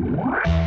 What?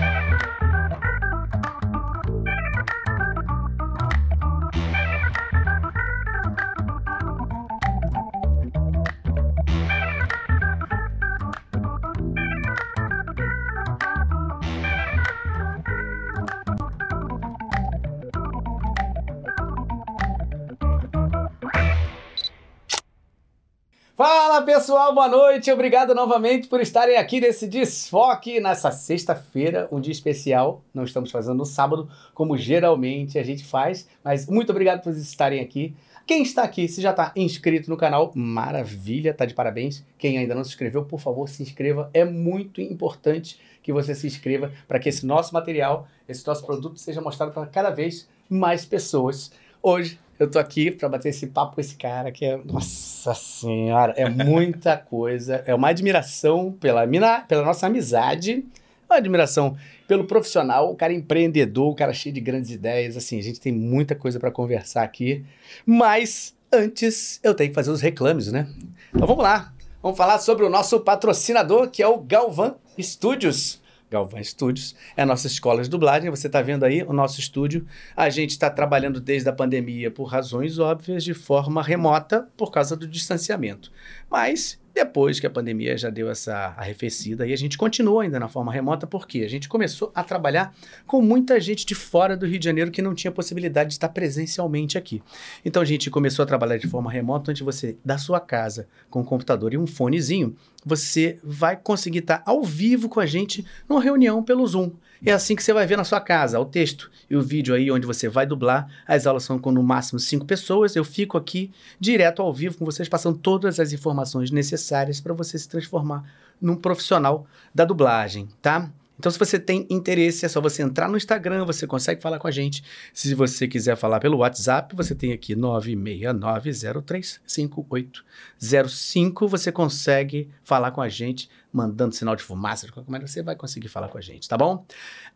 Fala pessoal, boa noite. Obrigado novamente por estarem aqui nesse desfoque nessa sexta-feira, um dia especial. Não estamos fazendo no sábado, como geralmente a gente faz, mas muito obrigado por estarem aqui. Quem está aqui, se já está inscrito no canal, maravilha, tá de parabéns. Quem ainda não se inscreveu, por favor, se inscreva. É muito importante que você se inscreva para que esse nosso material, esse nosso produto seja mostrado para cada vez mais pessoas. Hoje eu tô aqui para bater esse papo com esse cara que é, nossa senhora, é muita coisa, é uma admiração pela, mina, pela nossa amizade, uma admiração pelo profissional, o cara empreendedor, o cara cheio de grandes ideias, assim, a gente tem muita coisa para conversar aqui, mas antes eu tenho que fazer os reclames, né? Então vamos lá, vamos falar sobre o nosso patrocinador, que é o Galvan Studios. Galvão Studios, é a nossa escola de dublagem. Você está vendo aí o nosso estúdio. A gente está trabalhando desde a pandemia por razões óbvias, de forma remota, por causa do distanciamento. Mas depois que a pandemia já deu essa arrefecida, e a gente continua ainda na forma remota, porque a gente começou a trabalhar com muita gente de fora do Rio de Janeiro que não tinha possibilidade de estar presencialmente aqui. Então a gente começou a trabalhar de forma remota, onde você, da sua casa, com um computador e um fonezinho, você vai conseguir estar ao vivo com a gente numa reunião pelo Zoom. É assim que você vai ver na sua casa, o texto e o vídeo aí onde você vai dublar. As aulas são com no máximo cinco pessoas. Eu fico aqui direto ao vivo com vocês, passando todas as informações necessárias para você se transformar num profissional da dublagem, tá? Então, se você tem interesse, é só você entrar no Instagram, você consegue falar com a gente. Se você quiser falar pelo WhatsApp, você tem aqui 969035805. Você consegue falar com a gente, mandando sinal de fumaça, de qualquer maneira, você vai conseguir falar com a gente, tá bom?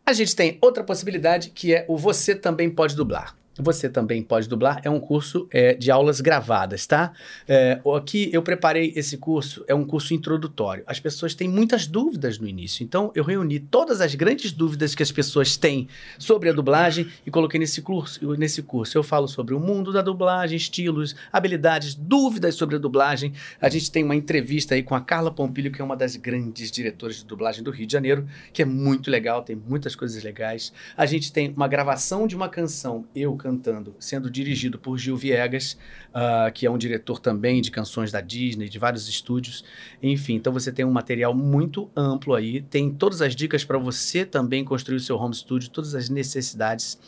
A gente tem outra possibilidade que é o Você Também Pode Dublar. Você também pode dublar. É um curso é, de aulas gravadas, tá? É, aqui eu preparei esse curso, é um curso introdutório. As pessoas têm muitas dúvidas no início, então eu reuni todas as grandes dúvidas que as pessoas têm sobre a dublagem e coloquei nesse curso. Nesse curso eu falo sobre o mundo da dublagem, estilos, habilidades, dúvidas sobre a dublagem. A gente tem uma entrevista aí com a Carla Pompilho, que é uma das grandes diretoras de dublagem do Rio de Janeiro, que é muito legal, tem muitas coisas legais. A gente tem uma gravação de uma canção, eu cantando, sendo dirigido por Gil Viegas, uh, que é um diretor também de canções da Disney, de vários estúdios. Enfim, então você tem um material muito amplo aí, tem todas as dicas para você também construir o seu home studio, todas as necessidades.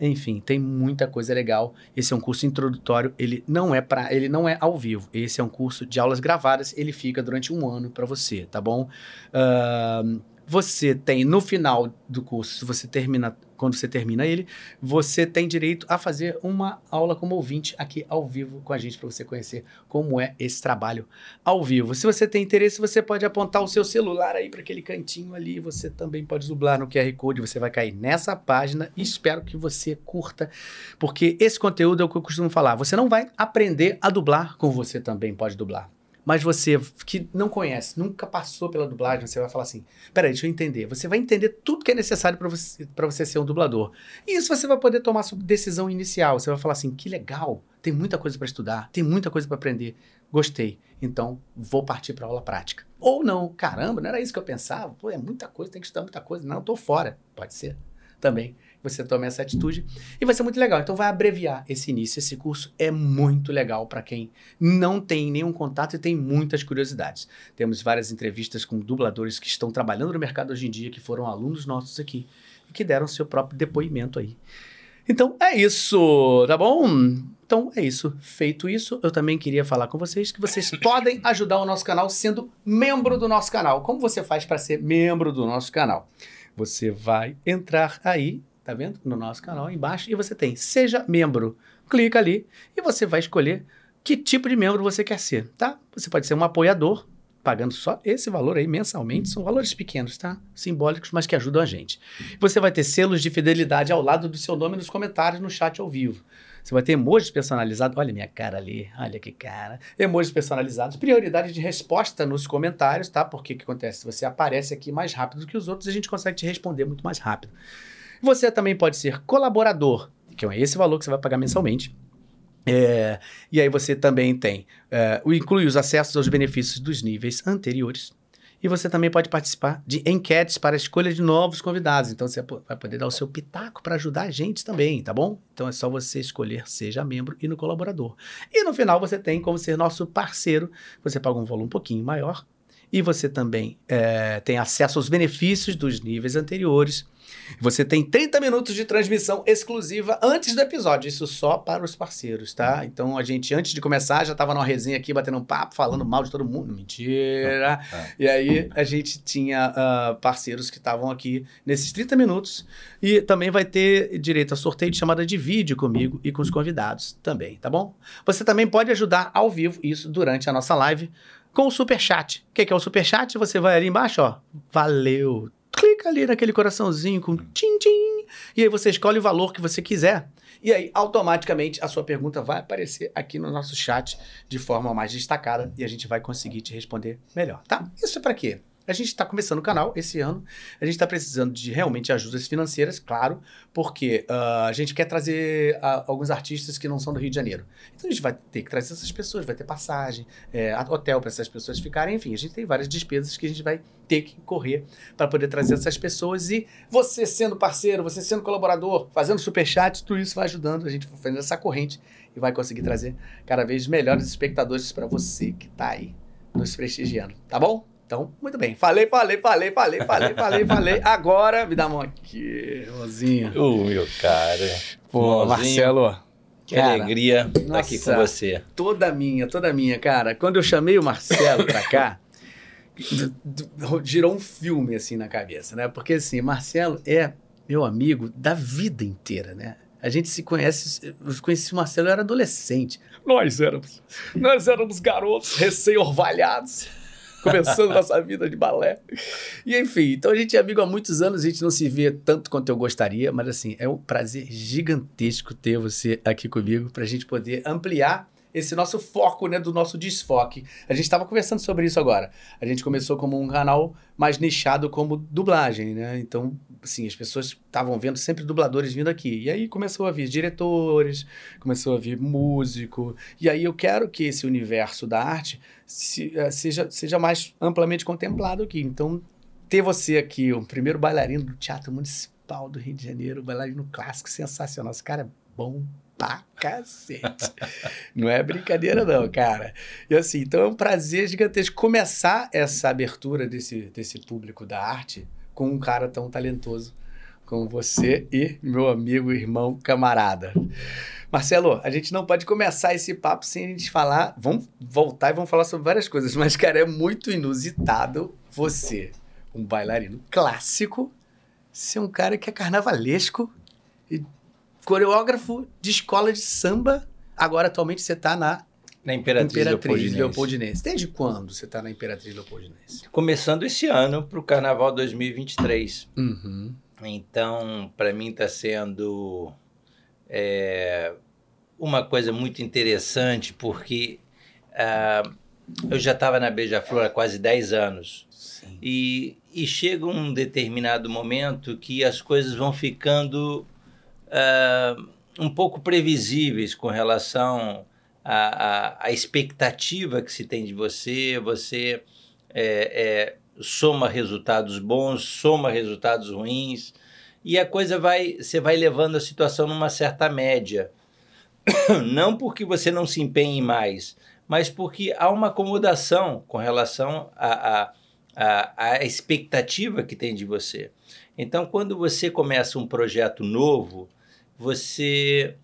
Enfim, tem muita coisa legal. Esse é um curso introdutório, ele não é para, ele não é ao vivo. Esse é um curso de aulas gravadas, ele fica durante um ano para você, tá bom? Uh, você tem no final do curso, se você termina, quando você termina ele, você tem direito a fazer uma aula como ouvinte aqui ao vivo com a gente para você conhecer como é esse trabalho ao vivo. Se você tem interesse, você pode apontar o seu celular aí para aquele cantinho ali, você também pode dublar no QR Code, você vai cair nessa página e espero que você curta, porque esse conteúdo é o que eu costumo falar. Você não vai aprender a dublar com você também pode dublar. Mas você que não conhece, nunca passou pela dublagem, você vai falar assim: peraí, deixa eu entender. Você vai entender tudo que é necessário para você, você ser um dublador. E isso você vai poder tomar sua decisão inicial. Você vai falar assim: que legal, tem muita coisa para estudar, tem muita coisa para aprender. Gostei, então vou partir para aula prática. Ou não, caramba, não era isso que eu pensava. Pô, é muita coisa, tem que estudar muita coisa. Não, eu tô fora. Pode ser também você tome essa atitude e vai ser muito legal. Então vai abreviar esse início. Esse curso é muito legal para quem não tem nenhum contato e tem muitas curiosidades. Temos várias entrevistas com dubladores que estão trabalhando no mercado hoje em dia, que foram alunos nossos aqui e que deram seu próprio depoimento aí. Então é isso, tá bom? Então é isso. Feito isso, eu também queria falar com vocês que vocês podem ajudar o nosso canal sendo membro do nosso canal. Como você faz para ser membro do nosso canal? Você vai entrar aí tá vendo? No nosso canal embaixo. E você tem Seja Membro. Clica ali e você vai escolher que tipo de membro você quer ser, tá? Você pode ser um apoiador, pagando só esse valor aí mensalmente. São valores pequenos, tá? Simbólicos, mas que ajudam a gente. Você vai ter selos de fidelidade ao lado do seu nome nos comentários no chat ao vivo. Você vai ter emojis personalizados. Olha minha cara ali, olha que cara. Emojis personalizados. Prioridade de resposta nos comentários, tá? Porque o que acontece? Você aparece aqui mais rápido do que os outros e a gente consegue te responder muito mais rápido. Você também pode ser colaborador, que é esse valor que você vai pagar mensalmente. É, e aí você também tem, é, inclui os acessos aos benefícios dos níveis anteriores. E você também pode participar de enquetes para a escolha de novos convidados. Então você vai poder dar o seu pitaco para ajudar a gente também, tá bom? Então é só você escolher seja membro e no colaborador. E no final você tem como ser nosso parceiro. Você paga um valor um pouquinho maior. E você também é, tem acesso aos benefícios dos níveis anteriores você tem 30 minutos de transmissão exclusiva antes do episódio, isso só para os parceiros, tá? Então a gente, antes de começar, já estava numa resenha aqui, batendo um papo, falando mal de todo mundo. Mentira! É. E aí a gente tinha uh, parceiros que estavam aqui nesses 30 minutos e também vai ter direito a sorteio de chamada de vídeo comigo e com os convidados também, tá bom? Você também pode ajudar ao vivo isso durante a nossa live com o super chat. O que, é o super chat? Você vai ali embaixo, ó. Valeu, clica ali naquele coraçãozinho com tim tim e aí você escolhe o valor que você quiser. E aí, automaticamente, a sua pergunta vai aparecer aqui no nosso chat de forma mais destacada e a gente vai conseguir te responder melhor, tá? Isso é para quê? A gente está começando o canal esse ano, a gente está precisando de realmente ajudas financeiras, claro, porque uh, a gente quer trazer uh, alguns artistas que não são do Rio de Janeiro. Então a gente vai ter que trazer essas pessoas, vai ter passagem, é, hotel para essas pessoas ficarem, enfim, a gente tem várias despesas que a gente vai ter que correr para poder trazer essas pessoas. E você sendo parceiro, você sendo colaborador, fazendo superchat, tudo isso vai ajudando. A gente fazendo essa corrente e vai conseguir trazer cada vez melhores espectadores para você que está aí nos prestigiando, tá bom? Então, muito bem. Falei, falei, falei, falei, falei, falei, falei. Agora, me dá a mão aqui, Rosinha. Ô, meu cara. Pô, Marcelo. Que cara, alegria estar aqui com você. Toda minha, toda minha, cara. Quando eu chamei o Marcelo pra cá, girou um filme assim na cabeça, né? Porque assim, Marcelo é meu amigo da vida inteira, né? A gente se conhece, eu conheci o Marcelo, eu era adolescente. Nós éramos, nós éramos garotos recém-orvalhados começando nossa vida de balé. E enfim, então a gente é amigo há muitos anos, a gente não se vê tanto quanto eu gostaria, mas assim, é um prazer gigantesco ter você aqui comigo para a gente poder ampliar esse nosso foco, né, do nosso desfoque. A gente estava conversando sobre isso agora. A gente começou como um canal mais nichado como dublagem, né? Então, assim, as pessoas estavam vendo sempre dubladores vindo aqui. E aí começou a vir diretores, começou a vir músico. E aí eu quero que esse universo da arte se, uh, seja, seja mais amplamente contemplado aqui. Então, ter você aqui, o primeiro bailarino do Teatro Municipal do Rio de Janeiro, bailarino clássico sensacional. Esse cara é bom pra cacete. não é brincadeira, não, cara. E assim, então é um prazer gigantesco começar essa abertura desse, desse público da arte com um cara tão talentoso como você e meu amigo, irmão, camarada. Marcelo, a gente não pode começar esse papo sem a gente falar. Vamos voltar e vamos falar sobre várias coisas, mas, cara, é muito inusitado você, um bailarino clássico, ser um cara que é carnavalesco coreógrafo de escola de samba. Agora, atualmente, você está na na Imperatriz, Imperatriz Leopoldinense. Leopoldinense. Desde quando você está na Imperatriz Leopoldinense? Começando esse ano para o Carnaval 2023. Uhum. Então, para mim está sendo é, uma coisa muito interessante, porque uh, eu já estava na Beija-Flor há quase 10 anos. E, e chega um determinado momento que as coisas vão ficando uh, um pouco previsíveis com relação à, à, expectativa que se tem de você, você é, é, soma resultados bons, soma resultados ruins, e a coisa vai, você vai levando a situação numa certa média. Não porque você não se empenhe mais, mas porque há uma acomodação com relação à a, expectativa que tem de você. Então, quando você começa um projeto novo, você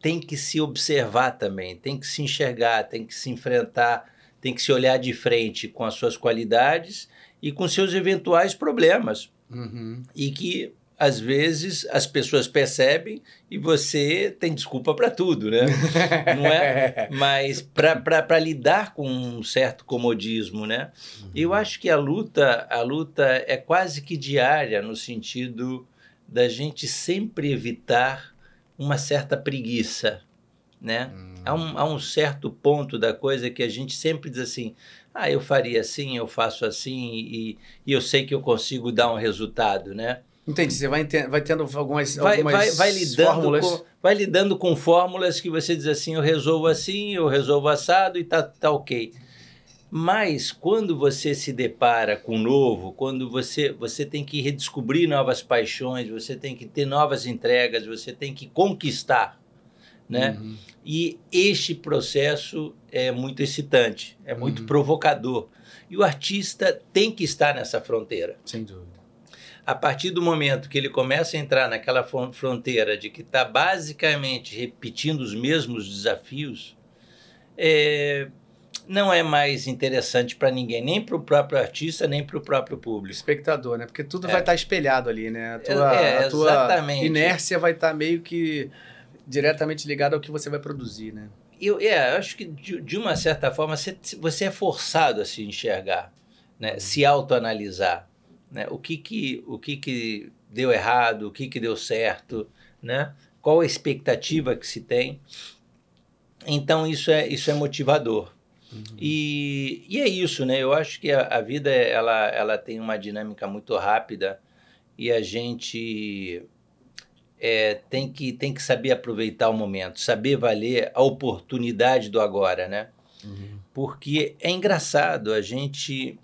tem que se observar também, tem que se enxergar, tem que se enfrentar, tem que se olhar de frente com as suas qualidades e com seus eventuais problemas. Uhum. E que às vezes as pessoas percebem e você tem desculpa para tudo, né? Não é? Mas para lidar com um certo comodismo, né? Uhum. Eu acho que a luta, a luta é quase que diária no sentido da gente sempre evitar uma certa preguiça, né? Hum. Há, um, há um certo ponto da coisa que a gente sempre diz assim, ah, eu faria assim, eu faço assim e, e eu sei que eu consigo dar um resultado, né? Entendi, você vai, vai tendo algumas, vai, algumas vai, vai lidando fórmulas. Com, vai lidando com fórmulas que você diz assim, eu resolvo assim, eu resolvo assado e tá, tá ok. Mas quando você se depara com o novo, quando você, você tem que redescobrir novas paixões, você tem que ter novas entregas, você tem que conquistar, né? Uhum. E este processo é muito excitante, é muito uhum. provocador. E o artista tem que estar nessa fronteira. Sem dúvida. A partir do momento que ele começa a entrar naquela fronteira de que está basicamente repetindo os mesmos desafios, é, não é mais interessante para ninguém, nem para o próprio artista, nem para o próprio público. Espectador, né? Porque tudo é. vai estar tá espelhado ali, né? A tua, é, a tua inércia vai estar tá meio que diretamente ligada ao que você vai produzir, né? Eu, é, eu acho que de, de, uma certa forma você, você é forçado a se enxergar, né? Uhum. se autoanalisar. Né? O, que, que, o que, que deu errado, o que, que deu certo, né? qual a expectativa que se tem. Então isso é, isso é motivador. Uhum. E, e é isso, né? Eu acho que a, a vida ela, ela tem uma dinâmica muito rápida e a gente é, tem, que, tem que saber aproveitar o momento, saber valer a oportunidade do agora, né? Uhum. Porque é engraçado, a gente,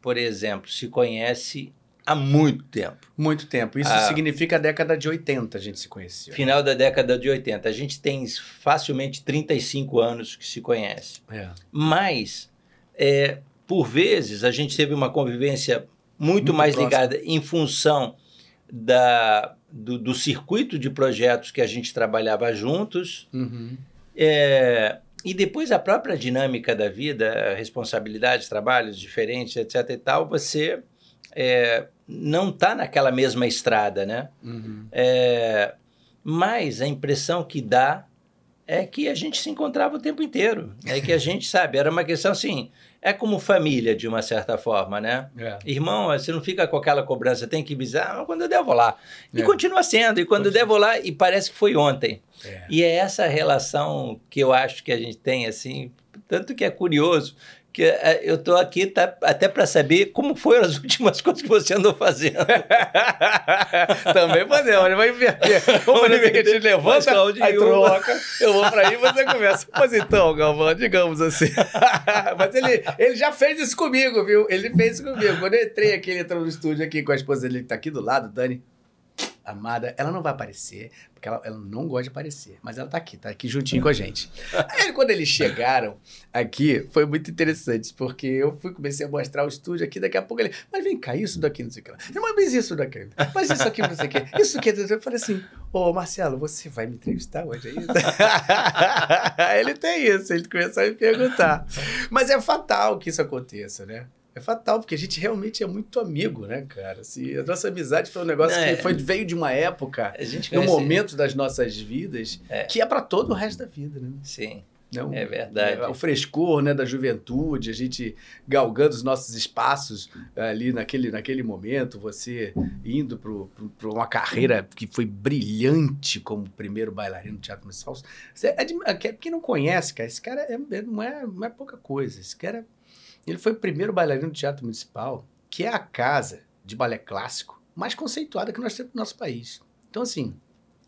por exemplo, se conhece há muito tempo. Muito tempo. Isso a, significa a década de 80 a gente se conheceu. Final da década de 80. A gente tem facilmente 35 anos que se conhece. É. Mas, é, por vezes, a gente teve uma convivência muito, muito mais próximo. ligada em função da, do, do, circuito de projetos que a gente trabalhava juntos. Uhum. É, e depois a própria dinâmica da vida, responsabilidades, trabalhos diferentes, etc. e tal, você é, não está naquela mesma estrada, né? Uhum. É, mas a impressão que dá é que a gente se encontrava o tempo inteiro. É que a gente, sabe, era uma questão assim, é como família, de uma certa forma, né? É. Irmão, você não fica com aquela cobrança, tem que visitar, ah, quando eu der, vou lá. E é. continua sendo, e quando continua. der, vou lá, e parece que foi ontem. É. E é essa relação que eu acho que a gente tem, assim, tanto que é curioso, que é, eu estou aqui tá, até para saber como foram as últimas coisas que você andou fazendo. Também podemos, vai inverter. Vamos fazer que a gente levanta, aí troca, eu vou para aí e você começa. Mas então, Galvão, digamos assim. Mas ele, ele já fez isso comigo, viu? Ele fez isso comigo. Quando eu entrei aqui, ele entrou no estúdio aqui com a esposa dele que está aqui do lado, Dani amada, ela não vai aparecer, porque ela, ela não gosta de aparecer, mas ela tá aqui, tá aqui juntinho com a gente. Aí quando eles chegaram aqui, foi muito interessante, porque eu fui, comecei a mostrar o estúdio aqui, daqui a pouco ele, mas vem cá, isso daqui, não sei o que lá. Mas isso daqui, mas isso aqui, não sei o que. Isso aqui, eu falei assim, ô Marcelo, você vai me entrevistar hoje, é isso? ele tem isso, ele começou a me perguntar. Mas é fatal que isso aconteça, né? É fatal, porque a gente realmente é muito amigo, né, cara? Assim, a nossa amizade foi um negócio é, que foi, veio de uma época, no momento das nossas vidas, é. que é para todo o resto da vida, né? Sim. Não, é verdade. O frescor né, da juventude, a gente galgando os nossos espaços ali naquele, naquele momento, você indo para uma carreira que foi brilhante como primeiro bailarino do Teatro Municipal. É, quem não conhece, cara, esse cara é, não, é, não é pouca coisa. Esse cara ele foi o primeiro bailarino do Teatro Municipal, que é a casa de balé clássico mais conceituada que nós temos no nosso país. Então, assim,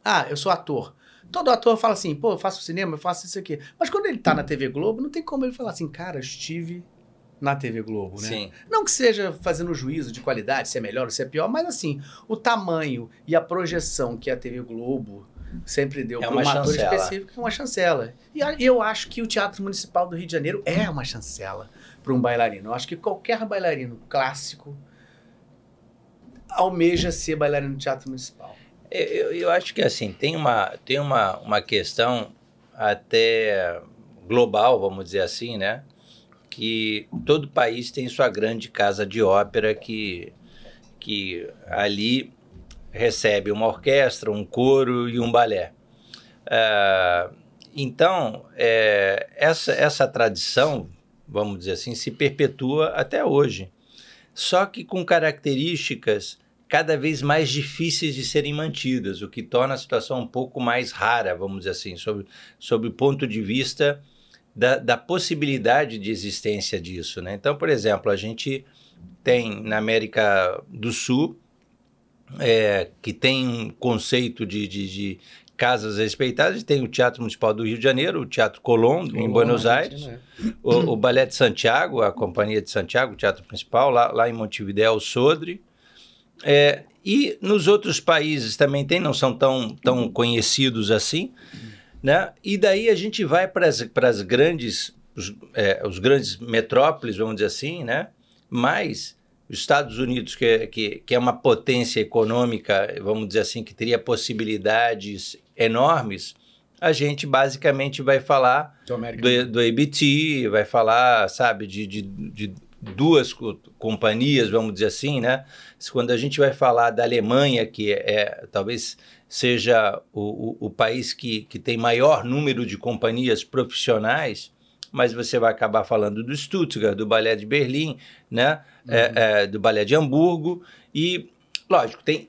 ah, eu sou ator. Todo ator fala assim, pô, eu faço cinema, eu faço isso aqui. Mas quando ele tá na TV Globo, não tem como ele falar assim, cara, estive na TV Globo, né? Sim. Não que seja fazendo juízo de qualidade, se é melhor ou se é pior, mas assim, o tamanho e a projeção que a TV Globo sempre deu é para um ator específico é uma chancela. E eu acho que o Teatro Municipal do Rio de Janeiro é uma chancela para um bailarino. Eu acho que qualquer bailarino clássico almeja ser bailarino do teatro municipal. Eu, eu acho que assim, tem uma, tem uma, uma questão até global, vamos dizer assim, né? Que todo país tem sua grande casa de ópera que, que ali recebe uma orquestra, um coro e um balé. Uh, então, é, essa, essa tradição vamos dizer assim, se perpetua até hoje. Só que com características cada vez mais difíceis de serem mantidas, o que torna a situação um pouco mais rara, vamos dizer assim, sob, sob o ponto de vista da, da possibilidade de existência disso. Né? Então, por exemplo, a gente tem na América do Sul, é, que tem um conceito de, de, de, casas respeitadas, tem o Teatro Municipal do Rio de Janeiro, o Teatro Colón, em Buenos Aires, né? o, o, Balé de Santiago, a Companhia de Santiago, o Teatro Principal, lá, lá em Montevidéu, o Sodre, é, e nos outros países também tem, não são tão, tão conhecidos assim, né? E daí a gente vai para as grandes, os, é, os, grandes metrópoles, vamos dizer assim, né? Mas os Estados Unidos, que é, que, que é uma potência econômica, vamos dizer assim, que teria possibilidades enormes, a gente basicamente vai falar do, do ABT, vai falar, sabe, de, de, de duas companhias, vamos dizer assim, né? Quando a gente vai falar da Alemanha, que é, é talvez seja o, o, o, país que, que tem maior número de companhias profissionais, mas você vai acabar falando do Stuttgart, do Balé de Berlim, né? Uhum. É, é, do Balé de Hamburgo e, lógico, tem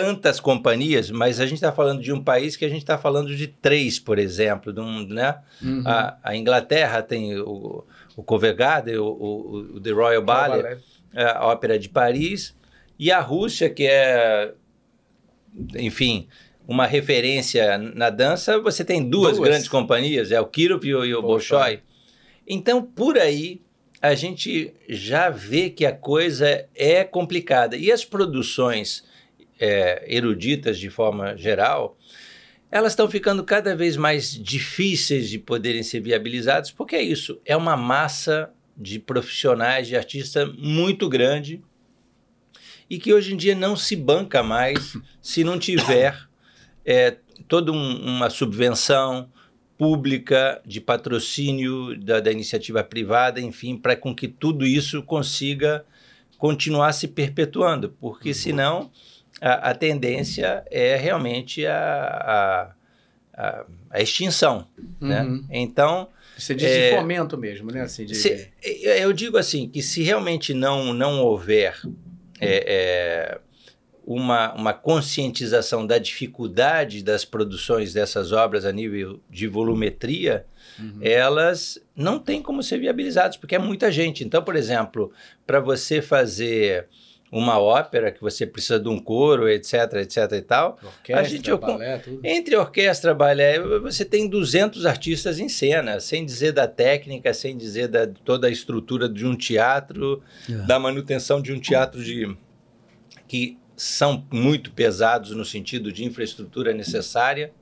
tantas companhias, mas a gente está falando de um país que a gente está falando de três, por exemplo, de um, né? Uhum. A, a Inglaterra tem o o Covent Garden, o, o, o The Royal Ballet, Ballet, é, a Ópera de Paris, e a Rússia, que é, enfim, uma referência na dança, você tem duas, duas. grandes companhias, é o Kirov e o, e o Bolshoi. Então, por aí, a gente já vê que a coisa é complicada. E as produções é, eruditas, de forma geral, elas estão ficando cada vez mais difíceis de poderem ser viabilizadas, porque é isso, é uma massa de profissionais, de artistas muito grande e que hoje em dia não se banca mais se não tiver é, toda um, uma subvenção pública de patrocínio da, da iniciativa privada, enfim, para com que tudo isso consiga continuar se perpetuando, porque uhum. senão a, a tendência é realmente a, a, a extinção. Né? Uhum. Né? Então. Você diz é, de fomento mesmo, né? Assim, de... se, eu digo assim, que se realmente não, não houver é, é, uma, uma conscientização da dificuldade das produções dessas obras a nível de volumetria, uhum. elas não têm como ser viabilizadas, porque é muita gente. Então, por exemplo, para você fazer uma ópera que você precisa de um coro, etc, etc e tal. Orquestra, a gente, balé, tudo. Entre orquestra, balé, você tem 200 artistas em cena, sem dizer da técnica, sem dizer da toda a estrutura de um teatro, é. da manutenção de um teatro de que são muito pesados no sentido de infraestrutura necessária.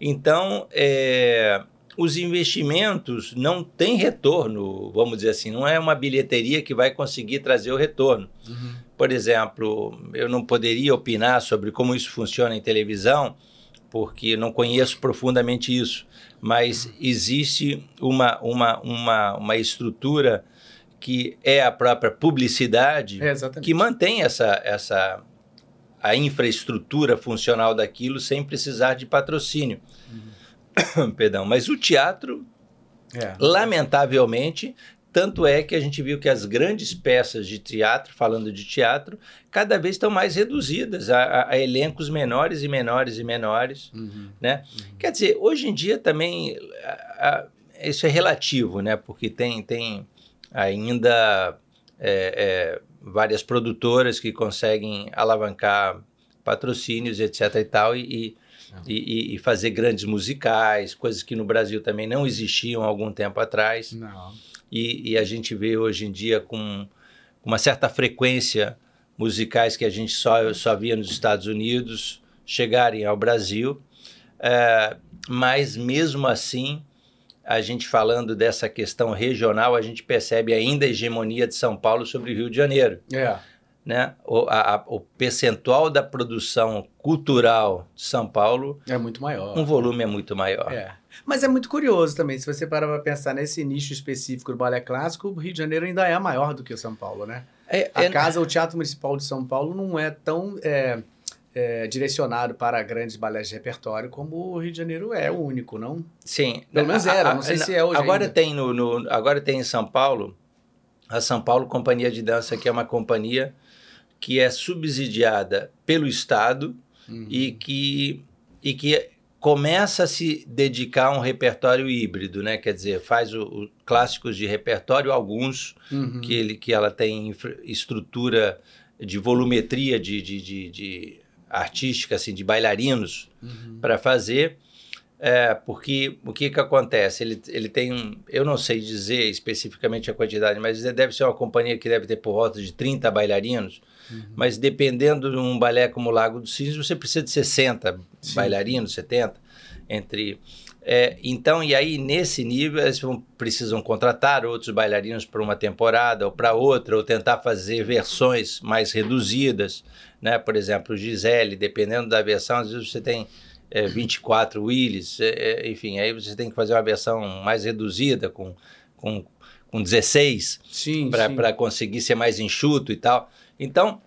Então, é, os investimentos não têm retorno, vamos dizer assim, não é uma bilheteria que vai conseguir trazer o retorno. Uhum. Por exemplo, eu não poderia opinar sobre como isso funciona em televisão, porque não conheço profundamente isso, mas uhum. existe uma, uma, uma, uma estrutura que é a própria publicidade é, que mantém essa, essa a infraestrutura funcional daquilo sem precisar de patrocínio. Uhum. Perdão, mas o teatro, é. lamentavelmente, tanto é que a gente viu que as grandes peças de teatro, falando de teatro, cada vez estão mais reduzidas a, a, a elencos menores e menores e menores. Uhum. Né? Uhum. Quer dizer, hoje em dia também a, isso é relativo, né? porque tem, tem ainda é, é, várias produtoras que conseguem alavancar patrocínios, etc. e tal, e, e, e, fazer grandes musicais, coisas que no Brasil também não existiam há algum tempo atrás. E, e a gente vê hoje em dia com uma certa frequência musicais que a gente só, só via nos Estados Unidos chegarem ao Brasil. É, mas mesmo assim, a gente falando dessa questão regional, a gente percebe ainda a hegemonia de São Paulo sobre o Rio de Janeiro. É né, o, a, o percentual da produção cultural de São Paulo é muito maior. Um volume é muito maior. É. Mas é muito curioso também, se você parar para pensar nesse nicho específico do balé clássico, o Rio de Janeiro ainda é maior do que o São Paulo, né? É, a é... casa, o Teatro Municipal de São Paulo não é tão é, é, direcionado para grandes balés de repertório como o Rio de Janeiro é o único, não? Sim. Pelo menos era, não sei se é hoje Agora ainda. tem no, no, agora tem em São Paulo a São Paulo Companhia de Dança, que é uma companhia que é subsidiada pelo Estado uhum. e, que, e que começa a se dedicar a um repertório híbrido, né? Quer dizer, faz o, o clássicos de repertório, alguns uhum. que, ele, que ela tem estrutura de volumetria de, de, de, de artística, assim, de bailarinos uhum. para fazer. É, porque o que, que acontece? Ele, ele tem um. Eu não sei dizer especificamente a quantidade, mas deve ser uma companhia que deve ter por volta de 30 bailarinos. Uhum. Mas dependendo de um balé como o Lago dos Cisnes, você precisa de 60 Sim. bailarinos, 70. Entre. É, então, e aí nesse nível, eles vão, precisam contratar outros bailarinos para uma temporada ou para outra, ou tentar fazer versões mais reduzidas. Né? Por exemplo, Gisele, dependendo da versão, às vezes você tem é, 24 Willis, é, é, enfim, aí você tem que fazer uma versão mais reduzida, com, com, com 16, para conseguir ser mais enxuto e tal. Então,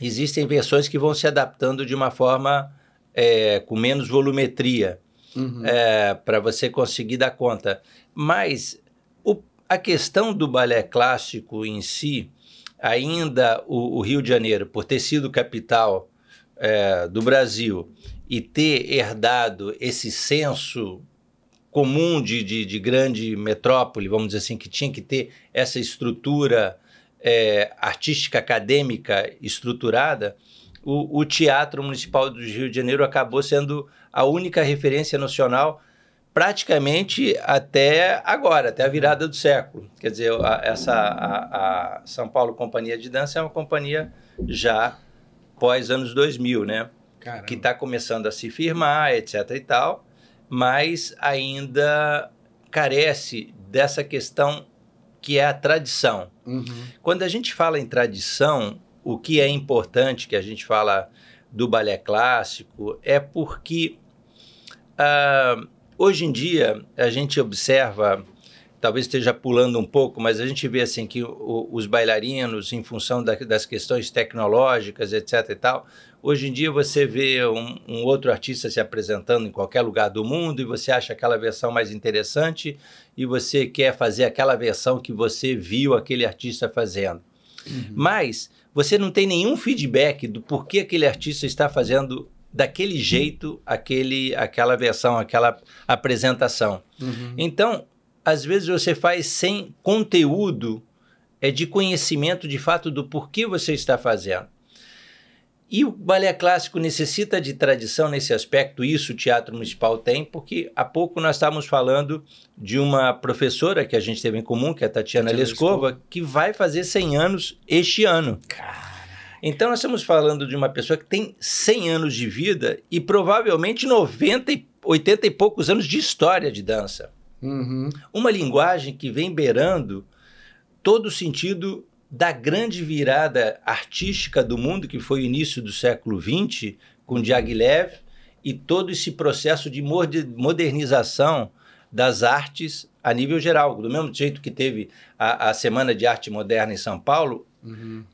existem versões que vão se adaptando de uma forma é, com menos volumetria, uhum. é, para você conseguir dar conta. Mas o, a questão do balé clássico em si, ainda o, o Rio de Janeiro, por ter sido capital é, do Brasil e ter herdado esse senso comum de, de, de, grande metrópole, vamos dizer assim, que tinha que ter essa estrutura é, artística acadêmica estruturada, o, o, Teatro Municipal do Rio de Janeiro acabou sendo a única referência nacional praticamente até agora, até a virada do século. Quer dizer, a, essa a, a São Paulo Companhia de Dança é uma companhia já pós anos 2000, né? Caramba. que está começando a se firmar, etc. e tal, mas ainda carece dessa questão que é a tradição. Uhum. Quando a gente fala em tradição, o que é importante que a gente fala do balé clássico é porque uh, hoje em dia a gente observa talvez esteja pulando um pouco, mas a gente vê assim que o, os bailarinos, em função da, das questões tecnológicas, etc. e tal, hoje em dia você vê um, um, outro artista se apresentando em qualquer lugar do mundo e você acha aquela versão mais interessante e você quer fazer aquela versão que você viu aquele artista fazendo. Uhum. Mas você não tem nenhum feedback do porquê aquele artista está fazendo daquele jeito aquele, aquela versão, aquela apresentação. Uhum. Então, às vezes você faz sem conteúdo é de conhecimento de fato do porquê você está fazendo. E o balé clássico necessita de tradição nesse aspecto, isso o Teatro Municipal tem, porque há pouco nós estávamos falando de uma professora que a gente teve em comum, que é a Tatiana Lescova, que vai fazer 100 anos este ano. Então nós estamos falando de uma pessoa que tem 100 anos de vida e provavelmente 90, 80 e poucos anos de história de dança. Uhum. Uma linguagem que vem beirando todo o sentido da grande virada artística do mundo, que foi o início do século XX, com Diaghilev, e todo esse processo de modernização das artes a nível geral. Do mesmo jeito que teve a, a Semana de Arte Moderna em São Paulo, uhum.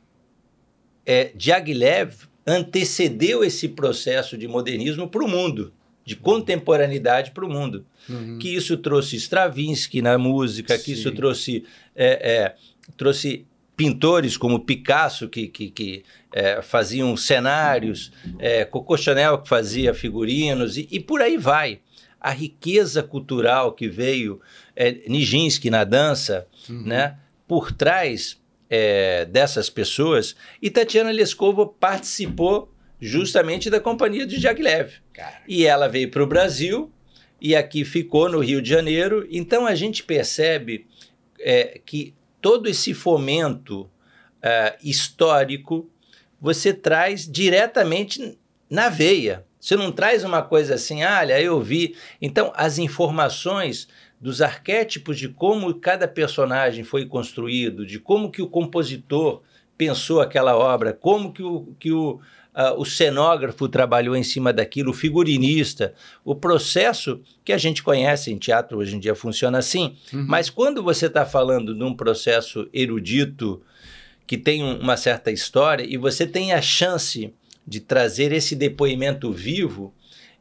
é, Diaghilev antecedeu esse processo de modernismo para o mundo de contemporaneidade para o mundo. Uhum. Que isso trouxe Stravinsky na música, Sim. que isso trouxe, é, é, trouxe pintores como Picasso, que, que, que é, faziam cenários, é, Coco Chanel, que fazia figurinos, e, e, por aí vai. A riqueza cultural que veio, é, Nijinsky na dança, uhum. né, por trás é, dessas pessoas, e Tatiana Lescova participou justamente da companhia de Jaglev. E ela veio para o Brasil e aqui ficou no Rio de Janeiro. Então a gente percebe é, que todo esse fomento é, histórico você traz diretamente na veia. Você não traz uma coisa assim, ah, olha, eu vi. Então, as informações dos arquétipos de como cada personagem foi construído, de como que o compositor pensou aquela obra, como que o, que o, uh, o cenógrafo trabalhou em cima daquilo, o figurinista, o processo que a gente conhece em teatro hoje em dia funciona assim. Uhum. Mas quando você está falando de um processo erudito que tem um, uma certa história e você tem a chance de trazer esse depoimento vivo,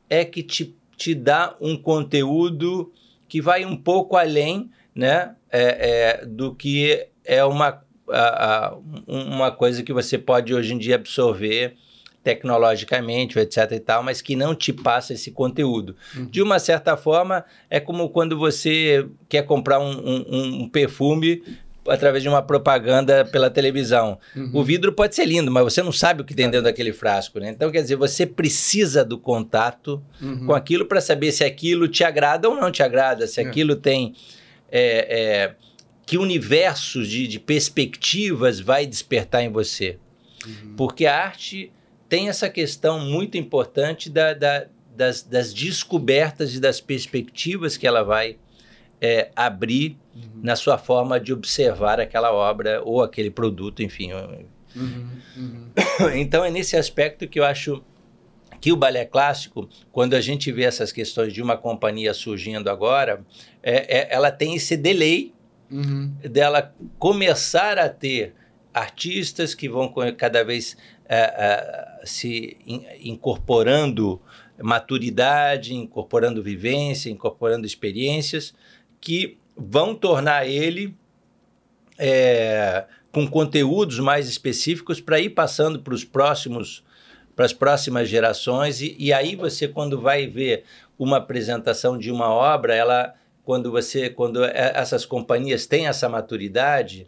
é que te, te dá um conteúdo que vai um pouco além né, é, é, do que é uma a, a, uma coisa que você pode hoje em dia absorver tecnologicamente, etc e tal, mas que não te passa esse conteúdo. Uhum. De uma certa forma, é como quando você quer comprar um, um, um perfume através de uma propaganda pela televisão. Uhum. O vidro pode ser lindo, mas você não sabe o que tem dentro daquele frasco, né? Então, quer dizer, você precisa do contato uhum. com aquilo para saber se aquilo te agrada ou não te agrada, se é. aquilo tem... É, é, que universos de, de, perspectivas vai despertar em você. Uhum. Porque a arte tem essa questão muito importante da, da, das, das, descobertas e das perspectivas que ela vai é, abrir uhum. na sua forma de observar aquela obra ou aquele produto, enfim. Uhum, uhum. Então é nesse aspecto que eu acho que o balé clássico, quando a gente vê essas questões de uma companhia surgindo agora, é, é, ela tem esse delay uhum. dela começar a ter artistas que vão cada vez é, é, se in, incorporando maturidade, incorporando vivência, incorporando experiências que vão tornar ele é, com conteúdos mais específicos para ir passando para os próximos para as próximas gerações. E, e aí você quando vai ver uma apresentação de uma obra ela quando você quando essas companhias têm essa maturidade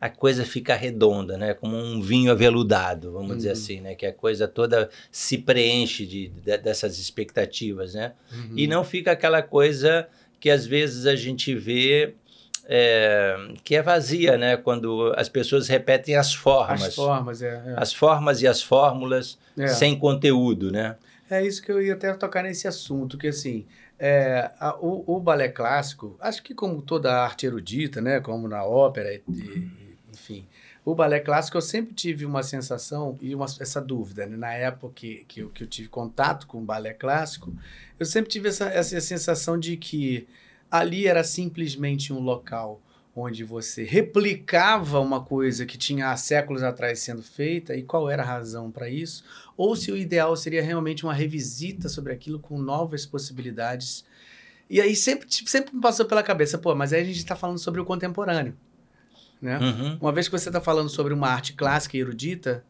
a coisa fica redonda, né? Como um vinho aveludado, vamos uhum. dizer assim, né? Que a coisa toda se preenche de, de dessas expectativas, né? Uhum. E não fica aquela coisa que às vezes a gente vê é, que é vazia, né? Quando as pessoas repetem as formas. As formas, é. é. As formas e as fórmulas é. sem conteúdo, né? É isso que eu ia até tocar nesse assunto, que assim, é, a, o, o, balé clássico, acho que como toda arte erudita, né? Como na ópera e, e. O balé clássico eu sempre tive uma sensação e uma, essa dúvida. Né? Na época que, que, eu, que eu tive contato com o balé clássico, eu sempre tive essa, essa sensação de que ali era simplesmente um local onde você replicava uma coisa que tinha há séculos atrás sendo feita e qual era a razão para isso, ou se o ideal seria realmente uma revisita sobre aquilo com novas possibilidades. E aí sempre, sempre me passou pela cabeça, pô, mas aí a gente está falando sobre o contemporâneo. Né? Uhum. Uma vez que você está falando sobre uma arte clássica e erudita,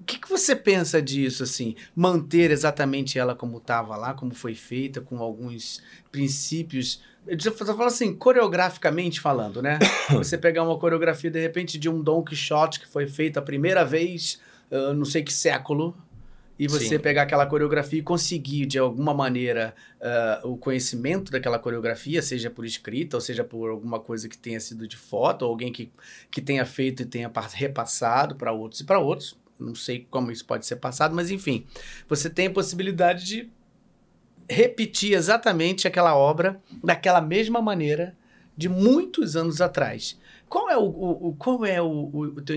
o que, que você pensa disso, assim? Manter exatamente ela como estava lá, como foi feita, com alguns princípios. Eu falando assim, coreograficamente falando, né? você pegar uma coreografia, de repente, de um Don Quixote que foi feita a primeira vez, uh, não sei que século, e você Sim. pegar aquela coreografia e conseguir, de alguma maneira, uh, o conhecimento daquela coreografia, seja por escrita, ou seja por alguma coisa que tenha sido de foto, ou alguém que, que tenha feito e tenha repassado para outros e para outros. Não sei como isso pode ser passado, mas enfim, você tem a possibilidade de repetir exatamente aquela obra daquela mesma maneira de muitos anos atrás. Qual é o, o, o qual é o, o, teu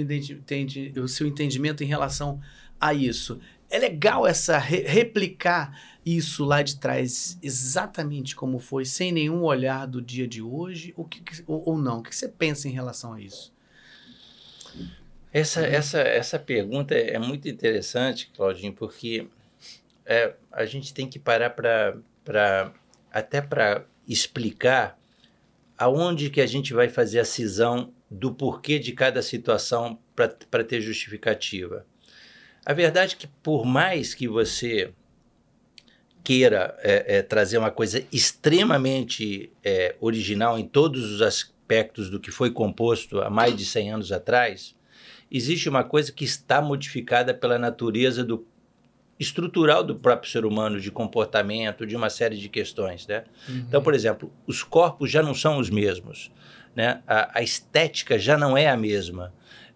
o seu entendimento em relação a isso? É legal essa re replicar isso lá de trás exatamente como foi, sem nenhum olhar do dia de hoje, ou, que, ou, ou não? O que você pensa em relação a isso? Essa, essa, essa pergunta é muito interessante, Claudinho, porque é, a gente tem que parar para até para explicar aonde que a gente vai fazer a cisão do porquê de cada situação para ter justificativa. A verdade é que, por mais que você queira é, é, trazer uma coisa extremamente é, original em todos os aspectos do que foi composto há mais de 100 anos atrás, existe uma coisa que está modificada pela natureza do estrutural do próprio ser humano, de comportamento, de uma série de questões. Né? Uhum. Então, por exemplo, os corpos já não são os mesmos, né? a, a estética já não é a mesma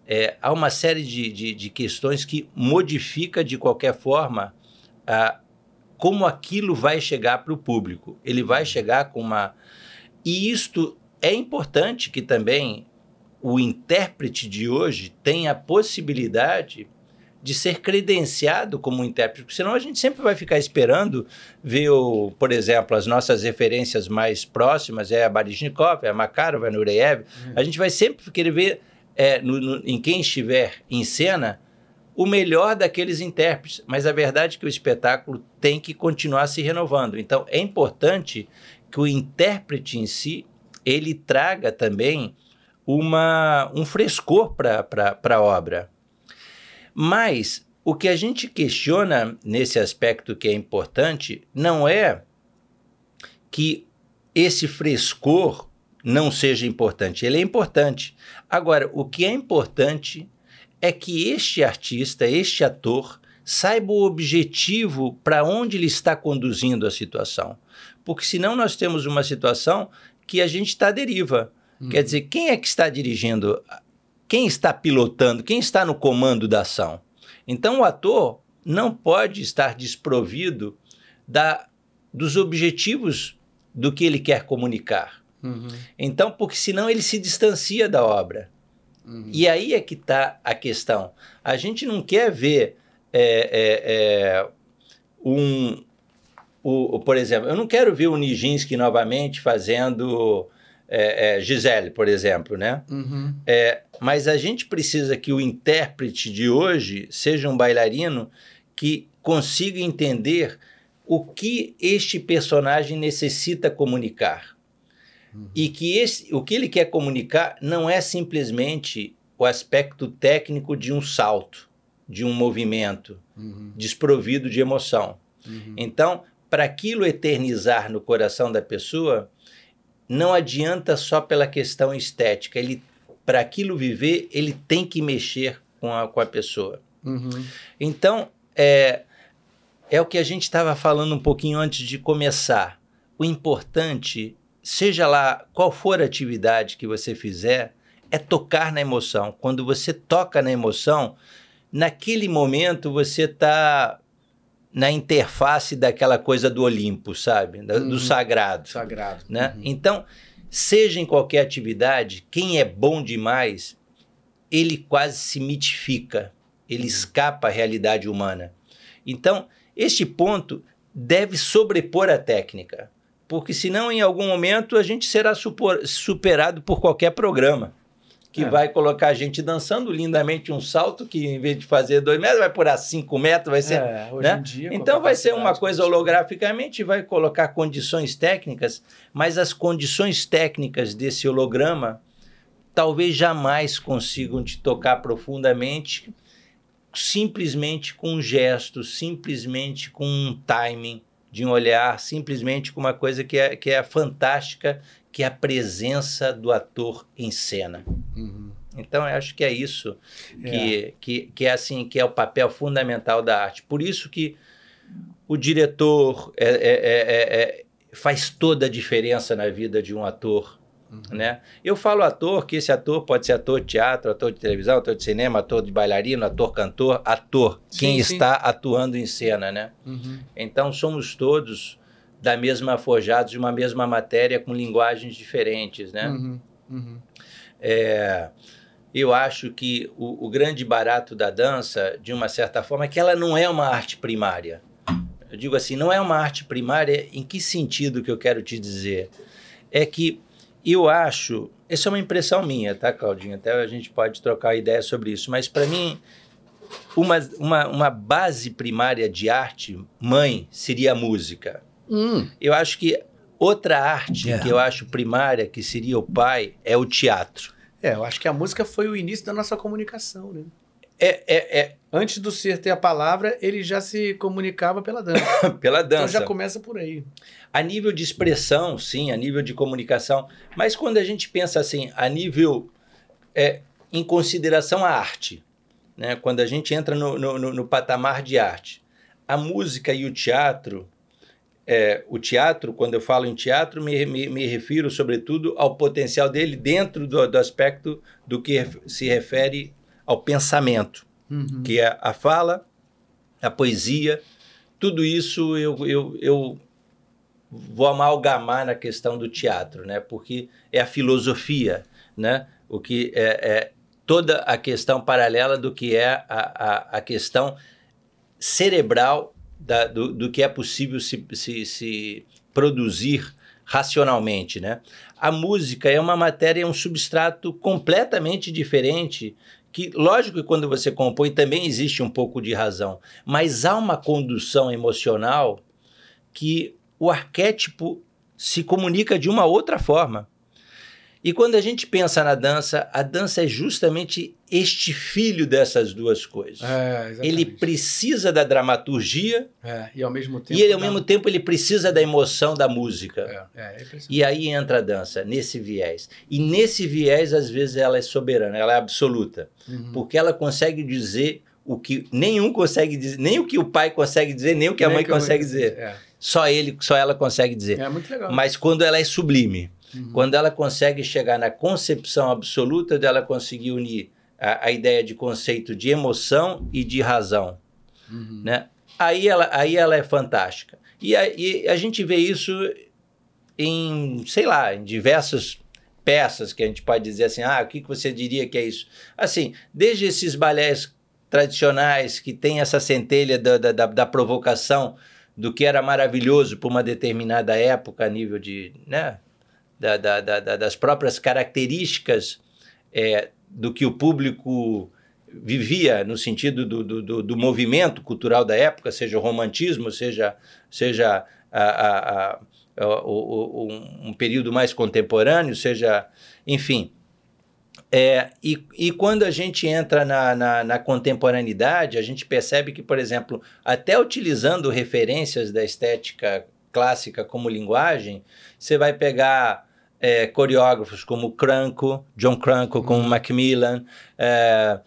é, há uma série de, de, de, questões que modifica de qualquer forma a, como aquilo vai chegar para o público. Ele vai chegar com uma. E isto é importante que também o intérprete de hoje tenha a possibilidade de ser credenciado como intérprete, porque senão a gente sempre vai ficar esperando ver, o, por exemplo, as nossas referências mais próximas, é a Baryshnikov, é a Makarov, é a Nureyev, uhum. a gente vai sempre querer ver é, no, no, em quem estiver em cena o melhor daqueles intérpretes. Mas a verdade é que o espetáculo tem que continuar se renovando. Então é importante que o intérprete em si ele traga também uma, um frescor para a obra. Mas o que a gente questiona nesse aspecto que é importante não é que esse frescor não seja importante. Ele é importante. Agora, o que é importante é que este artista, este ator, saiba o objetivo para onde ele está conduzindo a situação. Porque senão nós temos uma situação que a gente está à deriva. Uhum. Quer dizer, quem é que está dirigindo? Quem está pilotando? Quem está no comando da ação? Então o ator não pode estar desprovido da, dos objetivos do que ele quer comunicar. Uhum. Então, porque senão ele se distancia da obra. Uhum. E aí é que está a questão. A gente não quer ver é, é, é, um. O, por exemplo, eu não quero ver o Nijinsky novamente fazendo é, é, Gisele, por exemplo, né? Uhum. É, mas a gente precisa que o intérprete de hoje seja um bailarino que consiga entender o que este personagem necessita comunicar. Uhum. E que esse, o que ele quer comunicar não é simplesmente o aspecto técnico de um salto, de um movimento, uhum. desprovido de emoção. Uhum. Então, para aquilo eternizar no coração da pessoa, não adianta só pela questão estética. Ele, para aquilo viver, ele tem que mexer com a, com a pessoa. Uhum. Então, é, é o que a gente estava falando um pouquinho antes de começar. O importante, seja lá qual for a atividade que você fizer, é tocar na emoção. Quando você toca na emoção, naquele momento você está na interface daquela coisa do Olimpo, sabe? Do, uhum. do sagrado. Sagrado. Né? Uhum. Então, seja em qualquer atividade, quem é bom demais, ele quase se mitifica, ele uhum. escapa à realidade humana. Então, este ponto deve sobrepor a técnica, porque senão em algum momento a gente será superado por qualquer programa que é. vai colocar a gente dançando lindamente um salto que em vez de fazer dois metros vai por a cinco metros, vai ser, é, né? Dia, então vai ser uma coisa holograficamente, vai colocar condições técnicas, mas as condições técnicas desse holograma talvez jamais consigam te tocar profundamente simplesmente com um gesto, simplesmente com um timing de um olhar, simplesmente com uma coisa que é, que é fantástica, que é a presença do ator em cena. Uhum. Então, eu acho que é isso que, é. Que, que é assim que é o papel fundamental da arte. Por isso que o diretor é, é, é, é faz toda a diferença na vida de um ator Uhum. Né? Eu falo ator, que esse ator pode ser ator de teatro, ator de televisão, ator de cinema, ator de bailarino, ator cantor, ator, sim, quem sim. está atuando em cena. Né? Uhum. Então somos todos da mesma forjados de uma mesma matéria com linguagens diferentes. Né? Uhum. uhum. É, eu acho que o, o grande barato da dança, de uma certa forma, é que ela não é uma arte primária. Eu digo assim, não é uma arte primária em que sentido que eu quero te dizer? É que eu acho, essa é uma impressão minha, tá, Claudinha? Até a gente pode trocar ideia sobre isso, mas para mim, uma, uma, uma base primária de arte, mãe, seria a música. Hum. Eu acho que outra arte é. que eu acho primária, que seria o pai, é o teatro. É, eu acho que a música foi o início da nossa comunicação, né? É, é, é. Antes do ser ter a palavra, ele já se comunicava pela dança. pela dança. Então já começa por aí. A nível de expressão, sim, a nível de comunicação. Mas quando a gente pensa assim, a nível. É, em consideração a arte, né? quando a gente entra no, no, no, no patamar de arte, a música e o teatro. É, o teatro, quando eu falo em teatro, me, me, me refiro sobretudo ao potencial dele dentro do, do aspecto do que se refere ao pensamento, uhum. que é a fala, a poesia, tudo isso eu, eu, eu vou amalgamar na questão do teatro, né? Porque é a filosofia, né? O que é, é toda a questão paralela do que é a, a, a questão cerebral da, do, do que é possível se, se, se produzir racionalmente, né? A música é uma matéria, é um substrato completamente diferente que lógico que quando você compõe também existe um pouco de razão, mas há uma condução emocional que o arquétipo se comunica de uma outra forma. E quando a gente pensa na dança, a dança é justamente este filho dessas duas coisas. É, ele precisa da dramaturgia é, e ao mesmo tempo e ele, ao mesmo tempo ele precisa da emoção da música. É, é, e aí entra a dança nesse viés. E nesse viés às vezes ela é soberana, ela é absoluta, Uhum. porque ela consegue dizer o que nenhum consegue dizer, nem o que o pai consegue dizer, nem o que a Nem mãe que eu- consegue dizer. É, Só ele, só ela consegue dizer. é muito legal. Mas quando ela é sublime, Uhum. quando ela consegue chegar na concepção absoluta dela conseguir unir a, a ideia de conceito de emoção e de razão, Uhum. né? Aí ela, aí ela é fantástica. E a, e a gente vê isso em, sei lá, em diversas peças que a gente pode dizer assim, ah, o que que você diria que é isso? Assim, desde esses balés tradicionais que tem essa centelha da, da, da, provocação do que era maravilhoso por uma determinada época a nível de, né, da, da, da, da- das próprias características é, do que o público vivia no sentido do, do, do, movimento cultural da época, seja o romantismo, seja, seja a, a, a, um período mais contemporâneo, seja, enfim. É, e, e quando a gente entra na, na, na contemporaneidade, a gente percebe que, por exemplo, até utilizando referências da estética clássica como linguagem, você vai pegar é, coreógrafos como Cranco, John Cranco, como Macmillan, é,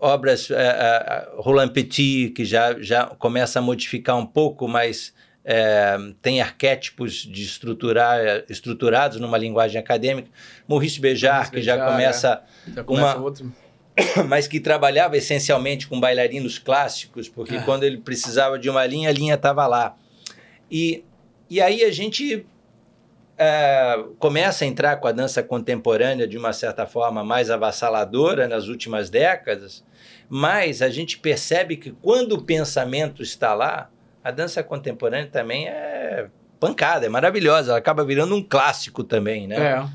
obras, é, é, Roland Petit, que já, já começa a modificar um pouco, mas é, tem arquétipos de estruturar, estruturados numa linguagem acadêmica. Maurice Maurice que já começa Já começa uma- outro. mas que trabalhava essencialmente com bailarinos clássicos, porque Ah. quando ele precisava de uma linha, a linha estava lá. E, e aí a gente é, começa a entrar com a dança contemporânea de uma certa forma mais avassaladora nas últimas décadas, mas a gente percebe que quando o pensamento está lá, a dança contemporânea também é pancada, é maravilhosa, ela acaba virando um clássico também, né? É.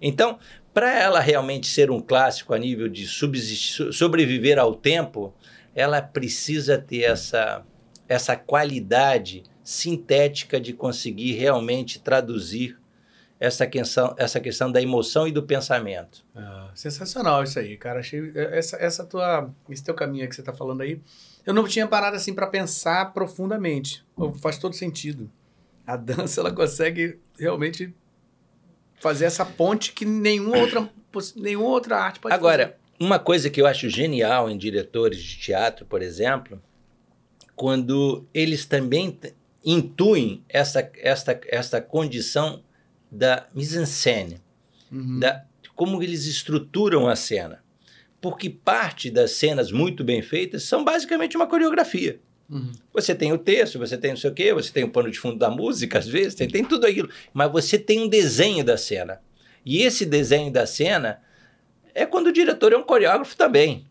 Então, para ela realmente ser um clássico a nível de subsistir, sobreviver ao tempo, ela precisa ter essa, essa qualidade sintética de conseguir realmente traduzir essa questão, essa questão da emoção e do pensamento. Ah, sensacional isso aí, cara. Achei essa, essa tua, esse teu caminho que você tá falando aí. Eu não tinha parado assim para pensar profundamente. Faz todo sentido. A dança ela consegue realmente fazer essa ponte que nenhuma outra, nenhuma outra arte pode Agora, uma coisa que eu acho genial em diretores de teatro, por exemplo, quando eles também intuem essa, essa, essa condição da mise-en-scène. Uhum. da, como eles estruturam a cena. Porque parte das cenas muito bem feitas são basicamente uma coreografia. Uhum. Você tem o texto, você tem não sei o quê, você tem o pano de fundo da música, às vezes, tem, tem tudo aquilo. Mas você tem um desenho da cena. E esse desenho da cena é quando o diretor é um coreógrafo também.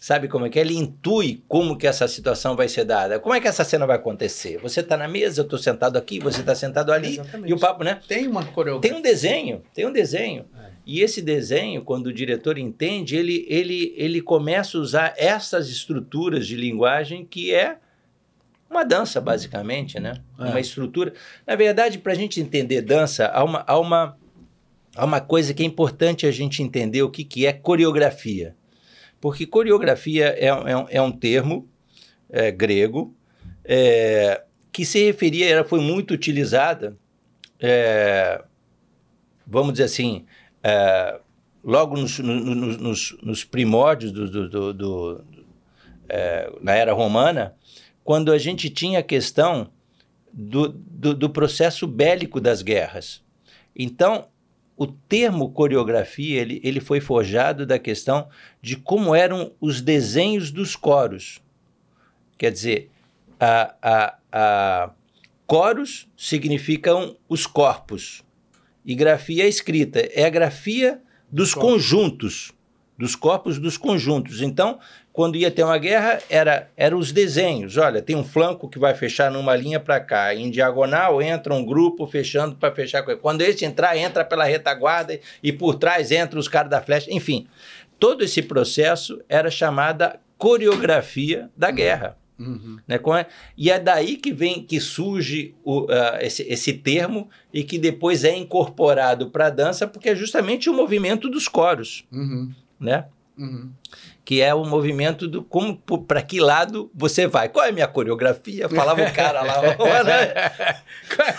Sabe como é que é? Ele intui como que essa situação vai ser dada. Como é que essa cena vai acontecer? Você está na mesa, eu estou sentado aqui, você está sentado ali. Exatamente. E o papo, né? Tem uma coreografia. Tem um desenho, tem um desenho. É. E esse desenho, quando o diretor entende, ele, ele, ele começa a usar essas estruturas de linguagem que é uma dança, basicamente, né? É. Uma estrutura. Na verdade, para a gente entender dança, há uma, há, uma, há uma coisa que é importante a gente entender o que, que é coreografia. Porque coreografia é, é, um, é um termo é, grego é, que se referia, ela foi muito utilizada, é, vamos dizer assim, é, logo nos, no- no- nos, nos primórdios do, do- do- do- na era romana, quando a gente tinha a questão do, do, do processo bélico das guerras. Então, o termo coreografia ele, ele foi forjado da questão de como eram os desenhos dos coros. Quer dizer, a, a, a coros significam os corpos e grafia é escrita. É a grafia dos conjuntos, dos corpos dos conjuntos. Então, quando ia ter uma guerra, era, era os desenhos. Olha, tem um flanco que vai fechar numa linha para cá. Em diagonal entra um grupo fechando para fechar. com- Quando esse entrar, entra pela retaguarda e por trás entra os caras da flecha. Enfim, todo esse processo era chamada coreografia da guerra. Uhum. Né? E é daí que vem que surge o, uh, esse, esse termo e que depois é incorporado para a dança, porque é justamente o movimento dos coros. Uhum. Né? Uhum. Que é o movimento do como para que lado você vai. Qual é a minha coreografia? Falava o cara lá. Qual é a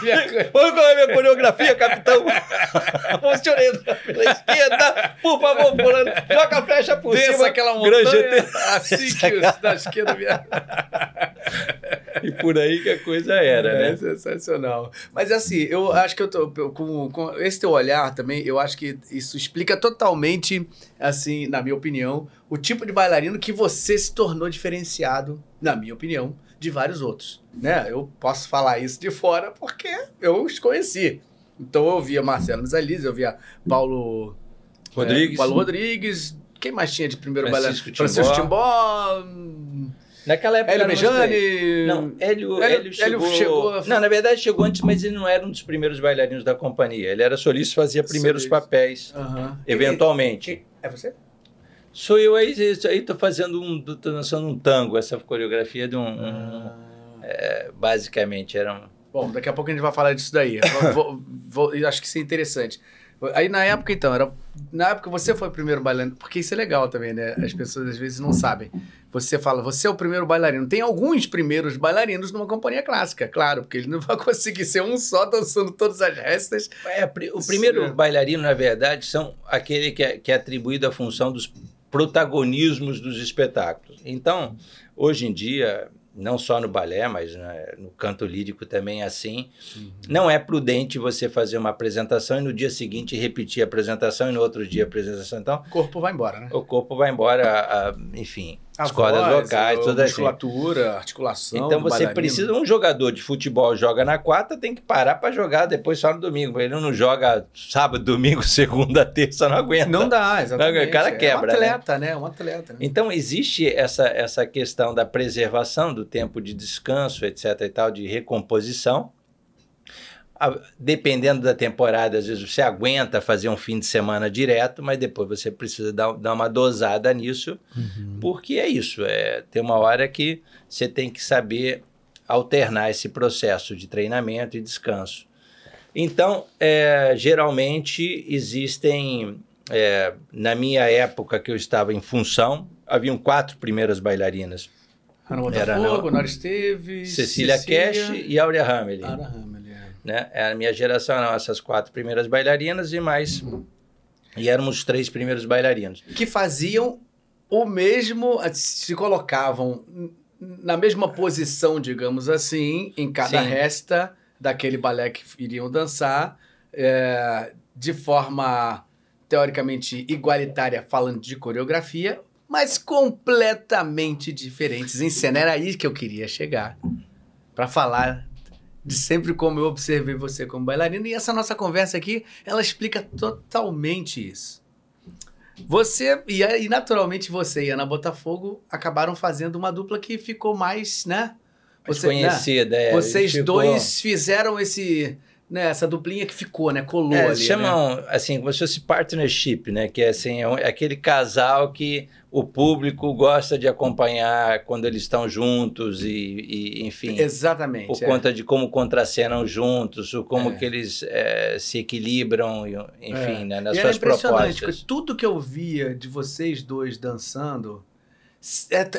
minha, Qual é a minha coreografia, capitão? Funcionando pela esquerda, por favor, fulano, joga a flecha por Desça cima. aquela montanha, assim que os da esquerda e por aí que a coisa era, é, né? Sensacional. Mas assim, eu acho que eu tô com, com esse teu olhar também, eu acho que isso explica totalmente, assim, na minha opinião, o tipo de bailarino que você se tornou diferenciado, na minha opinião, de vários outros. Né? Eu posso falar isso de fora porque eu os conheci. Então eu via Marcelo Misalise, eu via Paulo Rodrigues. É, Paulo Rodrigues. Quem mais tinha de primeiro Francisco bailarino? Francisco Timbó. Naquela época. Hélio Mejane. Não, Hélio, Hélio, Hélio, chegou... Hélio chegou. Não, na verdade chegou antes, mas ele não era um dos primeiros bailarinos da companhia. Ele era solista e fazia primeiros solista. papéis, uhum. eventualmente. É você? Sou eu aí, aí tô fazendo um, tô dançando um tango, essa coreografia de um, um é, basicamente era um... Bom, daqui a pouco a gente vai falar disso daí. vou, vou, vou, acho que isso é interessante. Aí na época, então, era. Na época você foi o primeiro bailarino, porque isso é legal também, né? As pessoas às vezes não sabem. Você fala, você é o primeiro bailarino. Tem alguns primeiros bailarinos numa companhia clássica, claro, porque ele não vai conseguir ser um só dançando todas as restas. É, o primeiro bailarino, na verdade, são aquele que é, que é atribuído à função dos protagonismos dos espetáculos. Então, hoje em dia, não só no balé, mas né, no canto lírico também é assim. Uhum. Não é prudente você fazer uma apresentação e no dia seguinte repetir a apresentação e no outro dia a apresentação. Então, o corpo vai embora, né? O corpo vai embora, a, a, enfim, as voz, cordas vocais, toda assim. musculatura, assim. articulação. Então você bailarino. precisa um jogador de futebol joga na quarta, tem que parar para jogar depois só no domingo. Ele não joga sábado, domingo, segunda, terça, não aguenta. Não dá, exatamente. O cara quebra. É um atleta, né? né? Um atleta. Né? Então existe essa essa questão da preservação do tempo de descanso, etc e tal, de recomposição dependendo da temporada, às vezes você aguenta fazer um fim de semana direto, mas depois você precisa dar, dar uma dosada nisso, uhum. porque é isso, é, tem uma hora que você tem que saber alternar esse processo de treinamento e descanso. Então, é, geralmente existem, é, na minha época que eu estava em função, haviam quatro primeiras bailarinas. Ana Botafogo, Nora Esteves, Cecília, Cecília Cash e Áurea Hamel. Áurea Hamel. Né? É a minha geração eram essas quatro primeiras bailarinas e mais. Uhum. E éramos os três primeiros bailarinos. Que faziam o mesmo, se colocavam na mesma posição, digamos assim, em cada Sim. resta daquele balé que iriam dançar, é, de forma teoricamente igualitária, falando de coreografia, mas completamente diferentes em cena. Era aí que eu queria chegar para falar de sempre como eu observei você como bailarina. E essa nossa conversa aqui, ela explica totalmente isso. Você, e, e naturalmente você e Ana Botafogo acabaram fazendo uma dupla que ficou mais, né? Você, conhecida, né? é. Vocês ficou... dois fizeram esse né, essa duplinha que ficou, né? Colou é, ali. Chamam, né? assim, como se fosse partnership, né? Que é, assim, é, um, é, aquele casal que o público gosta de acompanhar quando eles estão juntos e, e enfim. Exatamente. Por é. conta de como contracenam juntos, ou como é. que eles é, se equilibram, enfim, né, nas e suas impressionante, propostas. Tudo que eu via de vocês dois dançando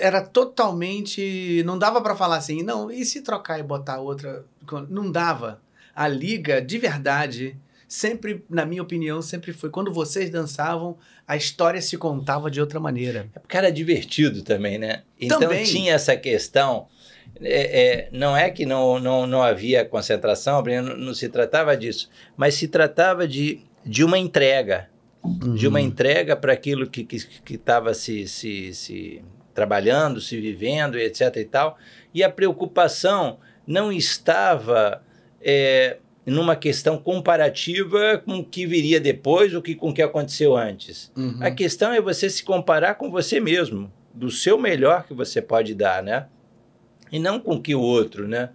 era totalmente. Não dava para falar assim, não, e se trocar e botar outra. Não dava a liga de verdade sempre, na minha opinião, sempre foi quando vocês dançavam, a história se contava de outra maneira. É porque era divertido também, né? Então também. tinha essa questão. É, é, não é que não, não, não havia concentração, não, não se tratava disso, mas se tratava de, de uma entrega, uhum. de uma uhum. entrega para aquilo que estava que, que se, se, se trabalhando, se vivendo, etc. e tal. E a preocupação não estava é, numa questão comparativa com o que viria depois ou que, com o que aconteceu antes. Uhum. A questão é você se comparar com você mesmo, do seu melhor que você pode dar, né? E não com que o outro, né?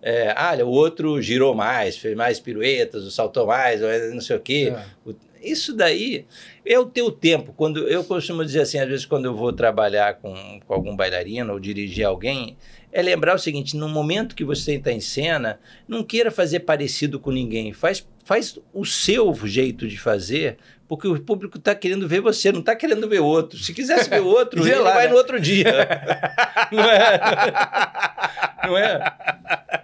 É, ah, o outro girou mais, fez mais piruetas, saltou mais, não sei o quê. É. isso daí é o teu tempo. Quando eu costumo dizer assim, às vezes quando eu vou trabalhar com, com algum bailarino ou dirigir alguém, é lembrar o seguinte: no momento que você está em cena, não queira fazer parecido com ninguém. Faz, faz o seu jeito de fazer, porque o público está querendo ver você, não está querendo ver outro. Se quisesse ver outro, ele lá, vai né? no outro dia. não é? Não é?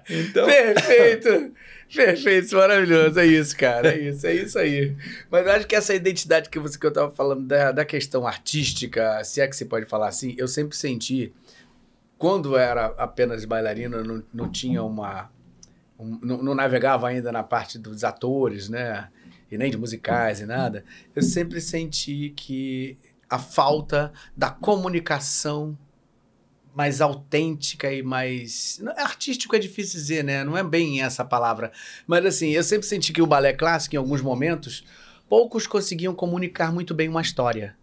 Então... Perfeito! Perfeito, maravilhoso. É isso, cara. É isso, é isso aí. Mas eu acho que essa identidade que você que eu estava falando da, da questão artística, se é que você pode falar assim, eu sempre senti quando era apenas bailarino, não, não tinha uma. Um, não, não, navegava ainda na parte dos atores, né? E nem de musicais e nada. Eu sempre senti que a falta da comunicação mais autêntica e mais. Artístico é difícil dizer, né? Não é bem essa palavra. Mas assim, eu sempre senti que o balé clássico, em alguns momentos, poucos conseguiam comunicar muito bem uma história.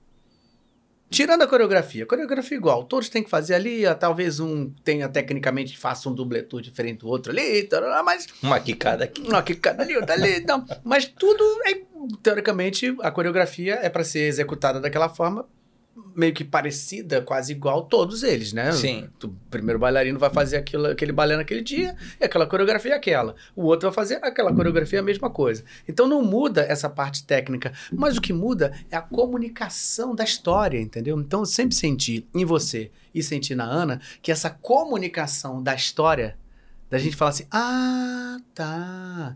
Tirando a coreografia, coreografia igual, todos têm que fazer ali, talvez um tenha tecnicamente faça um dubletur diferente do outro ali, mas uma quicada aqui, uma quicada ali, outra ali, não, mas tudo é teoricamente a coreografia é para ser executada daquela forma meio que parecida, quase igual, todos eles, né? Sim. O primeiro bailarino vai fazer aquilo, aquele balé naquele dia, e aquela coreografia é aquela. O outro vai fazer aquela coreografia, a mesma coisa. Então não muda essa parte técnica, mas o que muda é a comunicação da história, entendeu? Então eu sempre senti em você e senti na Ana que essa comunicação da história da gente falar assim, ah, tá,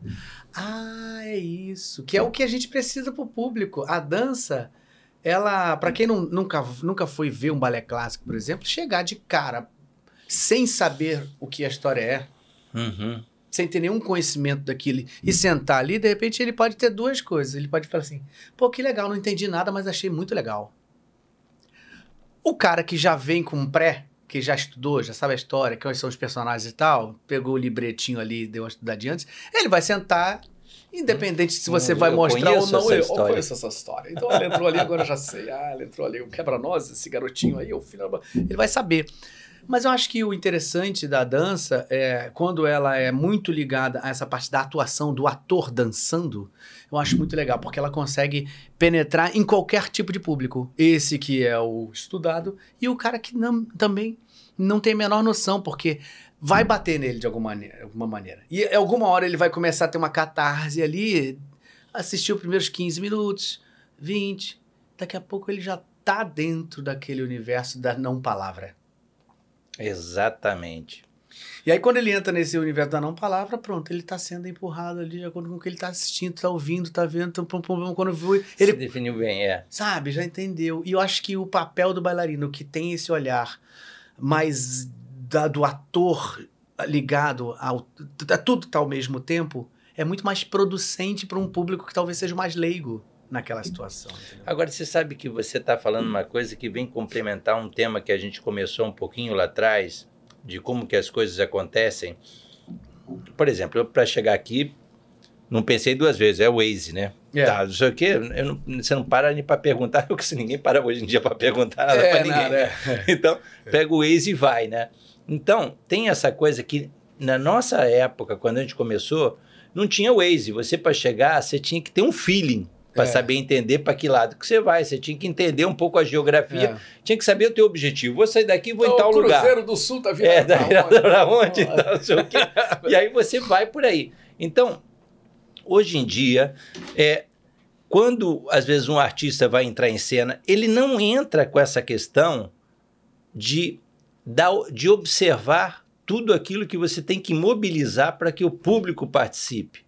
ah, é isso, que é o que a gente precisa pro público. A dança ela, para quem não, nunca, nunca foi ver um balé clássico, por exemplo, chegar de cara sem saber o que a história é, uhum. sem ter nenhum conhecimento daquilo e sentar ali, de repente ele pode ter duas coisas. Ele pode falar assim: pô, que legal, não entendi nada, mas achei muito legal. O cara que já vem com um pré, que já estudou, já sabe a história, quais são os personagens e tal, pegou o libretinho ali, deu uma estudadinha antes, ele vai sentar Independente se você vai mostrar ou não, eu, eu conheço essa história. Então ela entrou ali, agora eu já sei. Ah, ela entrou ali, o quebra-nós, esse garotinho aí, o filho. Ele vai saber. Mas eu acho que o interessante da dança é quando ela é muito ligada a essa parte da atuação do ator dançando, eu acho muito legal, porque ela consegue penetrar em qualquer tipo de público. Esse que é o estudado e o cara que não, também não tem a menor noção, porque vai bater nele de alguma maneira, alguma maneira. E alguma hora ele vai começar a ter uma catarse ali, assistir os primeiros 15 minutos, 20, daqui a pouco ele já tá dentro daquele universo da não palavra. Exatamente. E aí, quando ele entra nesse universo da não palavra, pronto, ele está sendo empurrado ali de acordo com o que ele está assistindo, está ouvindo, está vendo, tá, pum, pum, pum, quando viu, ele... Se definiu bem, é. Sabe, já entendeu. E eu acho que o papel do bailarino, que tem esse olhar mais da, do ator ligado ao. A tudo tá ao mesmo tempo, é muito mais producente para um público que talvez seja mais leigo naquela situação. Entendeu? Agora, você sabe que você está falando uma coisa que vem complementar um tema que a gente começou um pouquinho lá atrás, de como que as coisas acontecem. Por exemplo, eu para chegar aqui, não pensei duas vezes, é o Waze, né? É. Tá, não sei o quê, não, você não para nem para perguntar, porque se ninguém para hoje em dia para perguntar nada é, para ninguém. Nada, é. Então, pega o Waze e vai, né? Então, tem essa coisa que na nossa época, quando a gente começou, não tinha Waze. Você, para chegar, você tinha que ter um feeling para é. saber entender para que lado que você vai. Você tinha que entender um pouco a geografia, é. tinha que saber o teu objetivo. Vou sair daqui e vou então, em tal lugar. O Cruzeiro do Sul tá virando é, tá para onde? onde? Então, não sei o quê. e aí você vai por aí. Então, hoje em dia, é, quando às vezes um artista vai entrar em cena, ele não entra com essa questão de de observar tudo aquilo que você tem que mobilizar para que o público participe.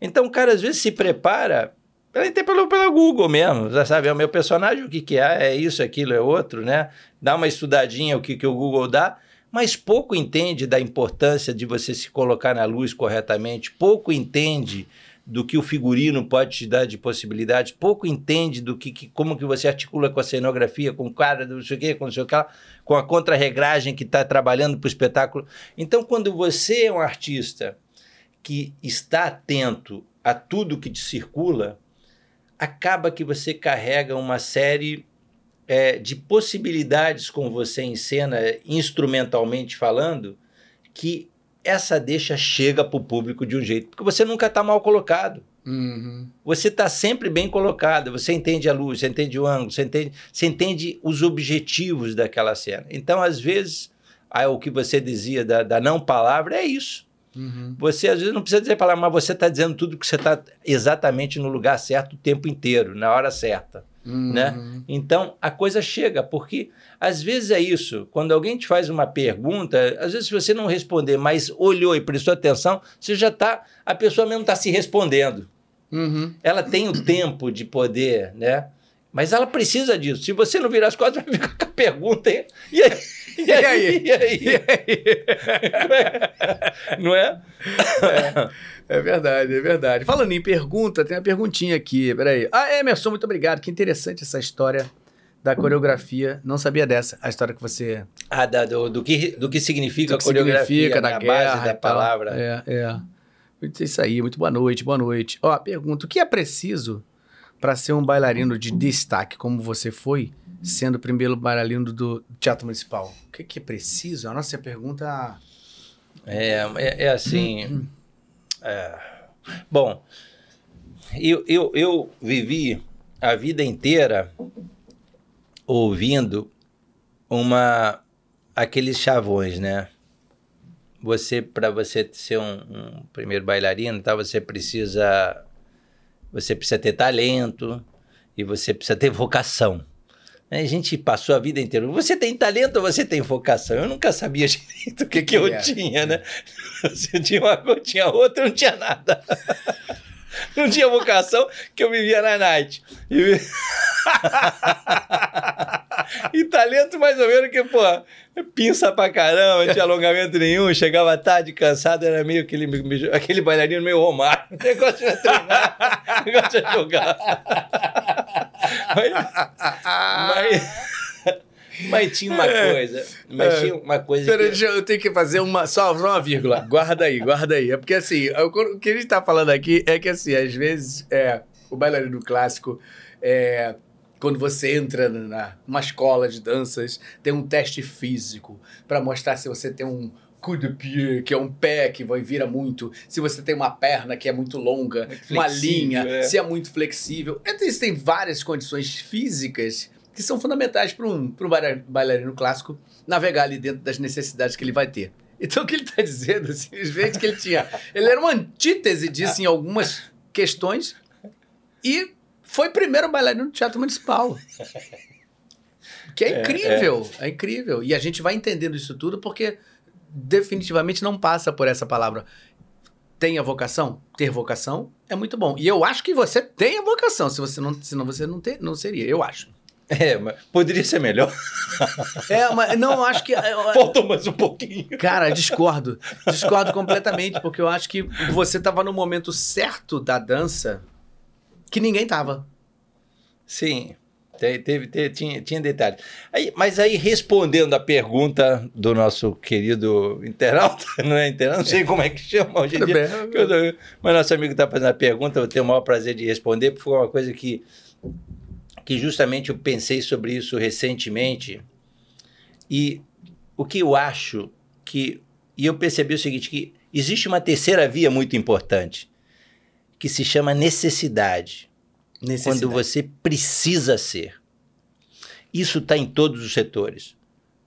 Então, o cara às vezes se prepara até pelo, pelo Google mesmo, já sabe? É o meu personagem, o que, que é, é isso, aquilo, é outro, né? Dá uma estudadinha o que, que o Google dá, mas pouco entende da importância de você se colocar na luz corretamente, pouco entende do que o figurino pode te dar de possibilidades, pouco entende do que, que como que você articula com a cenografia, com o cara, não sei o quê, com com a contrarregragem que está trabalhando para o espetáculo. Então, quando você é um artista que está atento a tudo que te circula, acaba que você carrega uma série é, de possibilidades com você em cena, instrumentalmente falando, que essa deixa chega para o público de um jeito, porque você nunca está mal colocado. Uhum. Você está sempre bem colocado, você entende a luz, você entende o ângulo, você entende, você entende os objetivos daquela cena. Então, às vezes, aí, o que você dizia da, da não palavra é isso. Uhum. Você às vezes não precisa dizer palavra, mas você está dizendo tudo que você está exatamente no lugar certo o tempo inteiro, na hora certa. Uhum. Né? Então a coisa chega, porque às vezes é isso. Quando alguém te faz uma pergunta, às vezes se você não responder, mas olhou e prestou atenção, você já está. A pessoa mesmo está se respondendo. Uhum. Ela tem o tempo de poder, né? Mas ela precisa disso. Se você não virar as costas, vai ficar com a pergunta. E, e aí? E aí? E aí? E aí? Não é? É, é verdade, é verdade. Falando em pergunta, tem uma perguntinha aqui. Peraí. Ah, Emerson, muito obrigado. Que interessante essa história da coreografia. Não sabia dessa. A história que você. Ah, da- do, do, que, do que significa do a que coreografia, significa né? da guerra. base da palavra. É, é. Muito isso aí. Muito boa noite, boa noite. Ó, pergunta: o que é preciso para ser um bailarino de destaque, como você foi, sendo o primeiro bailarino do Teatro Municipal? O que, que é preciso? A nossa pergunta. É, é, é assim. é. Bom, eu, eu, eu vivi a vida inteira ouvindo uma aqueles chavões, né? Você para você ser um, um primeiro bailarino, tá? Você precisa você precisa ter talento e você precisa ter vocação. A gente passou a vida inteira. Você tem talento ou você tem vocação? Eu nunca sabia direito o que, que eu é? tinha, né? Você tinha uma coisa, tinha outra, eu não tinha nada. Não tinha vocação, que eu vivia na night. E, e talento mais ou menos que, pô, pinça pra caramba, não tinha alongamento nenhum, chegava tarde, cansado, era meio aquele, aquele bailarino meio Romário. O negócio era treinar, o negócio era jogar. Mas, mas, tinha uma coisa, mas É. tinha uma coisa Peraí, que... deixa eu eu tenho que fazer uma. Só, só uma vírgula. Guarda aí, guarda aí. É porque assim, eu- o que a gente tá falando aqui é que assim, às vezes, é, o bailarino clássico, é, quando você entra na- numa escola de danças, tem um teste físico para mostrar se você tem um coup de pied, que é um pé que vai vira muito, se você tem uma perna que é muito longa, Muito uma flexível, linha, é. se é muito flexível. Então, Existem várias condições físicas que são fundamentais para um, pra um baila- bailarino clássico navegar ali dentro das necessidades que ele vai ter. Então, o que ele está dizendo, simplesmente, que ele tinha. Ele era uma antítese disso em algumas questões e foi primeiro bailarino do Teatro Municipal. Que é É, incrível, é. incrível. E a gente vai entendendo isso tudo porque definitivamente não passa por essa palavra. Tenha vocação? Ter vocação é muito bom. E eu acho que você tem a vocação, se você não, senão você não, ter, não seria, eu acho. É, mas poderia ser melhor. É, mas não acho que. Faltou mais um pouquinho. Cara, discordo. Discordo completamente, porque eu acho que você estava no momento certo da dança que ninguém tava. Sim, te- teve, te- tinha, tinha detalhe. Aí, mas aí, respondendo a pergunta do nosso querido internauta, não é internauta, não sei como é que chama hoje em dia. eu Mas nosso amigo está fazendo a pergunta, eu tenho o maior prazer de responder, porque foi uma coisa que, que justamente eu pensei sobre isso recentemente. E o que eu acho que. E eu percebi o seguinte: que existe uma terceira via muito importante, que se chama Necessidade. Quando você precisa ser. Isso está em todos os setores.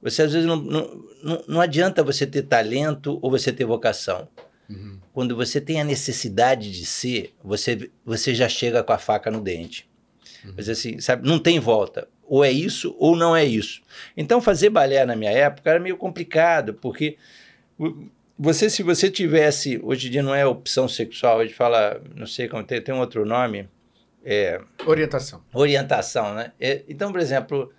Você às vezes não, não, não, adianta você ter talento ou você ter vocação. Uhum. Quando você tem a necessidade de ser, você, você já chega com a faca no dente. Mas assim, sabe, não tem volta. Ou é isso ou não é isso. Então fazer balé na minha época era meio complicado, porque você se você tivesse, hoje em dia não é opção sexual, a gente fala, não sei como tem, tem um outro nome, é, Orientação. orientação, né? É, então, por exemplo,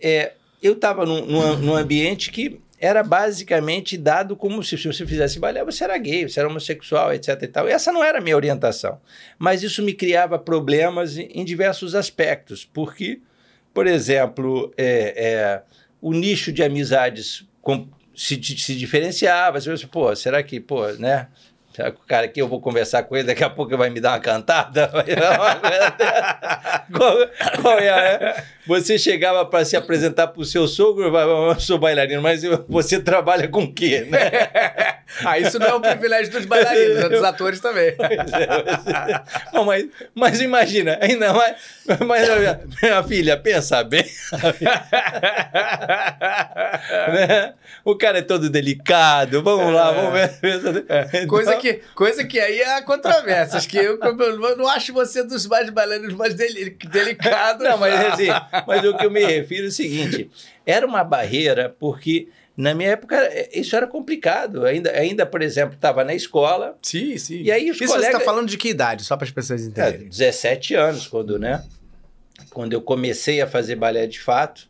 é, eu estava num, num, num ambiente que era basicamente dado como se, se você fizesse balé, você era gay, você era homossexual, etc e tal. E essa não era a minha orientação. Mas isso me criava problemas em, em diversos aspectos, porque, por exemplo, é, é, o nicho de amizades com- se, se diferenciava. Você pensa, pô, será que, pô, né? O cara aqui eu vou conversar com ele, daqui a pouco ele vai me dar uma cantada? Qual, qual é? Você chegava para se apresentar para o seu sogro, eu sou bailarino, mas eu- você trabalha com o quê? Né? Ah, isso não é um privilégio dos bailarinos, é dos atores também. Pois é, pois é. Mas, mas imagina, ainda mais. Mas, minha filha, pensa bem. né? O cara é todo delicado. Vamos lá, vamos ver. É, coisa, Então- que, coisa que aí há controvérsias, que eu, eu não acho você dos mais bailarinos mais deli- delicados. Não, mas assim, mas o que eu me refiro é o seguinte: era uma barreira, porque na minha época isso era complicado. Ainda, ainda por exemplo, estava na escola, Sim, sim. E aí os Isso você colegas- está falando de que idade? Só para as pessoas é, entenderem. 17 anos, quando, né? Quando eu comecei a fazer balé de fato,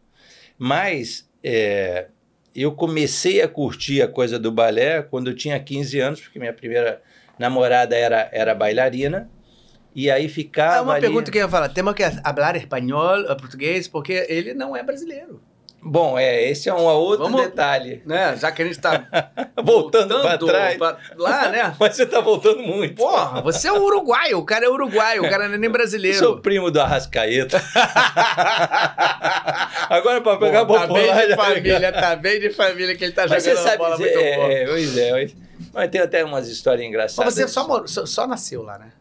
mas é, eu comecei a curtir a coisa do balé quando eu tinha 15 anos, porque minha primeira namorada era, era bailarina, e aí ficava. Ah, uma ali- pergunta que eu ia falar. Temos que falar espanhol, português, porque ele não é brasileiro. Bom, é, esse é um outro Vamos- detalhe. Né? Já que a gente está Voltando para trás. lá, né? Mas você tá voltando muito. Porra, você é uruguaio, o cara é uruguaio, o cara não é nem Eu brasileiro. sou primo do Arrascaeta. Agora, para pegar Pô, tá bem popular. de já- família, tá bem de família que ele tá Mas jogando você sabe bola dizer, muito boa. é, pois é, mas- mas tem até umas histórias engraçadas. Mas você só, morou- só, só nasceu lá, né?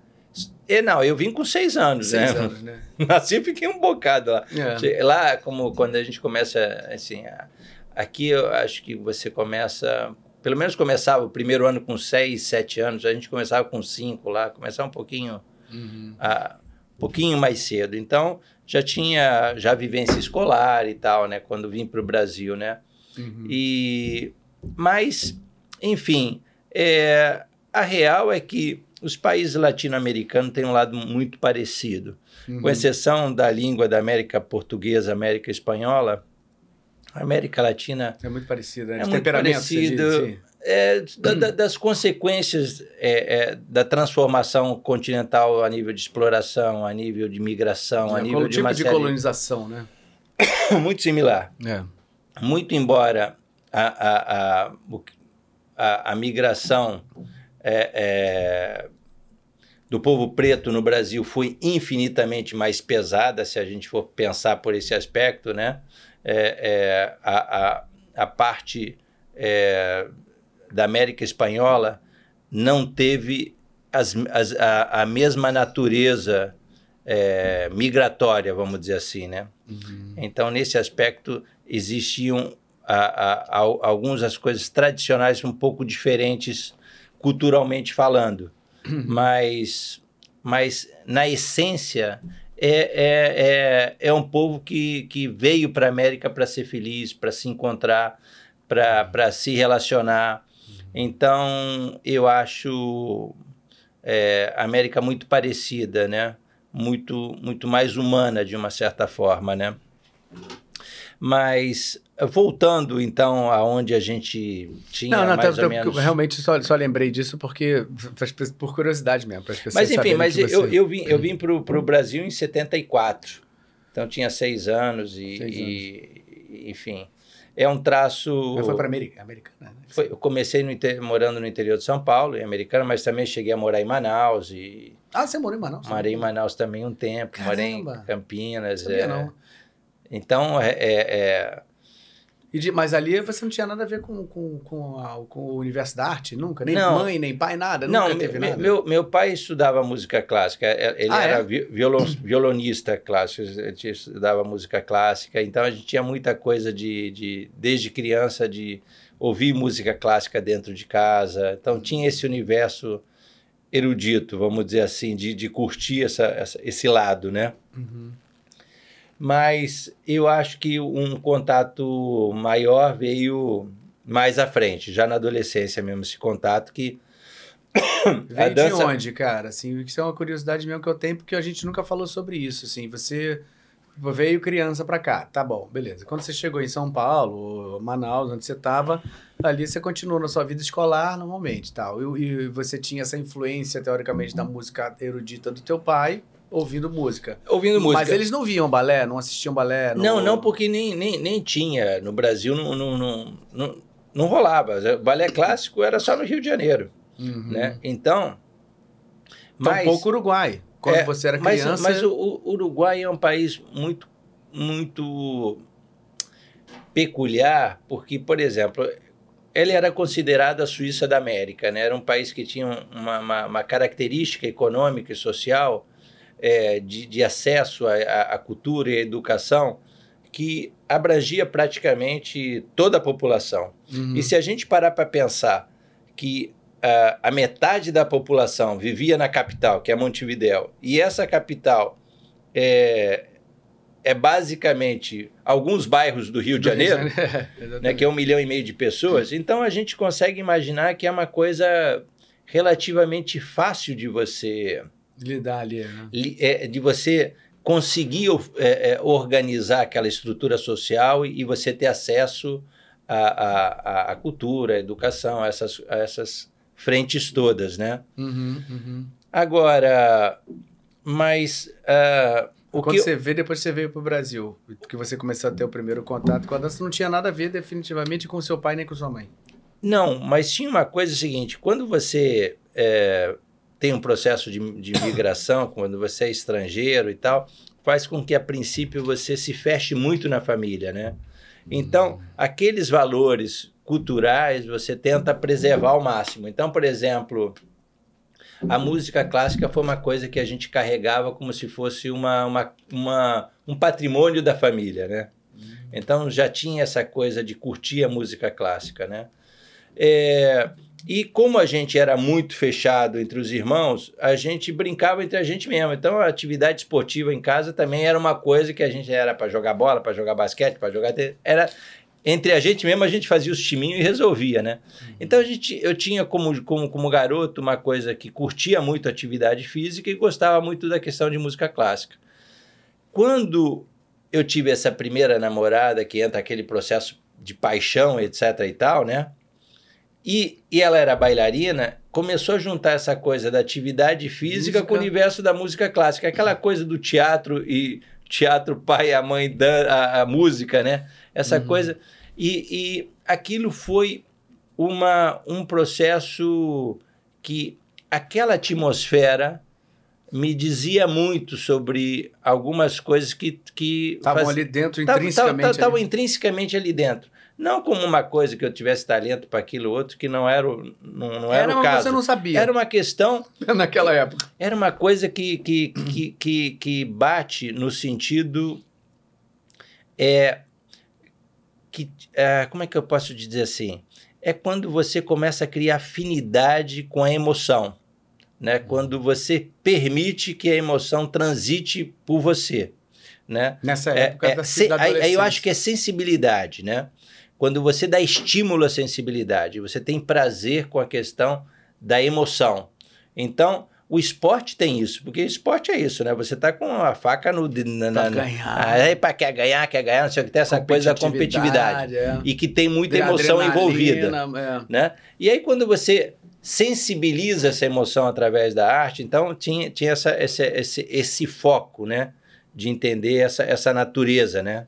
É, não, eu vim com seis anos, Seis né? anos, né? Nasci e fiquei um bocado lá. É. Lá, como quando a gente começa, assim, a- aqui eu acho que você começa, pelo menos começava o primeiro ano com seis, sete anos, a gente começava com cinco lá, começava um pouquinho, Uhum. a, um pouquinho mais cedo. Então, já tinha já vivência escolar e tal, né? Quando vim para o Brasil, né? Uhum. E, mas, enfim, é, a real é que os países latino-americanos têm um lado muito parecido. Uhum. Com exceção da língua da América Portuguesa, América Espanhola, a América Latina É muito parecido, né? É muito parecido. é da- da- das consequências é, é, da transformação continental a nível de exploração, a nível de migração, a É, nível de tipo de colonização, né? muito similar. É. muito embora a, a, a, a, a migração é, é, do povo preto no Brasil foi infinitamente mais pesada, se a gente for pensar por esse aspecto, né? É, é, a, a, a parte é, da América Espanhola não teve as, as, a, a mesma natureza é, migratória, vamos dizer assim, né? Uhum. Então, nesse aspecto, existiam a- a- a- algumas das coisas tradicionais um pouco diferentes culturalmente falando, mas, mas na essência é, é, é, é um povo que, que veio para a América para ser feliz, para se encontrar, para se relacionar. Então, eu acho é, a América muito parecida, né? Muito, muito mais humana, de uma certa forma, né? Mas, voltando, então, aonde a gente tinha Não, não, mais tá- ou tá- menos... realmente só, só lembrei disso porque por curiosidade mesmo, para as pessoas Mas, enfim, mas eu, você- eu vim, eu vim para o Brasil em 74. Então, tinha seis anos e, Seis e- enfim... É um traço... Mas foi para América, Americana, né? Foi- eu comecei no inte- morando no interior de São Paulo, em Americana, mas também cheguei a morar em Manaus e Ah, você morou em Manaus? morei em Manaus também um tempo, morei em Caramba! Campinas. Sabia é. não. Então, é, é- é- de- mas ali você não tinha nada a ver com, com, com, a- com o universo da arte? Nunca? Nem Não. mãe, nem pai, nada? Não, nunca teve me- nada? meu, meu pai estudava música clássica. é- Ele Ah, era é? vi- violon- violonista clássico, ele estudava música clássica. Então a gente tinha muita coisa de, de desde criança de ouvir música clássica dentro de casa. Então tinha esse universo erudito, vamos dizer assim, de, de curtir essa, essa- esse lado, né? Uhum. Mas eu acho que um contato maior veio mais à frente, já na adolescência mesmo, esse contato que Veio dança- de onde, cara? Assim, isso é uma curiosidade mesmo que eu tenho, porque a gente nunca falou sobre isso, assim. Você veio criança pra cá, tá bom, beleza. Quando você chegou em São Paulo, Manaus, onde você tava, ali você continuou na sua vida escolar normalmente, tal. E, e você tinha essa influência, teoricamente, da música erudita do teu pai, ouvindo música. ouvindo música. Mas eles não viam balé, não assistiam balé? Não, não, porque nem, nem, nem tinha. No Brasil não, não, não, não, não rolava. O balé clássico era só no Rio de Janeiro, Uhum. né? Então... Tampouco Uruguai. Quando É, você era Mas, criança... mas o, o Uruguai é um país muito, muito peculiar, porque, por exemplo, ele era considerado a Suíça da América, né? Era um país que tinha uma, uma, uma característica econômica e social é, de, de, acesso à, cultura e à educação que abrangia praticamente toda a população. Uhum. E se a gente parar para pensar que uh, a metade da população vivia na capital, que é Montevidéu, e essa capital é, é basicamente alguns bairros do Rio de Janeiro, né, que é um milhão e meio de pessoas, então a gente consegue imaginar que é uma coisa relativamente fácil de você lidar ali, né? É, de você conseguir é, é, organizar aquela estrutura social e, e você ter acesso à, à, à, cultura, à educação, a essas, a essas frentes todas, né? Uhum, uhum. Agora, mas uh, o Quando que você vê, depois você veio para o Brasil, que você começou a ter o primeiro contato com a dança, não tinha nada a ver definitivamente com seu pai nem com sua mãe. Não, mas tinha uma coisa seguinte: quando você é, tem um processo de, de migração, quando você é estrangeiro e tal, faz com que a princípio você se feche muito na família, né? Então, hum. aqueles valores culturais você tenta preservar ao máximo. Então, por exemplo, a música clássica foi uma coisa que a gente carregava como se fosse uma, uma, uma um patrimônio da família, né? Então já tinha essa coisa de curtir a música clássica, né? É, e como a gente era muito fechado entre os irmãos, a gente brincava entre a gente mesmo. Então a atividade esportiva em casa também era uma coisa que a gente era para jogar bola, para jogar basquete, para jogar era entre a gente mesmo, a gente fazia os timinhos e resolvia, né? Uhum. Então a gente, eu tinha como, como, como garoto uma coisa que curtia muito a atividade física e gostava muito da questão de música clássica. Quando eu tive essa primeira namorada, que entra aquele processo de paixão, etc e tal, né? E, e ela era bailarina, começou a juntar essa coisa da atividade física música. com o universo da música clássica, aquela coisa do teatro e teatro pai e a mãe da a, a música, né? essa uhum. coisa. E, e aquilo foi uma, um processo que aquela atmosfera me dizia muito sobre algumas coisas que estavam faz... ali dentro intrinsecamente estavam intrinsecamente ali dentro não como uma coisa que eu tivesse talento para aquilo outro que não era o, não, não era, era o caso você não sabia era uma questão naquela época era uma coisa que que, que, que, que bate no sentido é que, é, como é que eu posso dizer assim? É quando você começa a criar afinidade com a emoção, né? Quando você permite que a emoção transite por você, né? Nessa é, época é, da, se, da aí, aí eu acho que é sensibilidade, né? Quando você dá estímulo à sensibilidade, você tem prazer com a questão da emoção. Então, o esporte tem isso, porque esporte é isso, né? Você tá com a faca no. Na, pra na, ganhar. Aí, pra quer ganhar, quer ganhar, não sei o que, tem essa coisa da competitividade. É. E que tem muita emoção envolvida. É. Né? E aí, quando você sensibiliza essa emoção através da arte, então tinha, tinha essa, esse, esse, esse foco, né? De entender essa, essa natureza, né?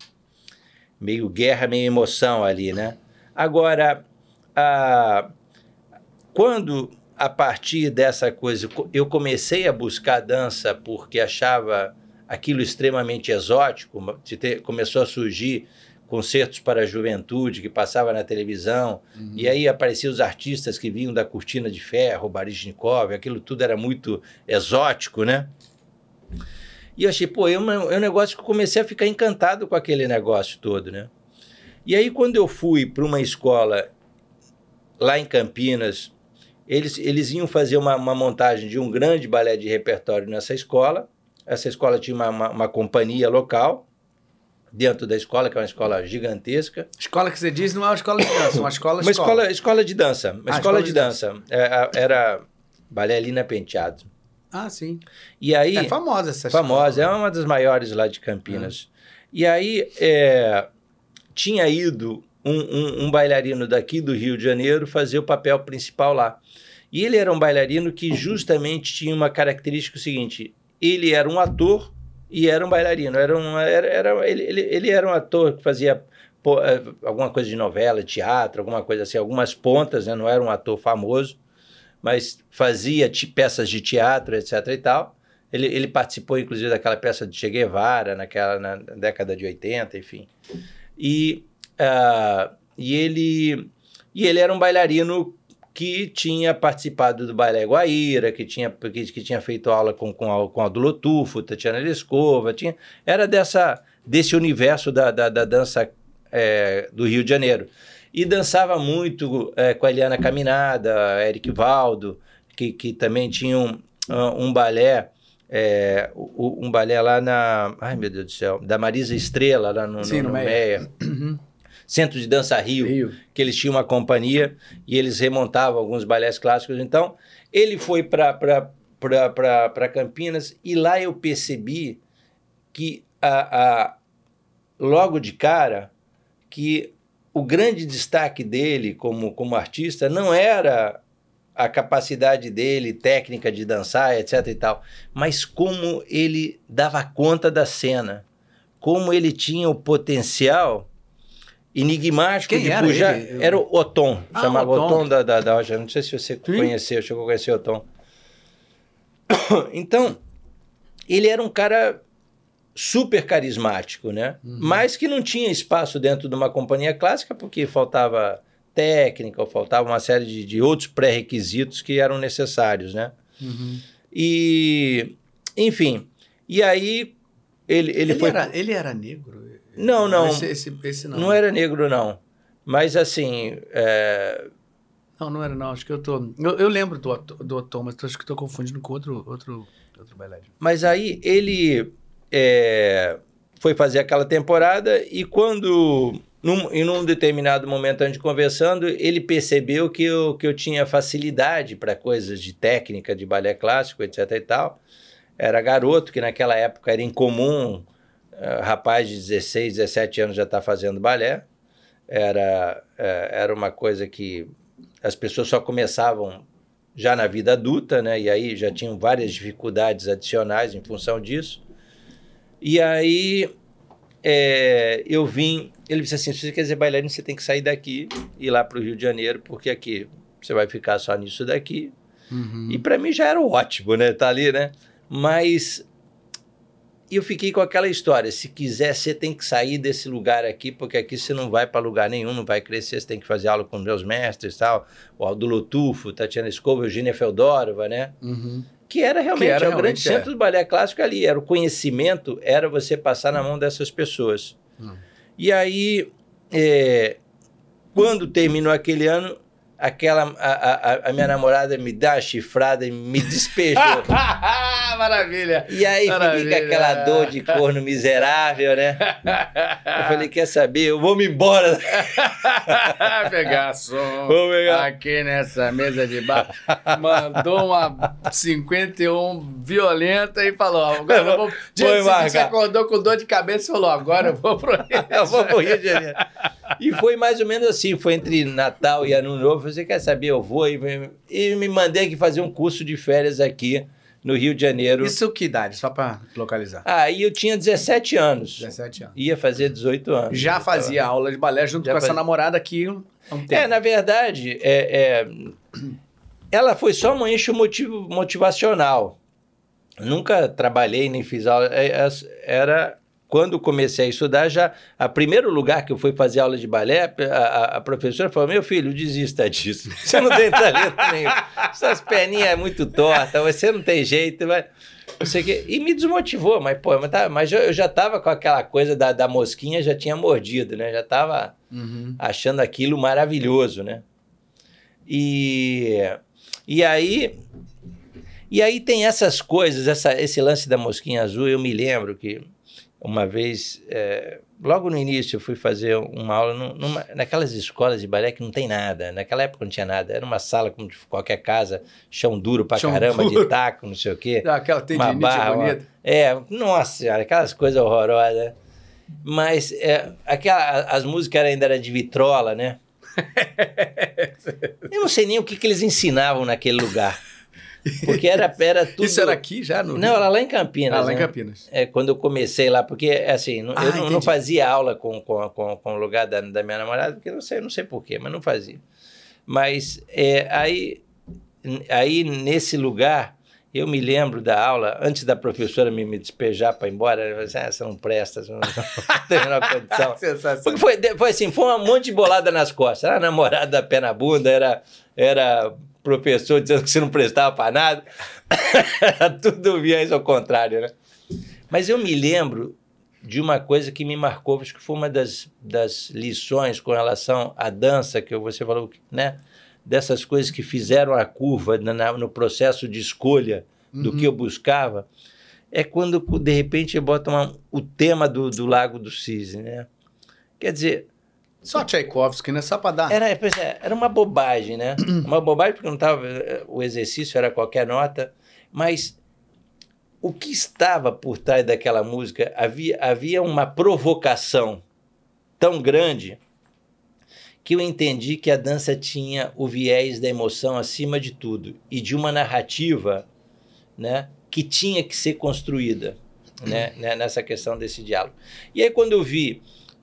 Meio guerra, meio emoção ali, né? Agora, a, quando a partir dessa coisa, eu comecei a buscar dança porque achava aquilo extremamente exótico. Começou a surgir concertos para a juventude que passava na televisão, uhum. e aí apareciam os artistas que vinham da Cortina de Ferro, Baryshnikov, aquilo tudo era muito exótico, né? E eu achei, pô, é um, é um negócio que eu comecei a ficar encantado com aquele negócio todo, né? E aí, quando eu fui para uma escola lá em Campinas, eles, eles iam fazer uma, uma, montagem de um grande balé de repertório nessa escola. Essa escola tinha uma, uma, uma, companhia local dentro da escola, que é uma escola gigantesca. Escola que você diz não é uma escola de dança, uma escola Uma escola, escola, escola de dança. Uma ah, escola, escola, de, dança. dança. É, era balé Lina Penteado. Ah, sim. E aí, é famosa essa Famosa, escola. é uma das maiores lá de Campinas. Ah. E aí é, tinha ido um, um, um, bailarino daqui do Rio de Janeiro fazer o papel principal lá. E ele era um bailarino que justamente tinha uma característica seguinte: ele era um ator e era um bailarino. Era um, era, era, ele, ele, ele era um ator que fazia pô, é, alguma coisa de novela, teatro, alguma coisa assim, algumas pontas, né? não era um ator famoso, mas fazia peças de teatro, etc. e tal. Ele, ele participou, inclusive, daquela peça de Che Guevara, naquela, na década de 80, enfim. E, uh, e ele E ele era um bailarino que tinha participado do Balé Guaíra, que tinha, que, que tinha feito aula com, com, com Tatiana Lescova, tinha, era dessa, desse universo da, da, da dança é, do Rio de Janeiro. E dançava muito é, com a Eliana Caminada, Eric Valdo, que, que também tinha um, um balé, é, um balé lá na. Ai, meu Deus do céu, da Marisa Estrela, lá no, Sim, no, no, no Meia. Meia. Centro de Dança Rio, Rio. que eles tinham uma companhia e eles remontavam alguns balés clássicos. Então, ele foi para Campinas e lá eu percebi que a, a, logo de cara que o grande destaque dele como, como artista não era a capacidade dele, técnica de dançar, etc e tal, mas como ele dava conta da cena, como ele tinha o potencial enigmático Quem de era pujar. ele? Era o Otom, Ah, chamava Otom. Otom da, da, da Rocha. Não sei se você conheceu, chegou a conhecer o Otom. Então, ele era um cara super carismático, né? Mas que não tinha espaço dentro de uma companhia clássica porque faltava técnica, ou faltava uma série de, de outros pré-requisitos que eram necessários, né? Uhum. E, enfim, e aí ele, ele, Ele, foi... era, ele era negro? Não, não. Esse, esse, esse não. Não era negro, não. Mas, assim, é, Não, não era não. Acho que eu tô... Eu, eu lembro do, do mas acho que tô confundindo com outro, outro, outro bailarino. Mas aí ele é, foi fazer aquela temporada e quando, num, em um determinado momento, a gente conversando, ele percebeu que eu, que eu tinha facilidade para coisas de técnica, de balé clássico, etc e tal. Era garoto, que naquela época era incomum, eh, rapaz de 16, 17 anos já está fazendo balé. Era, eh, era uma coisa que as pessoas só começavam já na vida adulta, né? E aí já tinham várias dificuldades adicionais em função disso. E aí é, eu vim, ele disse assim, se você quer ser bailarino, você tem que sair daqui e ir lá para o Rio de Janeiro, porque aqui você vai ficar só nisso daqui. Uhum. E para mim já era ótimo, né? Tá ali, né? Mas eu fiquei com aquela história, se quiser, você tem que sair desse lugar aqui, porque aqui você não vai para lugar nenhum, não vai crescer, você tem que fazer aula com meus mestres, tal, o Aldo Lotufo, Tatiana Escova, Eugênia Feodorova, né? Uhum. Que era realmente era é o grande é. centro do balé clássico ali. Era o conhecimento, era você passar na mão dessas pessoas. Hum. E aí, é, quando terminou aquele ano, aquela a, a, a minha namorada me dá a chifrada e me despejou. Maravilha! e aí Maravilha. aquela dor de corno miserável, né? Eu falei, quer saber? Eu vou me embora. pegar som Vou pegar. aqui nessa mesa de bar. Mandou uma 51 violenta e falou: agora eu vou. Dia você acordou com dor de cabeça e falou: agora eu vou pro Rio. Eu vou pro Rio de Janeiro. E foi mais ou menos assim, foi entre Natal e Ano Novo. Você quer saber? Eu vou e, me- e me mandei aqui fazer um curso de férias aqui no Rio de Janeiro. Isso que idade? Só pra localizar. Aí eu tinha 17 anos. 17 anos. Ia fazer 18 anos. Já fazia aula de balé junto Já com essa fazia. namorada aqui há um tempo. É, na verdade, é, é, ela foi só um eixo motivo, motivacional. Nunca trabalhei nem fiz aula. É, é, Era quando comecei a estudar, já a primeiro lugar que eu fui fazer aula de balé, a, a- a professora falou: Meu filho, desista disso. Você não tem talento nenhum. Suas perninhas é muito tortas, você não tem jeito. O quê. E me desmotivou, mas, pô, mas, tá- mas eu, já estava com aquela coisa da, da mosquinha, já tinha mordido, né? Já estava Uhum. achando aquilo maravilhoso, né? E, e aí e aí tem essas coisas, essa, esse lance da mosquinha azul. Eu me lembro que uma vez, é, logo no início, eu fui fazer uma aula num- numa, naquelas escolas de balé que não tem nada. Naquela época não tinha nada. Era uma sala como de qualquer casa, chão duro pra Chão caramba, duro. de taco, não sei o quê. Ah, Aquela Uma barra, bonita. é, nossa senhora, aquelas coisas horrorosas. Mas é, aquela, as músicas ainda eram de vitrola, né? Eu não sei nem o que, que eles ensinavam naquele lugar. Porque era, era tudo. Isso era aqui já no Não, era lá em Campinas. Ah, lá em né? Campinas. É, quando eu comecei lá, porque assim, não- Ah, eu não, não fazia aula com, com, com, com o lugar da, da minha namorada, porque não sei, não sei porquê, mas não fazia. Mas é, aí, aí, nesse lugar, Eu me lembro da aula, antes da professora me, me despejar para ir embora, ela falou assim, ah, você não presta, você não, não tem a menor condição. Porque foi, foi assim, foi um monte de bolada nas costas. Era namorada da pé na bunda, era, era professor dizendo que você não prestava para nada. Tudo viés ao contrário, né? Mas eu me lembro de uma coisa que me marcou, acho que foi uma das, das lições com relação à dança, que você falou, né? dessas coisas que fizeram a curva na, no processo de escolha do uhum. que eu buscava, é quando, de repente, bota uma, o tema do, do Lago do Cisne, né? Quer dizer... Só Tchaikovsky, né? Só para dar... Era, é, era uma bobagem, né? uma bobagem porque não tava... O exercício era qualquer nota, mas o que estava por trás daquela música, havia, havia uma provocação tão grande que eu entendi que a dança tinha o viés da emoção acima de tudo e de uma narrativa né, que tinha que ser construída né, né, nessa questão desse diálogo. E aí, quando eu vi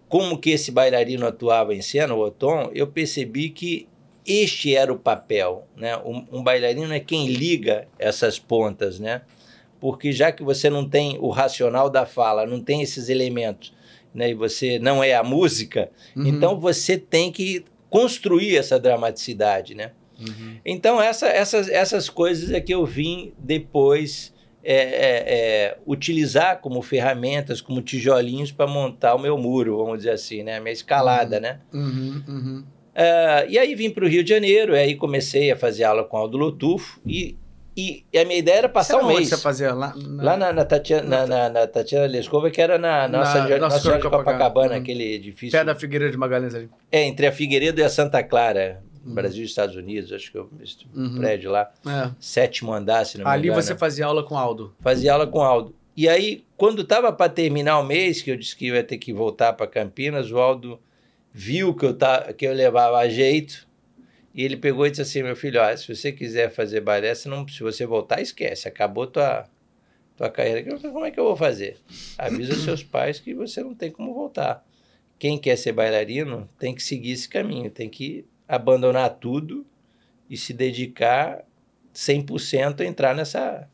como que esse bailarino atuava em cena, o Otom, eu percebi que este era o papel. Né? Um, um bailarino é quem liga essas pontas, né? porque já que você não tem o racional da fala, não tem esses elementos né, e você não é a música, uhum. então você tem que construir essa dramaticidade, né? Uhum. Então essa, essas, essas coisas é que eu vim depois é, é, é, utilizar como ferramentas, como tijolinhos para montar o meu muro, vamos dizer assim, né? A minha escalada, uhum. né? Uhum, uhum. Uh, e aí vim para o Rio de Janeiro, aí comecei a fazer aula com Aldo Lotufo e e, a minha ideia era passar um mês. você fazia lá? Na... Lá na, na, Tatiana, na, na, Tatiana Lescova, que era na, nossa, na, nossa de Copacabana, hum. aquele edifício. Pé da Figueiredo de Magalhães ali. É, entre a Figueiredo e a Santa Clara. Uhum. Brasil e Estados Unidos, acho que eu uhum. prédio lá. É. Sétimo andar, se não me Ali engano. você fazia aula com Aldo. Fazia aula com Aldo. E aí, quando estava para terminar o mês, que eu disse que eu ia ter que voltar para Campinas, o Aldo viu que eu, tá, que eu levava a jeito e ele pegou e disse assim: meu filho, ó, se você quiser fazer balé, se, não, se você voltar, esquece, acabou tua, tua carreira. Eu falei, como é que eu vou fazer? Avisa seus pais que você não tem como voltar. Quem quer ser bailarino tem que seguir esse caminho, tem que abandonar tudo e se dedicar 100% a entrar nessa,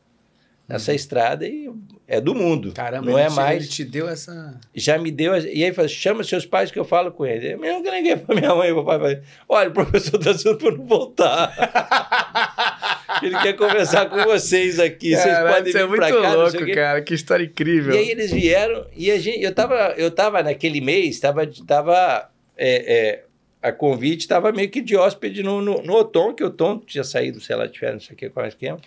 nessa uhum. estrada e é do mundo. Caramba, não é mais. Ele te deu essa. Já me deu. E aí fala, chama seus pais que eu falo com eles. Eu não liguei para minha mãe e papai. Falei, Olha, o professor está dizendo para não voltar. ele quer conversar com vocês aqui. Cara, vocês podem vir é muito cá, louco, cara. Que história incrível. E aí eles vieram e a gente, eu estava eu tava naquele mês, estava tava, é, é, a convite estava meio que de hóspede no, no, no Otom, que o Otom tinha saído, sei lá, tiver não sei o que, qual é o esquema.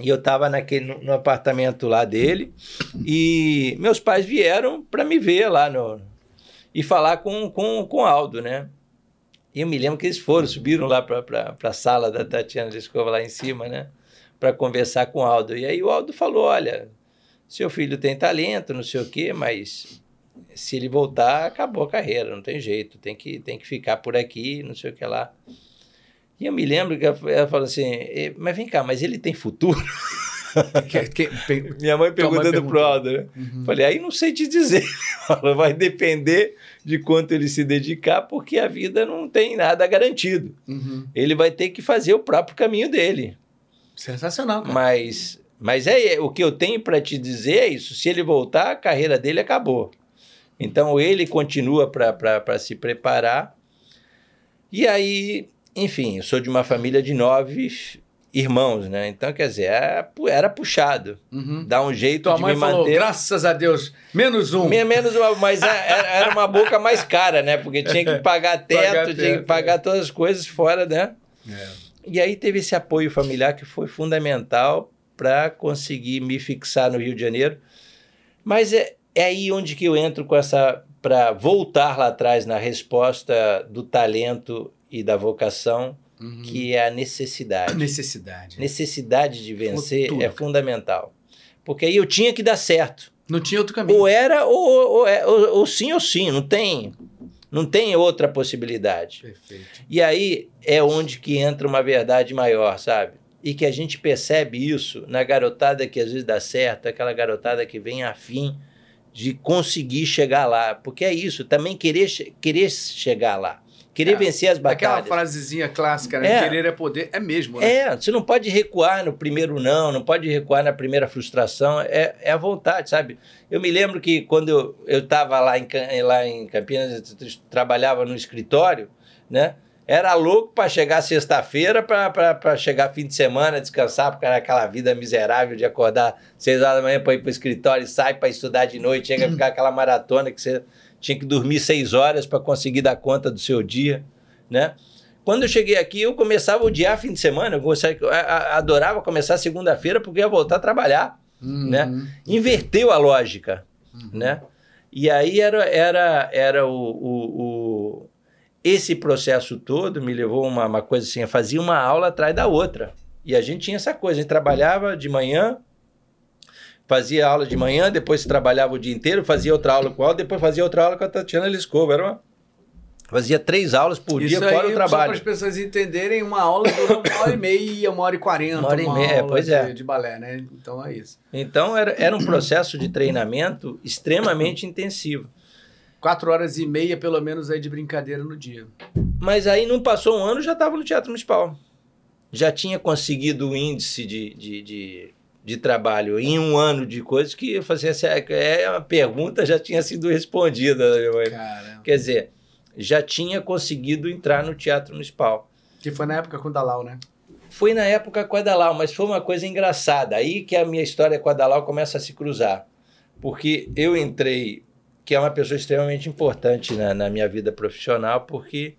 E eu estava naquele no, no, apartamento lá dele e meus pais vieram para me ver lá no e falar com com com Aldo, né? E eu me lembro que eles foram, subiram lá para a sala da Tatiana Descova lá em cima, né? Para conversar com o Aldo. E aí o Aldo falou: olha, seu filho tem talento, não sei o quê, mas se ele voltar, acabou a carreira, não tem jeito, tem que, tem que ficar por aqui, não sei o que lá. E eu me lembro que ela falou assim, mas vem cá, mas ele tem futuro? Que, que, Minha mãe perguntando pro Aldo, né? Uhum. Falei, aí não sei te dizer. Vai depender de quanto ele se dedicar, porque a vida não tem nada garantido. Uhum. Ele vai ter que fazer o próprio caminho dele. Sensacional, cara. Mas, mas é, é o que eu tenho para te dizer é isso. Se ele voltar, a carreira dele acabou. Então ele continua para se preparar. E aí enfim, eu sou de uma família de nove irmãos, né? Então, quer dizer, era, é era puxado. Uhum. Dá um jeito Tua de mãe me falou, manter. Graças a Deus, menos um. Menos uma, mas é, era uma boca mais cara, né? Porque tinha que pagar teto, pagar tinha teto, que pagar é. todas as coisas fora, né? É. E aí teve esse apoio familiar que foi fundamental para conseguir me fixar no Rio de Janeiro. Mas é, é aí onde que eu entro com essa para voltar lá atrás na resposta do talento e da vocação, uhum. que é a necessidade. Necessidade. Necessidade de vencer é fundamental. Porque aí eu tinha que dar certo. Não tinha outro caminho. Ou era, ou, ou, ou, é, ou sim ou sim, não tem. Não tem outra possibilidade. Perfeito. E aí é onde que entra uma verdade maior, sabe? E que a gente percebe isso na garotada que às vezes dá certo, aquela garotada que vem afim de conseguir chegar lá. Porque é isso, também querer, querer chegar lá Querer É, vencer as Aquela batalhas. frasezinha clássica, né? É. Querer é poder. É mesmo, né? É, você não pode recuar no primeiro não, não pode recuar na primeira frustração, é, é a vontade, sabe? Eu me lembro que quando eu estava lá em, lá em Campinas, eu trabalhava no escritório, né? Era louco para chegar sexta-feira, para chegar fim de semana, descansar, porque era aquela vida miserável de acordar seis horas da manhã para ir para o escritório, e sai para estudar de noite, chega a ficar aquela maratona que você tinha que dormir seis horas para conseguir dar conta do seu dia, né? Quando eu cheguei aqui, eu começava a odiar fim de semana, eu gostava- eu adorava começar segunda-feira porque ia voltar a trabalhar, Uhum. né? Inverteu a lógica, Uhum. né? E aí era, era, era o, o, o- Esse processo todo me levou a uma, uma coisa assim, eu fazia uma aula atrás da outra. E a gente tinha essa coisa, a gente trabalhava de manhã, fazia aula de manhã, depois trabalhava o dia inteiro, fazia outra aula com ela, depois fazia outra aula com a Tatiana Liscova. Era uma... Fazia três aulas por Isso dia aí, fora o Só para trabalho. as pessoas entenderem, uma aula dura uma hora e meia, uma hora e quarenta. Uma hora e meia, pois de, é. de balé, né? Então é isso. Então era, era um processo de treinamento extremamente intensivo. Quatro horas e meia, pelo menos, aí de brincadeira no dia. Mas aí não passou um ano, já estava no Teatro Municipal. Já tinha conseguido o índice de, de, de, de trabalho em um ano de coisas que eu fazia assim, é, a pergunta já tinha sido respondida. né, meu irmão? Cara. Quer dizer, já tinha conseguido entrar no Teatro Municipal. Que foi na época com o Dalau, né? Foi na época com a Dalau, mas foi uma coisa engraçada. Aí que a minha história com a Dalau começa a se cruzar. Porque eu entrei, que é uma pessoa extremamente importante na, na minha vida profissional, porque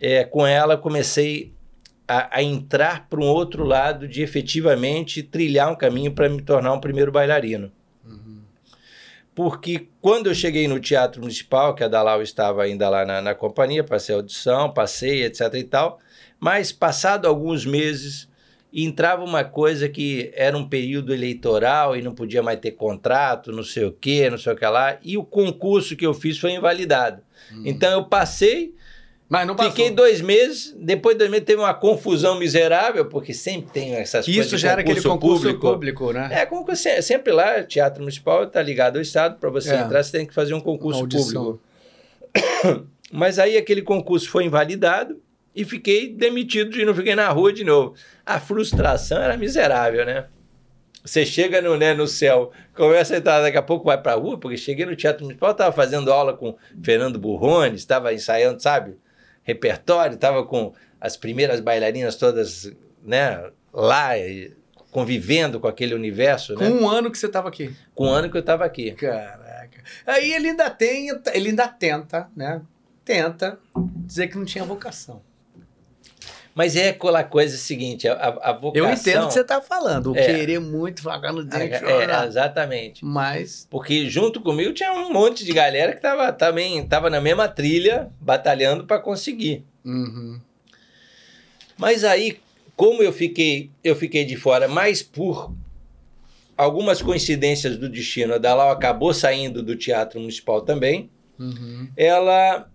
é, com ela comecei a, a entrar para um outro lado de efetivamente trilhar um caminho para me tornar um primeiro bailarino. Uhum. Porque quando eu cheguei no Teatro Municipal, que a Dalau estava ainda lá na, na companhia, passei a audição, passei, etc e tal, mas passado alguns meses, entrava uma coisa que era um período eleitoral e não podia mais ter contrato, não sei o quê, não sei o que lá, e o concurso que eu fiz foi invalidado. Então eu passei, Mas não passou. fiquei dois meses, depois de dois meses teve uma confusão miserável, porque sempre tem essas Que coisas isso já era aquele concurso público. público, né? É, que você, sempre lá, Teatro Municipal está ligado ao Estado, para você É. entrar, você tem que fazer um concurso público. Mas aí aquele concurso foi invalidado e fiquei demitido e não fiquei na rua de novo. A frustração era miserável, né? Você chega no, né, no céu, começa a entrar, daqui a pouco vai para a rua, porque cheguei no Teatro Municipal, estava fazendo aula com Fernando Burrone, estava ensaiando, sabe, repertório, estava com as primeiras bailarinas todas, né, lá, e convivendo com aquele universo, Com né? um ano que você estava aqui. Com o ano que eu estava aqui. Caraca. Aí ele ainda tem, ele ainda tenta, né? Tenta dizer que não tinha vocação. Mas é aquela coisa seguinte, a, a, vocação... Eu entendo o que você está falando. O É. querer muito, vagar no dente, É, chorar. exatamente. Mas, Porque junto comigo tinha um monte de galera que estava também tava na mesma trilha, batalhando para conseguir. uhum. Mas aí, como eu fiquei, eu fiquei de fora, mas por algumas coincidências do destino, a Dalau acabou saindo do Teatro Municipal também. Uhum. Ela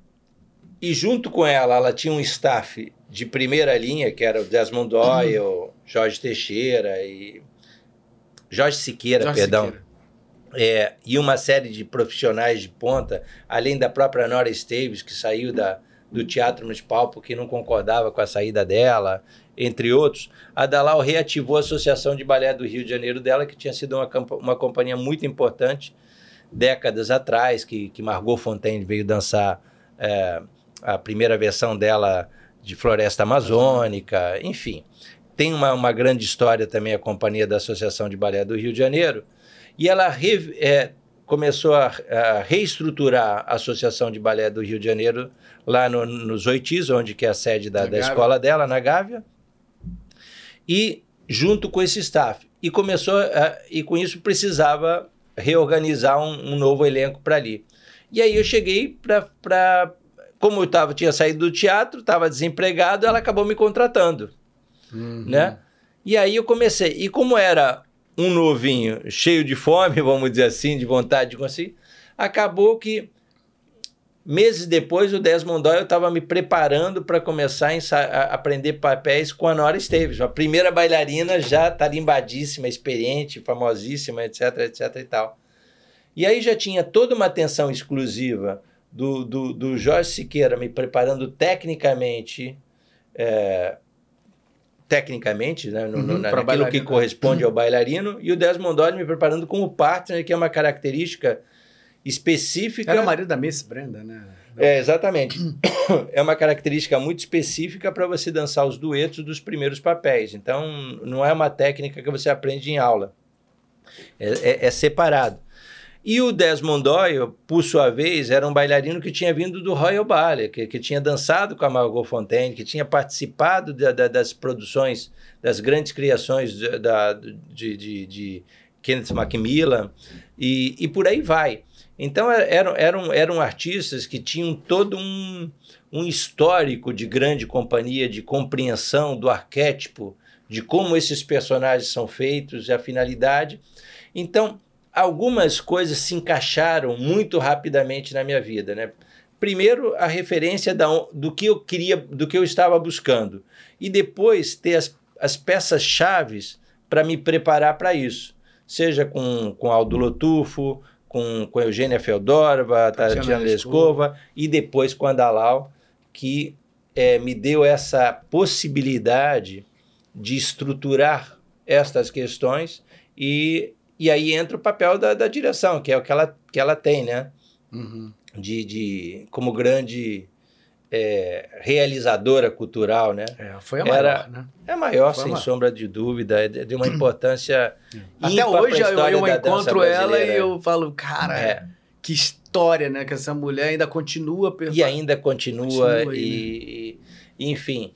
e junto com ela, ela tinha um staff de primeira linha, que era o Desmond Doyle, Jorge Teixeira e Jorge Siqueira, Jorge perdão. Siqueira. É, e uma série de profissionais de ponta, além da própria Nora Esteves, que saiu da, do Teatro Municipal porque não concordava com a saída dela, entre outros. A Dalau reativou a Associação de Balé do Rio de Janeiro dela, que tinha sido uma, uma companhia muito importante décadas atrás, que, que Margot Fontaine veio dançar é, a primeira versão dela de Floresta Amazônica, enfim. Tem uma, uma grande história também a companhia da Associação de Balé do Rio de Janeiro, e ela re- é, começou a, a reestruturar a Associação de Balé do Rio de Janeiro lá no, nos Oitis, onde que é a sede da, da escola dela, na Gávea, e junto com esse staff. E começou, a, e com isso precisava reorganizar um, um novo elenco para ali. E aí eu cheguei para. Como eu tava, tinha saído do teatro, estava desempregado, ela acabou me contratando Uhum. né? E aí eu comecei. E como era um novinho cheio de fome, vamos dizer assim, de vontade de conseguir, acabou que meses depois o Desmond Doyle estava me preparando para começar a, a aprender papéis com a Nora Esteves, a primeira bailarina já tarimbadíssima, experiente, famosíssima, etc, etc e tal. E aí já tinha toda uma atenção exclusiva do, do, do Jorge Siqueira me preparando tecnicamente, é, tecnicamente, né, no, Uhum, no, pra naquilo que bailarino. corresponde ao bailarino, e o Desmond Doyle me preparando como partner, que é uma característica específica. Era o marido da Miss Brenda, né? É, exatamente. é uma característica muito específica para você dançar os duetos dos primeiros papéis. Então, não é uma técnica que você aprende em aula. É, é- é separado. E o Desmond Doyle, por sua vez, era um bailarino que tinha vindo do Royal Ballet, que, que tinha dançado com a Margot Fonteine, que tinha participado da- da- das produções, das grandes criações de, da- de, de- de Kenneth Macmillan, e, e por aí vai. Então é, eram, eram, eram artistas que tinham todo um, um histórico de grande companhia, de compreensão do arquétipo, de como esses personagens são feitos e a finalidade. Então, algumas coisas se encaixaram muito rapidamente na minha vida, né? Primeiro, a referência da, do que eu queria, do que eu estava buscando. E depois ter as, as peças chaves para me preparar para isso. Seja com, com Aldo Lotufo, com, com Eugênia Feodorova, Tatiana Tatiana Lescova. Lescova, e depois com a Dalau, que eh, me deu essa possibilidade de estruturar estas questões e, e aí entra o papel da, da direção, que é o que ela, que ela tem, né? Uhum. De, de, como grande eh, realizadora cultural, né? É, foi a maior, Era- né? É maior, Foi sem uma- sombra de dúvida, é de uma importância Até ímpar pra hoje eu, eu encontro ela e eu falo, cara, É. que história, né? Que essa mulher ainda continua... e ainda continua, Continua aí, né? e, e- enfim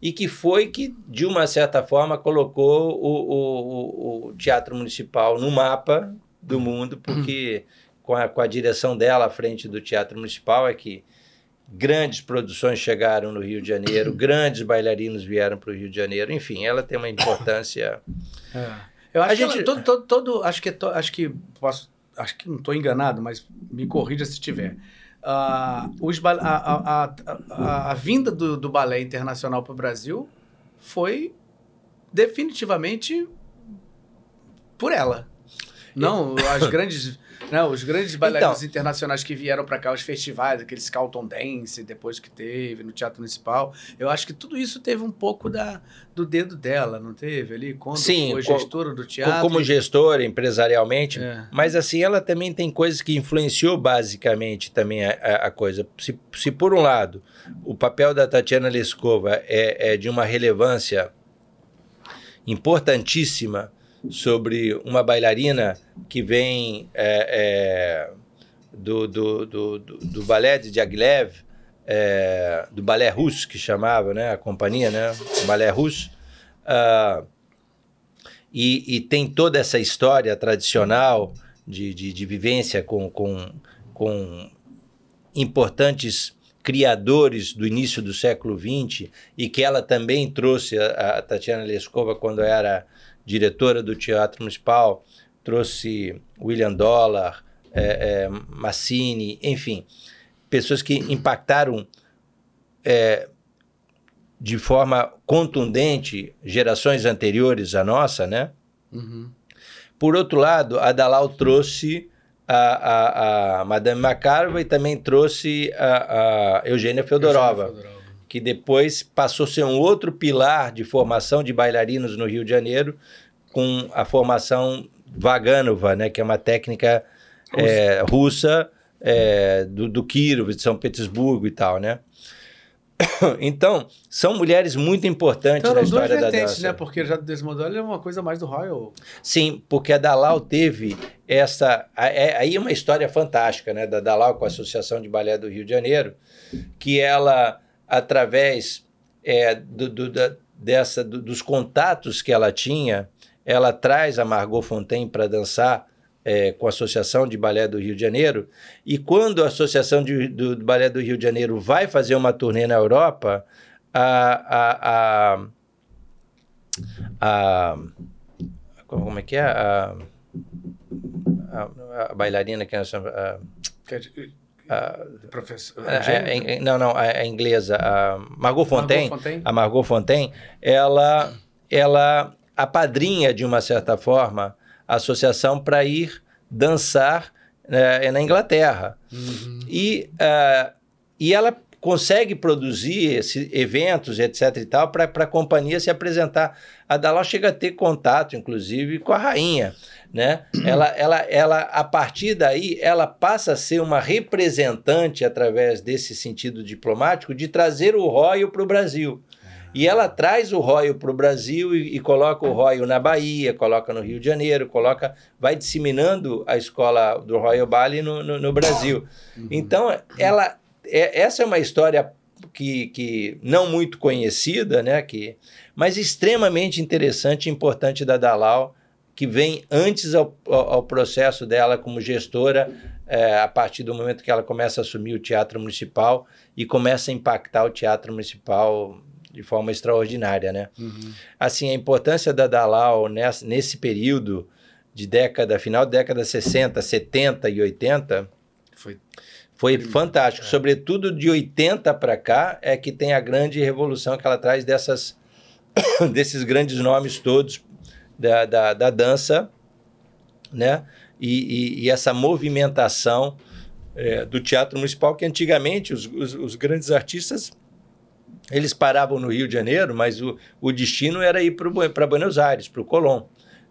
e que foi que de uma certa forma colocou o, o- o- teatro municipal no mapa do mundo porque com a, com a direção dela à frente do teatro municipal é que grandes produções chegaram no Rio de Janeiro grandes bailarinos vieram para o Rio de Janeiro enfim ela tem uma importância É. Eu acho A que ela- gente- todo, todo, todo- acho que to- acho que posso, acho que não estou enganado, mas me corrija se tiver. Ah, os a, a, a, a, a vinda do, do balé internacional para o Brasil foi definitivamente por ela. Não, as grandes, não, os grandes bailarinos internacionais que vieram para cá, os festivais, aqueles Carlton Dance, depois que teve no Teatro Municipal, eu acho que tudo isso teve um pouco da, do dedo dela, não teve ali? Quando Sim, foi gestora do teatro. como gestora empresarialmente É. Mas assim, ela também tem coisas que influenciou basicamente também a, a- a coisa. Se, se por um lado o papel da Tatiana Lescova é, é de uma relevância importantíssima sobre uma bailarina que vem é, é, do, do, do, do, balé de Diaghilev, é, do balé russo que chamava, né, a companhia, né, o balé russo, ah, e, e tem toda essa história tradicional de, de, de vivência com, com, com importantes criadores do início do século XX e que ela também trouxe a, a Tatiana Leskova quando era diretora do Teatro Municipal, trouxe William Dollar, é, é, Massini, enfim, pessoas que impactaram é, de forma contundente gerações anteriores à nossa, né? Uhum. Por outro lado, a Dalal trouxe a, a, a Madame Makarova e também trouxe a, a Eugênia Feodorova, Eugênia Feodorova. Que depois passou a ser um outro pilar de formação de bailarinos no Rio de Janeiro, com a formação Vaganova, né, que é uma técnica Russa. é, russa é, do, do Kirov, de São Petersburgo e tal, né? Então, são mulheres muito importantes Então na história da dança. né? Porque já do Desmodel é uma coisa mais do Royal. Sim, porque a Dalal teve essa. é- Aí é uma história fantástica, né? Da Dalal com a Associação de Balé do Rio de Janeiro, que ela, através é, do, do- da- dessa, do- dos contatos que ela tinha, ela traz a Margot Fontaine para dançar é, com a Associação de Balé do Rio de Janeiro. E quando a Associação de- do, do Balé do Rio de Janeiro vai fazer uma turnê na Europa, a- a- a a como é que é a, a, a bailarina que nós chamamos, a, a, Professor. a- a- a- não não a, a inglesa a Margot Fontaine, Fontaine. a Margot Fontaine ela ela apadrinha de uma certa forma a associação para ir dançar é, na Inglaterra. Uhum. E, uh, e ela consegue produzir esse, eventos, etc. e tal, para a companhia se apresentar. A Dalal chega a ter contato, inclusive, com a rainha. Né? ela, ela, ela, a partir daí, ela passa a ser uma representante, através desse sentido diplomático, de trazer o Royal para o Brasil. E ela traz o Royal para o Brasil e, e, coloca o Royal na Bahia, coloca no Rio de Janeiro, coloca, vai disseminando a escola do Royal Bali no, no, no Brasil. Uhum. Então, ela, é, essa é uma história que, que não muito conhecida, né? Que, mas extremamente interessante e importante da Dalal, que vem antes ao, ao processo dela como gestora, é, a partir do momento que ela começa a assumir o Teatro Municipal e começa a impactar o Teatro Municipal de forma extraordinária, né? Uhum. Assim, a importância da Dalal nesse, nesse período de década, final da década 60, 70 e 80, foi, foi fantástico. É. Sobretudo de 80 para cá é que tem a grande revolução que ela traz dessas, desses grandes nomes todos da, da, da dança, né? E, e, e essa movimentação é, do teatro municipal que antigamente os, os, os grandes artistas eles paravam no Rio de Janeiro, mas o, o destino era ir para Buenos Aires, para o Colón.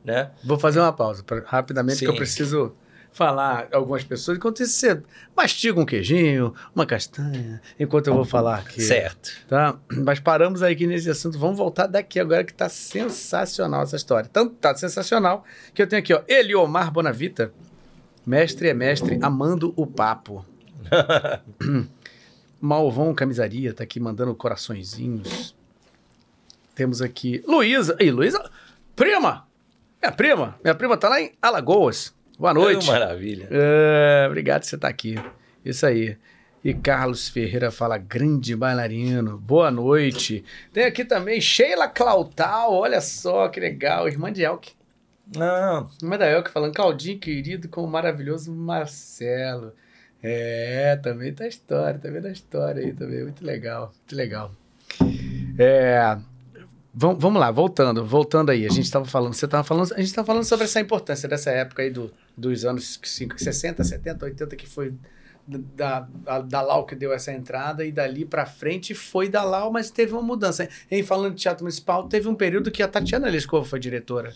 Né? Vou fazer uma pausa pra, rapidamente, Sim. que eu preciso falar algumas pessoas. Enquanto isso, você mastiga um queijinho, uma castanha, enquanto eu vou falar aqui. Certo. Tá? Mas paramos aí aqui nesse assunto. Vamos voltar daqui agora, que está sensacional essa história. Tanto tá sensacional que eu tenho aqui, ó, Eliomar Bonavita, mestre é mestre, amando o papo. Malvão Camisaria tá aqui mandando coraçõezinhos. Temos aqui Luísa. Ei, Luísa, prima! Minha prima. Minha prima tá lá em Alagoas. Boa noite. Oh, maravilha. É, obrigado por você estar aqui. Isso aí. E Carlos Ferreira fala, grande bailarino, boa noite. Tem aqui também Sheila Clautal, olha só que legal, irmã de Elke. Não. Irmã da Elke falando, Claudinho querido com o maravilhoso Marcelo. É, também tá história, tá vendo a história aí também, muito legal, muito legal. É, vamos, vamos lá, voltando, voltando aí, a gente estava falando, você estava falando, a gente estava falando sobre essa importância dessa época aí do, dos anos 50, 60, 70, 80, que foi da, da, da Lau que deu essa entrada e dali para frente foi da Lau, mas teve uma mudança. Em falando de teatro municipal, teve um período que a Tatiana Lescova foi diretora,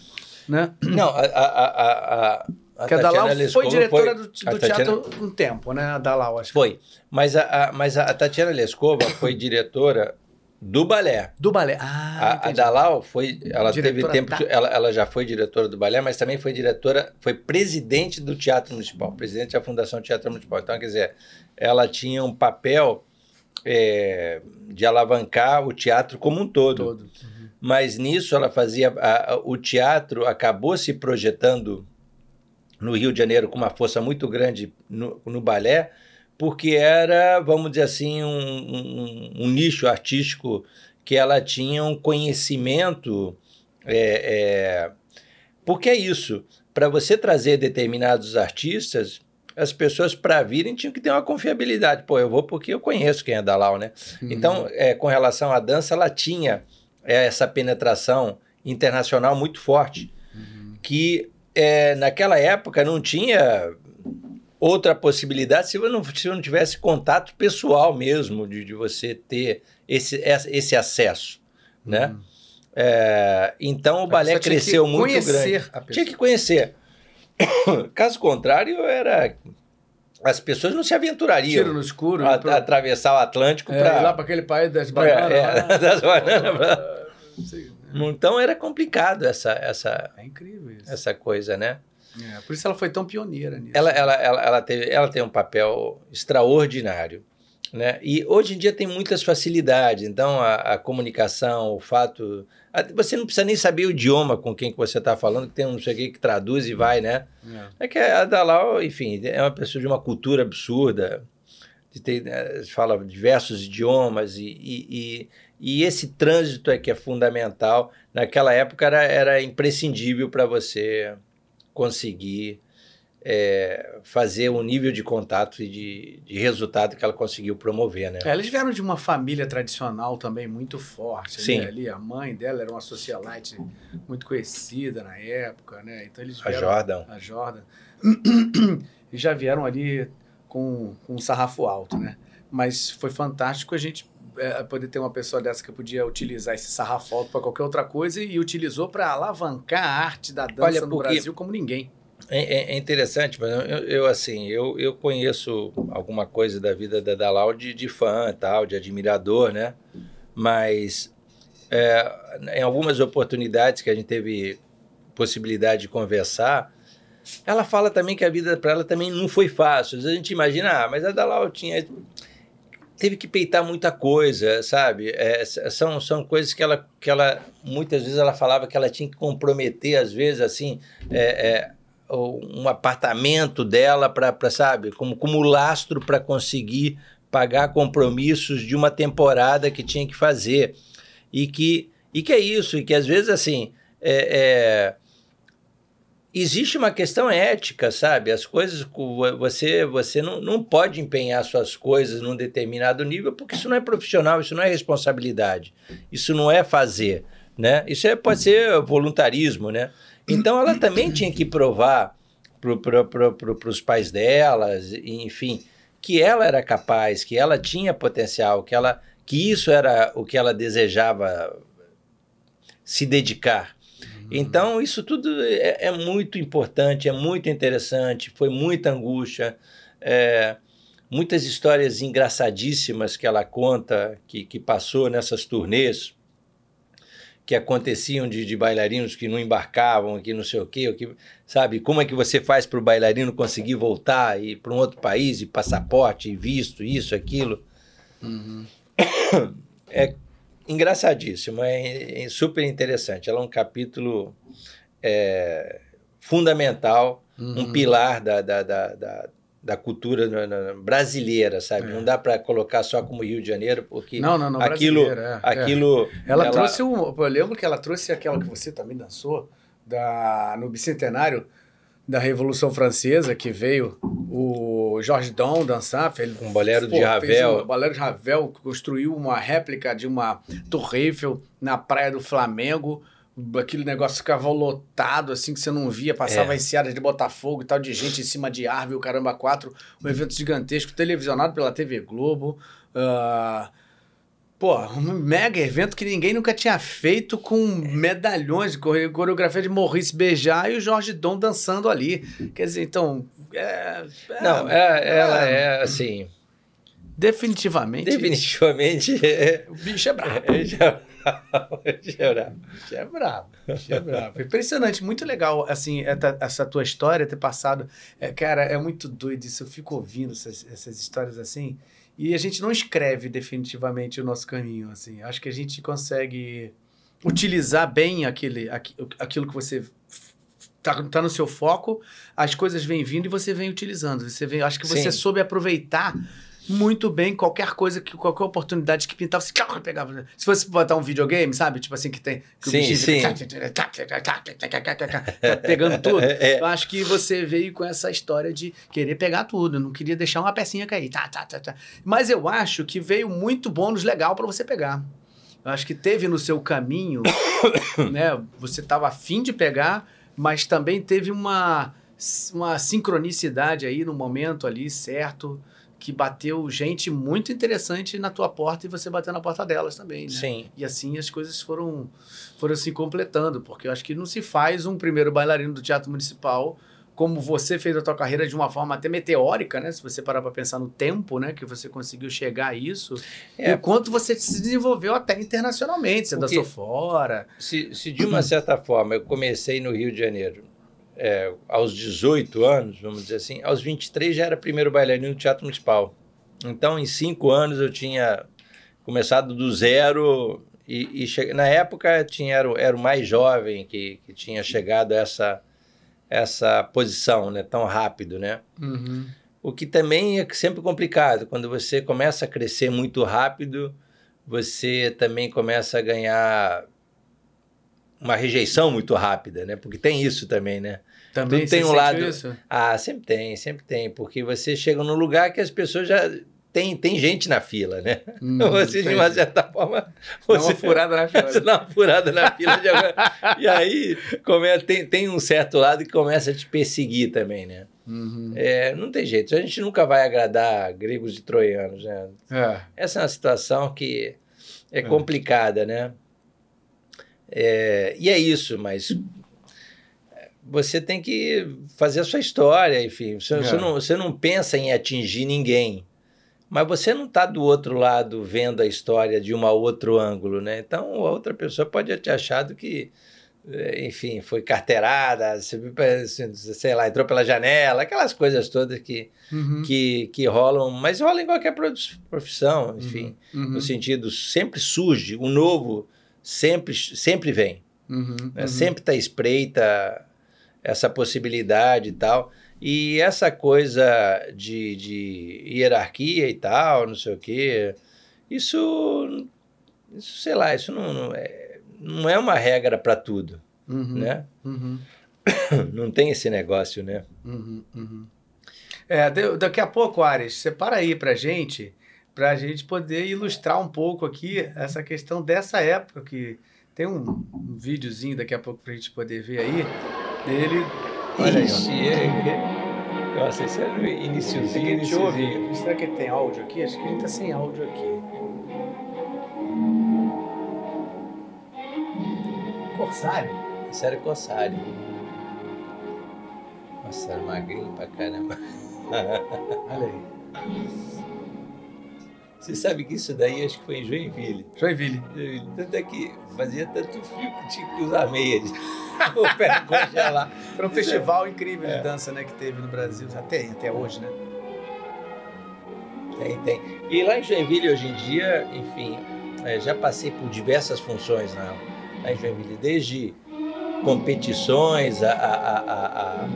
né? Não, a, a, a, a a que a Dalau foi diretora foi, do, do teatro um tempo, né? A Dalau, acho. Foi. Mas a, a, mas a Tatiana Lescova foi diretora do balé. Do balé. Ah, a, a Dalau foi, ela diretora teve tempo, da... ela, ela já foi diretora do balé, mas também foi diretora, foi presidente do Teatro Municipal, presidente da Fundação Teatro Municipal. Então, quer dizer, ela tinha um papel é, de alavancar o teatro como um todo. todo. Uhum. Mas nisso ela fazia, a, o teatro acabou se projetando no Rio de Janeiro com uma força muito grande no, no balé, porque era, vamos dizer assim, um, um, um nicho artístico que ela tinha um conhecimento. É, é, porque é isso, para você trazer determinados artistas, as pessoas para virem tinham que ter uma confiabilidade. Pô, eu vou porque eu conheço quem é Dalau, né? Uhum. Então, é, com relação à dança, ela tinha essa penetração internacional muito forte, uhum. que é, naquela época não tinha outra possibilidade se eu não, se eu não tivesse contato pessoal mesmo de, de você ter esse, esse acesso, né? Uhum. É, então o balé cresceu muito grande. Tinha que conhecer. Caso contrário, era as pessoas não se aventurariam Tiro no escuro, a, a atravessar o Atlântico é, para lá para aquele país das bananas. É, é, das bananas. Pra... Então era complicado essa essa é incrível isso. essa coisa, né? É, por isso ela foi tão pioneira nisso. Ela, ela, ela, ela, teve, ela tem um papel extraordinário. Né? E hoje em dia tem muitas facilidades, então a, a comunicação, o fato. A, você não precisa nem saber o idioma com quem que você está falando, que tem um não sei o que que traduz e vai, né? É, é que a Dalau, enfim, é uma pessoa de uma cultura absurda, de ter, né, fala diversos idiomas e, e, e e esse trânsito é que é fundamental. Naquela época era, era imprescindível para você conseguir é, fazer o nível de contato e de, de, resultado que ela conseguiu promover, né? É, eles vieram de uma família tradicional também muito forte. Sim. Né? Ali, a mãe dela era uma socialite muito conhecida na época, né? Então eles vieram, a Jordan. A Jordan. já vieram ali com, com um sarrafo alto, né? Mas foi fantástico a gente é, poder ter uma pessoa dessa que podia utilizar esse sarrafo alto para qualquer outra coisa e utilizou para alavancar a arte da dança Olha, no Brasil como ninguém. É, é, interessante, mas eu, eu, assim, eu, eu conheço alguma coisa da vida da Dalal de, de fã tal, de admirador, né? Mas é, em algumas oportunidades que a gente teve possibilidade de conversar, ela fala também que a vida para ela também não foi fácil. Às vezes a gente imagina, ah, mas a Dalal tinha teve que peitar muita coisa, sabe? É, são, são coisas que ela, que ela muitas vezes ela falava que ela tinha que comprometer às vezes assim é, é, um apartamento dela para, sabe, como, como lastro para conseguir pagar compromissos de uma temporada que tinha que fazer. E que, e que é isso, e que às vezes, assim, é, é, existe uma questão ética, sabe? As coisas, você, você não, não pode empenhar suas coisas num determinado nível, porque isso não é profissional, isso não é responsabilidade, isso não é fazer, né? Isso é, pode ser voluntarismo, né? Então ela também tinha que provar para pro, pro, pro, os pais delas, enfim, que ela era capaz, que ela tinha potencial, que, ela, que isso era o que ela desejava se dedicar. Uhum. Então, isso tudo é, é, muito importante, é muito interessante, foi muita angústia, é, muitas histórias engraçadíssimas que ela conta, que, que passou nessas turnês que aconteciam de, de, bailarinos que não embarcavam, que não sei o quê, que, sabe? Como é que você faz para o bailarino conseguir voltar e para um outro país, e passaporte, e visto, isso, aquilo. Uhum. É engraçadíssimo, é, é, super interessante. Ela é um capítulo é, fundamental, uhum. um pilar da, da, da, da da cultura brasileira, sabe? É. Não dá para colocar só como Rio de Janeiro, porque não, não, não, aquilo, é, aquilo, é. Ela, ela, trouxe um, eu lembro que ela trouxe aquela que você também dançou da no bicentenário da Revolução Francesa que veio o Jorge Dom dançar, fez um bolero pô, de Ravel, um bolero de Ravel, construiu uma réplica de uma Torre Eiffel na praia do Flamengo aquele negócio ficava lotado, assim, que você não via, passava é. enseadas de Botafogo e tal, de gente em cima de árvore, o caramba, quatro, um evento gigantesco, televisionado pela TV Globo. Uh, pô, um mega evento que ninguém nunca tinha feito com medalhões, coreografia de Maurice Bejar e o Jorge Dom dançando ali. Quer dizer, então. É, é, não, é, ela é, é assim. Definitivamente. Definitivamente. o bicho é brabo. É, é bravo. é bravo. é bravo. Impressionante, muito legal, assim, essa, essa tua história ter passado. É, cara, é muito doido isso. Eu fico ouvindo essas, essas histórias assim. E a gente não escreve definitivamente o nosso caminho, assim. Acho que a gente consegue utilizar bem aquele, aquilo que você tá, tá no seu foco, as coisas vêm vindo e você vem utilizando. Você vem, acho que você Sim. soube aproveitar muito bem qualquer coisa, que qualquer oportunidade que pintava, você pegava. Se fosse botar um videogame, sabe? Tipo assim, que tem. Que sim, sim. pegando tudo. É. Eu acho que você veio com essa história de querer pegar tudo, não queria deixar uma pecinha cair. Tá, tá, tá, tá. Mas eu acho que veio muito bônus legal para você pegar. Eu acho que teve no seu caminho, né? Você estava afim de pegar, mas também teve uma, uma sincronicidade aí no momento ali certo que bateu gente muito interessante na tua porta e você bateu na porta delas também, né? Sim. E assim as coisas foram foram se completando, porque eu acho que não se faz um primeiro bailarino do Teatro Municipal como você fez a tua carreira de uma forma até meteórica, né? Se você parar para pensar no tempo, né, que você conseguiu chegar a isso, é. o quanto você se desenvolveu até internacionalmente, você dançou fora. Se, se de uma certa forma eu comecei no Rio de Janeiro é, aos 18 anos, vamos dizer assim, aos 23 já era primeiro bailarino do Teatro Municipal. Então, em cinco anos eu tinha começado do zero e, e che... na época tinha, era, era o mais jovem que, que tinha chegado a essa, essa posição né, tão rápido, né? Uhum. O que também é sempre complicado, quando você começa a crescer muito rápido, você também começa a ganhar uma rejeição muito rápida, né? Porque tem isso também, né? Também Tudo tem um lado. Isso? Ah, sempre tem, sempre tem, porque você chega num lugar que as pessoas já tem, tem gente na fila, né? Hum, você, de uma certa forma. Você dá uma furada na fila. Você dá uma furada na fila de alguma... E aí come, tem, tem um certo lado que começa a te perseguir também, né? Uhum. É, não tem jeito, a gente nunca vai agradar gregos e troianos, né? É. Essa é uma situação que é complicada, né? É, e é isso, mas você tem que fazer a sua história, enfim. Você, você É. não, você não pensa em atingir ninguém, mas você não está do outro lado vendo a história de um outro ângulo, né? Então, a outra pessoa pode ter achado que, eh, enfim, foi carteirada, se- sei lá, entrou pela janela, aquelas coisas todas que, Uhum. que, que rolam, mas rola em qualquer prof- profissão, enfim. Uhum. No sentido, sempre surge, o novo sempre, sempre vem. Uhum. né? Uhum. Sempre está espreita essa possibilidade e tal. E essa coisa de, de hierarquia e tal, não sei o quê, isso, isso sei lá, isso não, não, é, não é uma regra para tudo, Uhum. né? Uhum. Não tem esse negócio, né? Uhum, uhum. É, da- daqui a pouco, Ares, separa aí pra gente, pra gente poder ilustrar um pouco aqui essa questão dessa época, que tem um, um videozinho daqui a pouco pra gente poder ver aí, dele. Olha aí, ó. Ixi, é- Nossa, esse era o Esse aqui iniciozinho, a gente ouve. Será que tem áudio aqui? Acho que ele tá sem áudio aqui. Corsário? Esse era Cossari. Nossa, era magrinho pra caramba. Olha aí. Você sabe que isso daí acho que foi em Joinville. Joinville. Tanto é que fazia tanto frio que tinha que usar meia. de- o pé congelar. Foi um festival incrível É. de dança, né, que teve no Brasil, até, até hoje, né? Tem, tem. E lá em Joinville, hoje em dia, enfim, é, já passei por diversas funções lá, lá em Joinville, desde competições, a, a, a- a- a-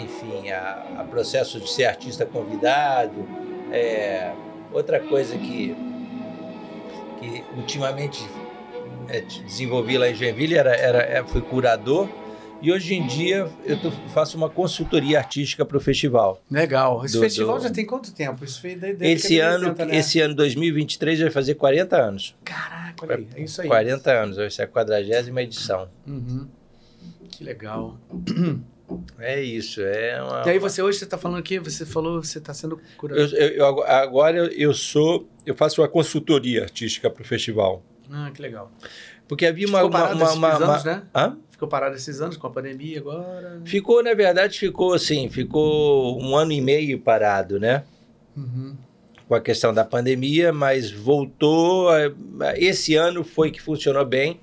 enfim, a, a processo de ser artista convidado. É, outra coisa que, que ultimamente é, desenvolvi lá em Joinville era, era, é, fui curador. E hoje em dia eu tô- faço uma consultoria artística para o festival. Legal. Esse Do- festival do- já tem quanto tempo? Isso foi desde Esse ano, 80, né? esse ano 2023 vai fazer 40 anos. Caraca, olha aí. É isso aí. 40 anos, vai ser a quadragésima edição. Uhum. Que legal. É isso, é uma... E aí você hoje você tá falando aqui, você falou que você tá sendo curador. eu, eu- eu- agora eu- sou, eu faço uma consultoria artística para o festival. Ah, que legal. Porque havia uma... Ficou uma, parado uma, esses uma- anos, uma- né? Hã? Ficou parado esses anos com a pandemia agora. Ficou, na verdade, ficou assim, ficou um ano e meio parado, né? Uhum. Com a questão da pandemia, mas voltou. eh, Esse ano foi que funcionou bem.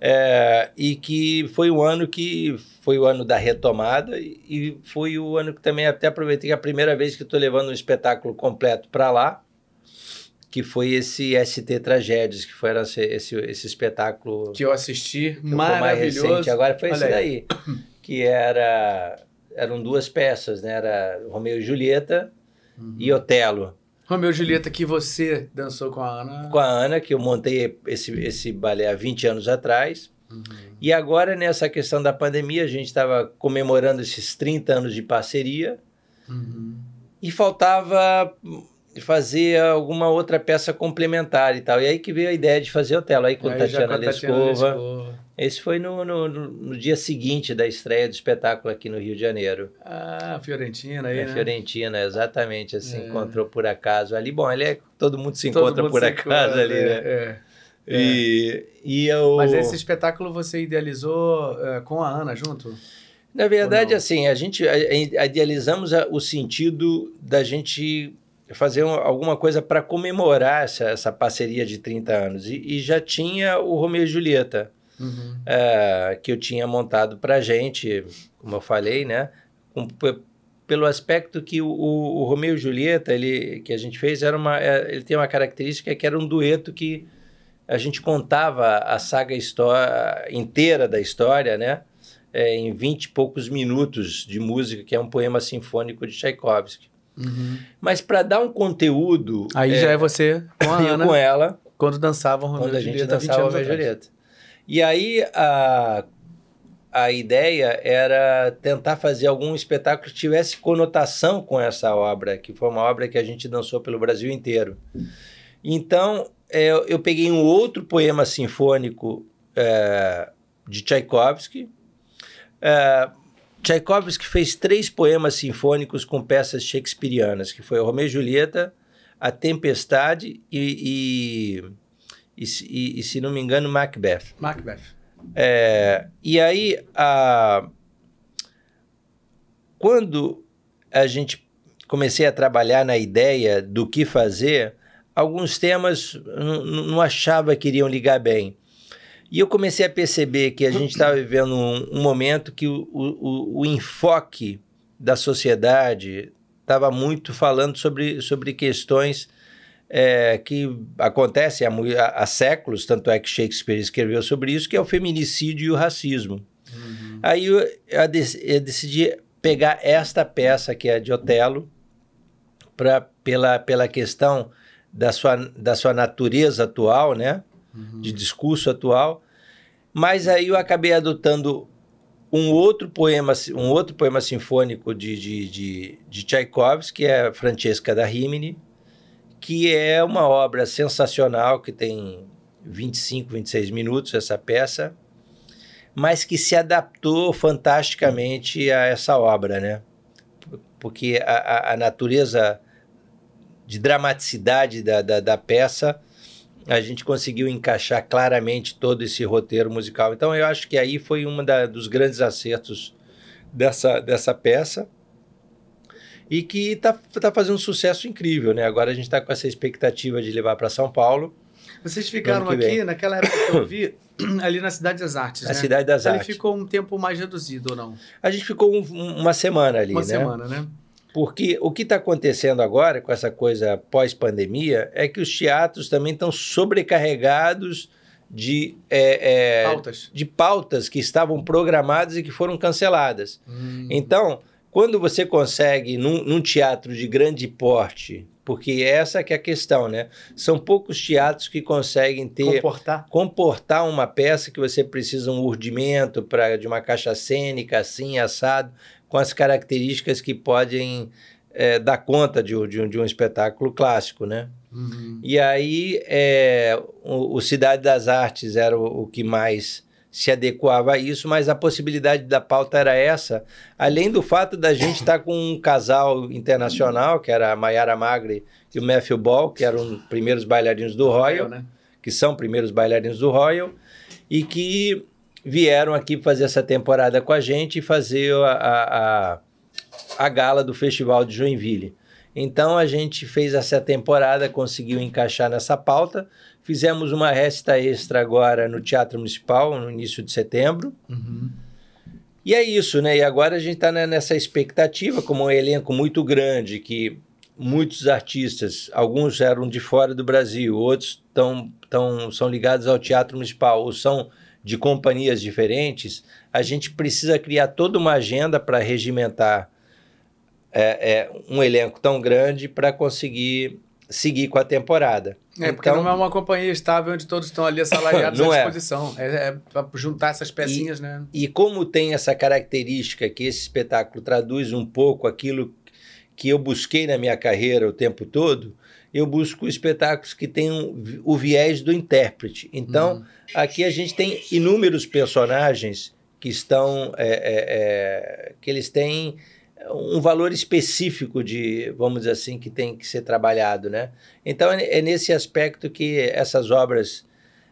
É, e que foi um ano que foi o ano da retomada e- foi o ano que também até aproveitei que é a primeira vez que estou levando um espetáculo completo para lá, que foi esse ST Tragédias, que foi esse, esse, esse espetáculo Que eu assisti, que foi mais maravilhoso. recente. Agora foi Olha esse aí. daí, que era eram duas peças, né? Era Romeu e Julieta Uhum. e Otelo. Romeu e Julieta, que você dançou com a Ana. Com a Ana, que eu montei esse, esse balé há 20 anos atrás. Uhum. E agora, nessa questão da pandemia, a gente estava comemorando esses 30 anos de parceria Uhum. e faltava fazer alguma outra peça complementar e tal. E aí que veio a ideia de fazer Otelo. Aí com Aí Tatiana com a Tatiana Lescova. Lescova. Esse foi no, no, no- dia seguinte da estreia do espetáculo aqui no Rio de Janeiro. Ah, Fiorentina aí, Na né? Fiorentina, exatamente, assim, É. encontrou por acaso ali. Bom, ele é, todo mundo se Todo encontra mundo por se acaso encontra, ali, é, né? é. E, e eu... Mas esse espetáculo você idealizou eh, com a Ana junto? Na verdade, assim, a gente a- a- idealizamos a- o sentido da gente fazer um- alguma coisa para comemorar essa, essa parceria de 30 anos. E, e já tinha o Romeu e Julieta, Uhum. é, que eu tinha montado para gente, como eu falei, né? Pe- pelo aspecto que o, o, o Romeu e Julieta, ele, que a gente fez, era uma, é, ele tem uma característica que era um dueto que a gente contava a saga inteira da história, né? É, em 20 e poucos minutos de música, que é um poema sinfônico de Tchaikovsky. Uhum. Mas para dar um conteúdo. Aí já é você com a Ana, com ela, quando dançavam Romeu quando a gente Julieta 20 dançava Romeu e. Julieta. E aí a, a ideia era tentar fazer algum espetáculo que tivesse conotação com essa obra, que foi uma obra que a gente dançou pelo Brasil inteiro. Então é, eu peguei um outro poema sinfônico é, de Tchaikovsky, é, Tchaikovsky fez três poemas sinfônicos com peças shakespearianas, que foi o Romeu e Julieta, A Tempestade e, e, e, e se não me engano, Macbeth. Macbeth. É, e aí, a, quando a gente comecei a trabalhar na ideia do que fazer, alguns temas não achava que iriam ligar bem. E eu comecei a perceber que a gente estava vivendo um, um, momento que o, o, o enfoque da sociedade estava muito falando sobre, sobre questões é, que acontecem há, há, séculos, tanto é que Shakespeare escreveu sobre isso, que é o feminicídio e o racismo. Uhum. Aí eu, eu, decidi pegar esta peça, que é de Otelo, pra, pela, pela questão da sua, da sua natureza atual, né? Uhum. de discurso atual. Mas aí eu acabei adotando um outro poema, um outro poema sinfônico de, de, de, de Tchaikovsky, que é Francesca da Rimini, que é uma obra sensacional, que tem 25, 26 minutos essa peça, mas que se adaptou fantasticamente a essa obra, né? Porque a, a, natureza de dramaticidade da, da, da peça a gente conseguiu encaixar claramente todo esse roteiro musical. Então eu acho que aí foi um dos grandes acertos dessa, dessa peça e que está tá fazendo um sucesso incrível, né? Agora a gente está com essa expectativa de levar para São Paulo. Vocês ficaram aqui, naquela época que eu vi, ali na Cidade das Artes, Na né? Cidade das Ele Artes. Ele ficou um tempo mais reduzido ou não? A gente ficou um, uma semana ali, uma né? Uma semana, né? Porque o que está acontecendo agora com essa coisa pós-pandemia é que os teatros também estão sobrecarregados de, é, é, pautas. de pautas que estavam programadas e que foram canceladas. Hum. Então, quando você consegue, num, num, teatro de grande porte, porque essa que é a questão, né? São poucos teatros que conseguem ter comportar, comportar uma peça que você precisa um urdimento para de uma caixa cênica assim assado com as características que podem é, dar conta de, de, um, de, um, espetáculo clássico, né? Uhum. E aí é, o, o, Cidade das Artes era o, o, que mais se adequava a isso, mas a possibilidade da pauta era essa, além do fato da gente estar tá com um casal internacional, que era a Mayara Magre e o Matthew Ball, que eram primeiros bailarinos do Royal, né? que são primeiros bailarinos do Royal, e que vieram aqui fazer essa temporada com a gente e fazer a, a, a gala do Festival de Joinville. Então a gente fez essa temporada, conseguiu encaixar nessa pauta. Fizemos uma resta extra agora no Teatro Municipal, no início de setembro. Uhum. E é isso, né? E agora a gente está nessa expectativa, como um elenco muito grande, que muitos artistas, alguns eram de fora do Brasil, outros tão, tão, são ligados ao Teatro Municipal, ou são de companhias diferentes, a gente precisa criar toda uma agenda para regimentar é, é, um elenco tão grande para conseguir seguir com a temporada. É, porque então, não é uma companhia estável onde todos estão ali assalariados à é. disposição. É, é para juntar essas pecinhas, e, né? E como tem essa característica que esse espetáculo traduz um pouco aquilo que eu busquei na minha carreira o tempo todo, eu busco espetáculos que tenham o viés do intérprete. Então, uhum. aqui a gente tem inúmeros personagens que estão. É, é, é, que eles têm um valor específico de, vamos dizer assim, que tem que ser trabalhado, né? Então, é, é nesse aspecto que essas obras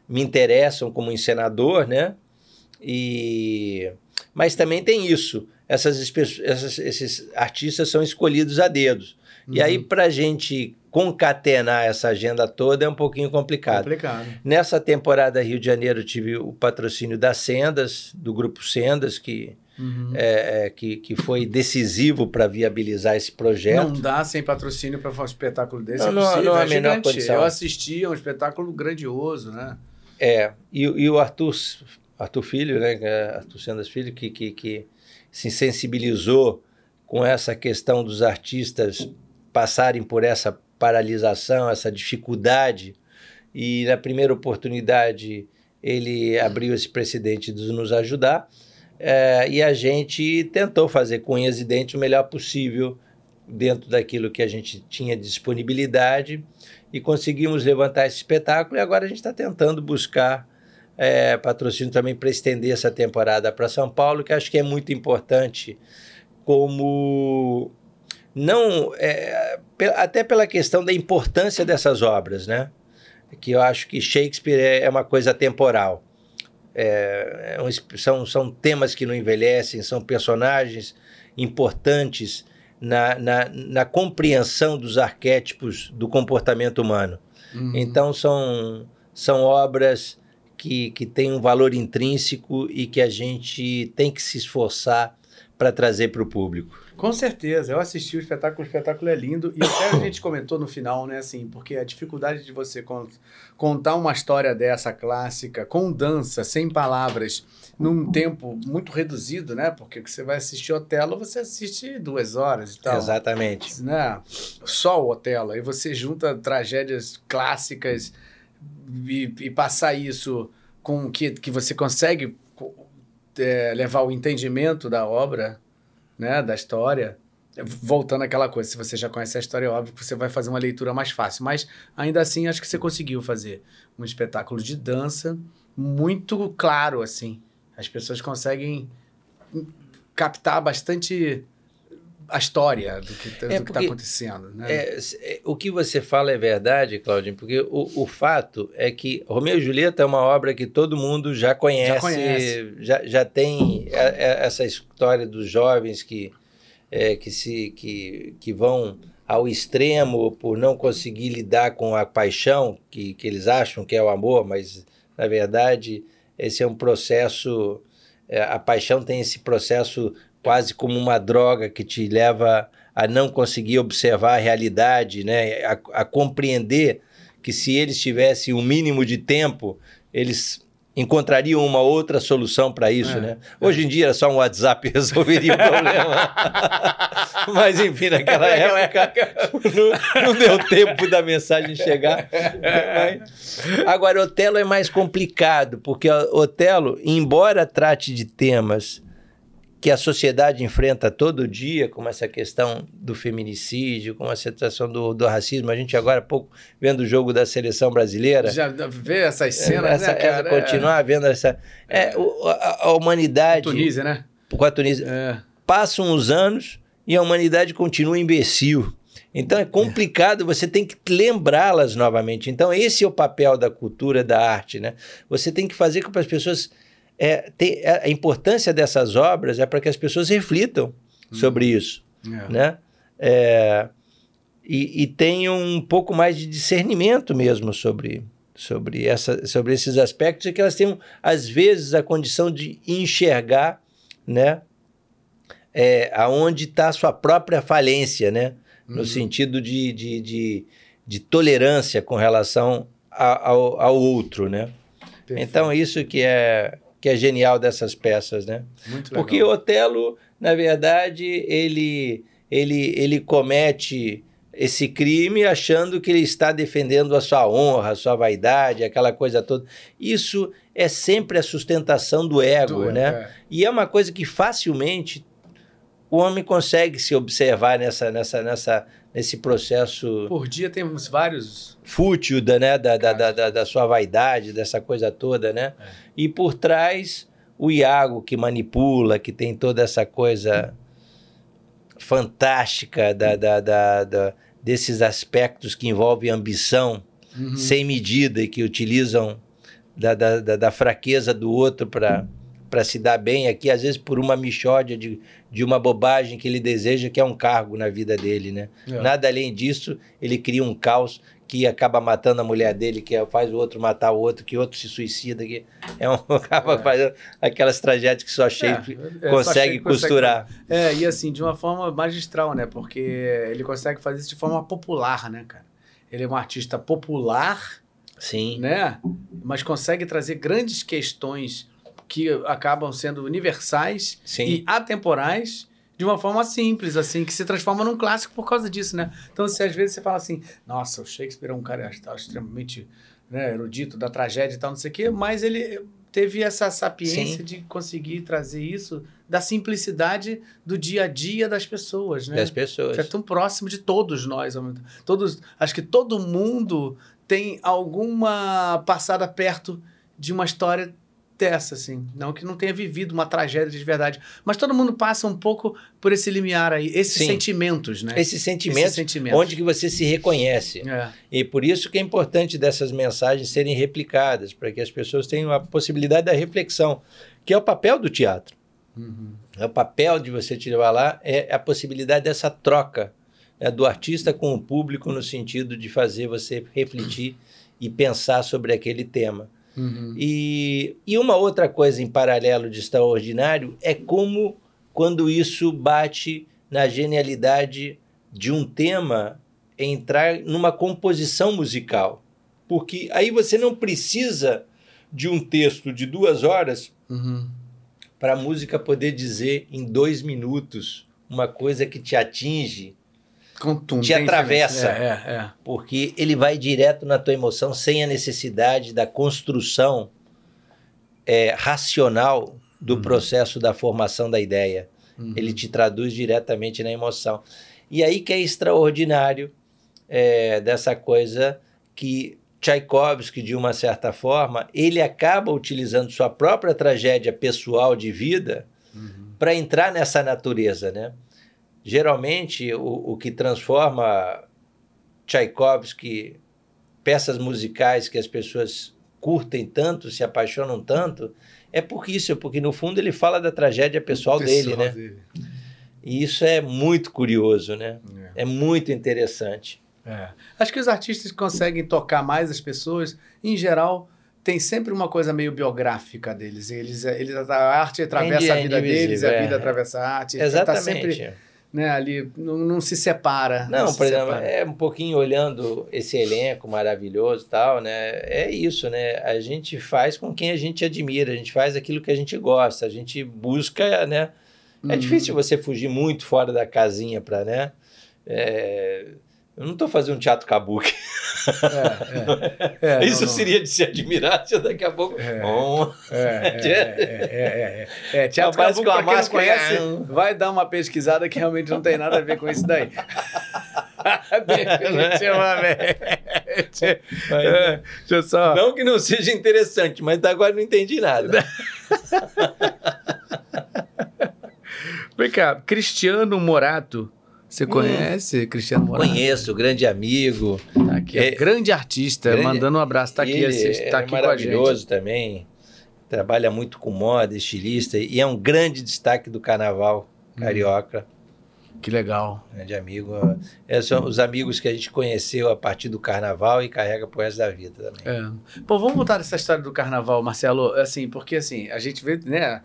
me interessam como encenador, né? E... Mas também tem isso. Essas, essas, esses artistas são escolhidos a dedos. Uhum. E aí, para a gente concatenar essa agenda toda é um pouquinho complicado. complicado. Nessa temporada Rio de Janeiro, tive o patrocínio da Sendas, do Grupo Sendas, que, uhum. é, é, que, que foi decisivo para viabilizar esse projeto. Não dá sem patrocínio para fazer um espetáculo desse. Não, é não, não há é menor condição. Eu assisti, é um espetáculo grandioso, né? É, e, e o Arthur, Arthur Filho, né, é Arthur Sendas Filho, que, que, que se sensibilizou com essa questão dos artistas passarem por essa paralisação, essa dificuldade. E na primeira oportunidade ele abriu esse precedente de nos ajudar. É, e a gente tentou fazer com unhas e dentes o melhor possível dentro daquilo que a gente tinha disponibilidade e conseguimos levantar esse espetáculo. E agora a gente está tentando buscar é, patrocínio também para estender essa temporada para São Paulo, que acho que é muito importante como não é, até pela questão da importância dessas obras, né? Que eu acho que Shakespeare é, é uma coisa temporal. É, é são, são temas que não envelhecem, são personagens importantes na, na, na compreensão dos arquétipos do comportamento humano. Uhum. Então, são, são obras que, que têm um valor intrínseco e que a gente tem que se esforçar para trazer para o público. Com certeza, eu assisti o espetáculo, o espetáculo é lindo e até a gente comentou no final, né, assim, porque a dificuldade de você contar uma história dessa clássica com dança, sem palavras, num tempo muito reduzido, né, porque você vai assistir Otelo, você assiste duas horas e tal. Exatamente. Né, só o Otelo, aí você junta tragédias clássicas e, e passar isso com que, que você consegue é, levar o entendimento da obra, né, da história, voltando àquela coisa, se você já conhece a história, é óbvio que você vai fazer uma leitura mais fácil. Mas ainda assim, acho que você conseguiu fazer um espetáculo de dança muito claro, assim. As pessoas conseguem captar bastante a história do que é está acontecendo. Né? É, é, o que você fala é verdade, Claudinho, porque o, o fato é que Romeu e Julieta é uma obra que todo mundo já conhece, já, conhece. já, já tem essa história dos jovens que, é, que, se, que, que vão ao extremo por não conseguir lidar com a paixão que, que eles acham que é o amor, mas na verdade esse é um processo. É, a paixão tem esse processo quase como uma droga que te leva a não conseguir observar a realidade, né? a, a compreender que se eles tivessem um mínimo de tempo, eles encontrariam uma outra solução para isso, é, né? É. Hoje em dia só um WhatsApp resolveria o problema. Mas enfim, naquela época não, não, deu tempo da mensagem chegar. Agora, Otelo é mais complicado, porque Otelo, embora trate de temas que a sociedade enfrenta todo dia, como essa questão do feminicídio, como a situação do, do racismo. A gente agora há pouco vendo o jogo da seleção brasileira. Já vê essas cenas, essa, né, cara? Essa, continuar vendo essa... É, a, a, humanidade... Com a Tunísia, né? Com a Tunísia. É. Passam os anos e a humanidade continua imbecil. Então é complicado, você tem que lembrá-las novamente. Então esse é o papel da cultura, da arte, né? Você tem que fazer com que as pessoas é, tem, é, a importância dessas obras é para que as pessoas reflitam hum. sobre isso, é. né? É, e, e tenham um pouco mais de discernimento mesmo sobre, sobre, essa, sobre esses aspectos e que elas tenham, às vezes, a condição de enxergar, né? É, aonde está a sua própria falência, né? No uhum. sentido de, de, de, de, tolerância com relação a, ao, ao outro, né? Perfeito. Então, isso que é que é genial dessas peças, né? Muito legal. Porque Otelo, na verdade, ele, ele, ele comete esse crime achando que ele está defendendo a sua honra, a sua vaidade, aquela coisa toda. Isso é sempre a sustentação do ego, do, né? É. E é uma coisa que facilmente o homem consegue se observar nessa, nessa, nessa, nesse processo. Por dia temos vários. Fútil da, né, da, da, da, da, sua vaidade, dessa coisa toda, né? É. E por trás, o Iago que manipula, que tem toda essa coisa fantástica da, da, da, da desses aspectos que envolvem ambição uhum. sem medida e que utilizam da, da, da, fraqueza do outro para para se dar bem aqui, às vezes por uma michódia de, de uma bobagem que ele deseja, que é um cargo na vida dele, né? É. Nada além disso, ele cria um caos que acaba matando a mulher dele, que faz o outro matar o outro, que outro se suicida, que é um, acaba é. fazendo aquelas tragédias que só Shakespeare é, é, consegue só costurar. Consegue, é, e assim, de uma forma magistral, né? Porque ele consegue fazer isso de forma popular, né, cara? Ele é um artista popular, Sim. né? Mas consegue trazer grandes questões que acabam sendo universais Sim. e atemporais de uma forma simples, assim, que se transforma num clássico por causa disso, né? Então, se às vezes você fala assim, nossa, o Shakespeare é um cara extremamente né, erudito da tragédia e tal, não sei o quê, mas ele teve essa sapiência Sim. de conseguir trazer isso da simplicidade do dia a dia das pessoas, né? Das pessoas. Que é tão próximo de todos nós. Todos, acho que todo mundo tem alguma passada perto de uma história dessa, assim. Não que não tenha vivido uma tragédia de verdade. Mas todo mundo passa um pouco por esse limiar aí, esses Sim. sentimentos, né? Esses sentimentos, Esses sentimentos. onde que você se reconhece. É. E por isso que é importante dessas mensagens serem replicadas, para que as pessoas tenham a possibilidade da reflexão, que é o papel do teatro. Uhum. É o papel de você te levar lá, é a possibilidade dessa troca né, do artista com o público, no sentido de fazer você refletir e pensar sobre aquele tema. Uhum. E, e uma outra coisa em paralelo de extraordinário é como, quando isso bate na genialidade de um tema, entrar numa composição musical. Porque aí você não precisa de um texto de duas horas Uhum. para a música poder dizer em dois minutos uma coisa que te atinge, Contundente, Te atravessa. É, é, é. porque ele vai direto na tua emoção sem a necessidade da construção é, racional do processo da formação da ideia. Uhum. Ele te traduz diretamente na emoção. E aí que é extraordinário é, dessa coisa que Tchaikovsky, de uma certa forma, ele acaba utilizando sua própria tragédia pessoal de vida Uhum. para entrar nessa natureza, né? Geralmente, o, o que transforma Tchaikovsky, peças musicais que as pessoas curtem tanto, se apaixonam tanto, é por isso, porque no fundo ele fala da tragédia pessoal, dele, né? dele. E isso é muito curioso, né? É. É muito interessante. É. Acho que os artistas que conseguem tocar mais as pessoas, em geral, tem sempre uma coisa meio biográfica deles. Eles, eles a arte atravessa a É vida deles, a é. vida atravessa a arte. Tá Exatamente. sempre né, ali, não, não se separa. Não, se por exemplo, separa. é um pouquinho olhando esse elenco maravilhoso e tal, né? É isso, né? A gente faz com quem a gente admira, a gente faz aquilo que a gente gosta, a gente busca, né? É Uhum. difícil você fugir muito fora da casinha para, né? É, Eu não estou fazendo um teatro kabuki. É, é. É, Isso não, seria de se admirar se daqui a pouco. É. Bom, É, é, é, é, é, é. Teatro Kabuki, com a pra quem não conhece, vai dar uma pesquisada que realmente não tem nada a ver com isso daí. Definitivamente. É, Deixa só... não que não seja interessante, mas agora não entendi nada. Vem cá, Cristiano Morato. Você conhece Cristiano Morato? Conheço, grande amigo. Tá aqui. É- grande artista, grande- mandando um abraço. Tá aqui, assiste, é aqui maravilhoso também. Trabalha muito com moda, estilista e é um grande destaque do carnaval Hum. carioca. Que legal. Grande amigo. É, são os amigos que a gente conheceu a partir do carnaval e carrega pro resto da vida também. É. Pô, vamos voltar nessa história do carnaval, Marcelo. Assim, porque assim, a gente vê, né?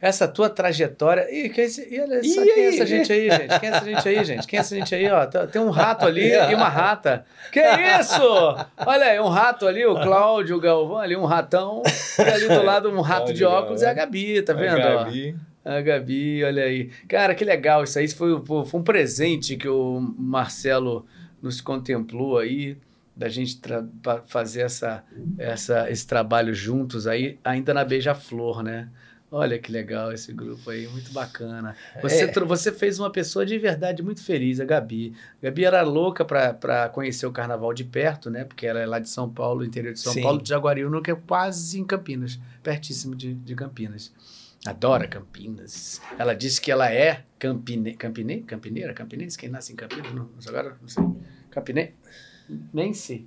Essa tua trajetória. Ih, que é esse, e olha só, Ih, quem é essa gente aí, gente? Quem é essa gente aí, gente? Quem é essa gente aí, ó? Tem um rato ali e uma rata. Que isso? Olha aí, um rato ali, o Cláudio, o Galvão ali, um ratão. E ali do lado um rato de óculos é a. Gabi, tá vendo? ó? A Gabi, olha aí. Cara, que legal isso aí. Isso foi, foi um presente que o Marcelo nos contemplou aí, da gente fazer essa, essa, esse trabalho juntos aí, ainda na Beija-Flor, né? Olha que legal esse grupo aí, muito bacana. Você, É. você fez uma pessoa de verdade muito feliz, a Gabi. A Gabi era louca para conhecer o carnaval de perto, né? Porque ela é lá de São Paulo, interior de São Sim. Paulo, de Jaguariúna, que é quase em Campinas, pertíssimo de, de Campinas. Adora Campinas. Ela disse que ela é campine, campine, campineira, campinense, quem nasce em Campinas, não, agora não sei. Campine, nem sei.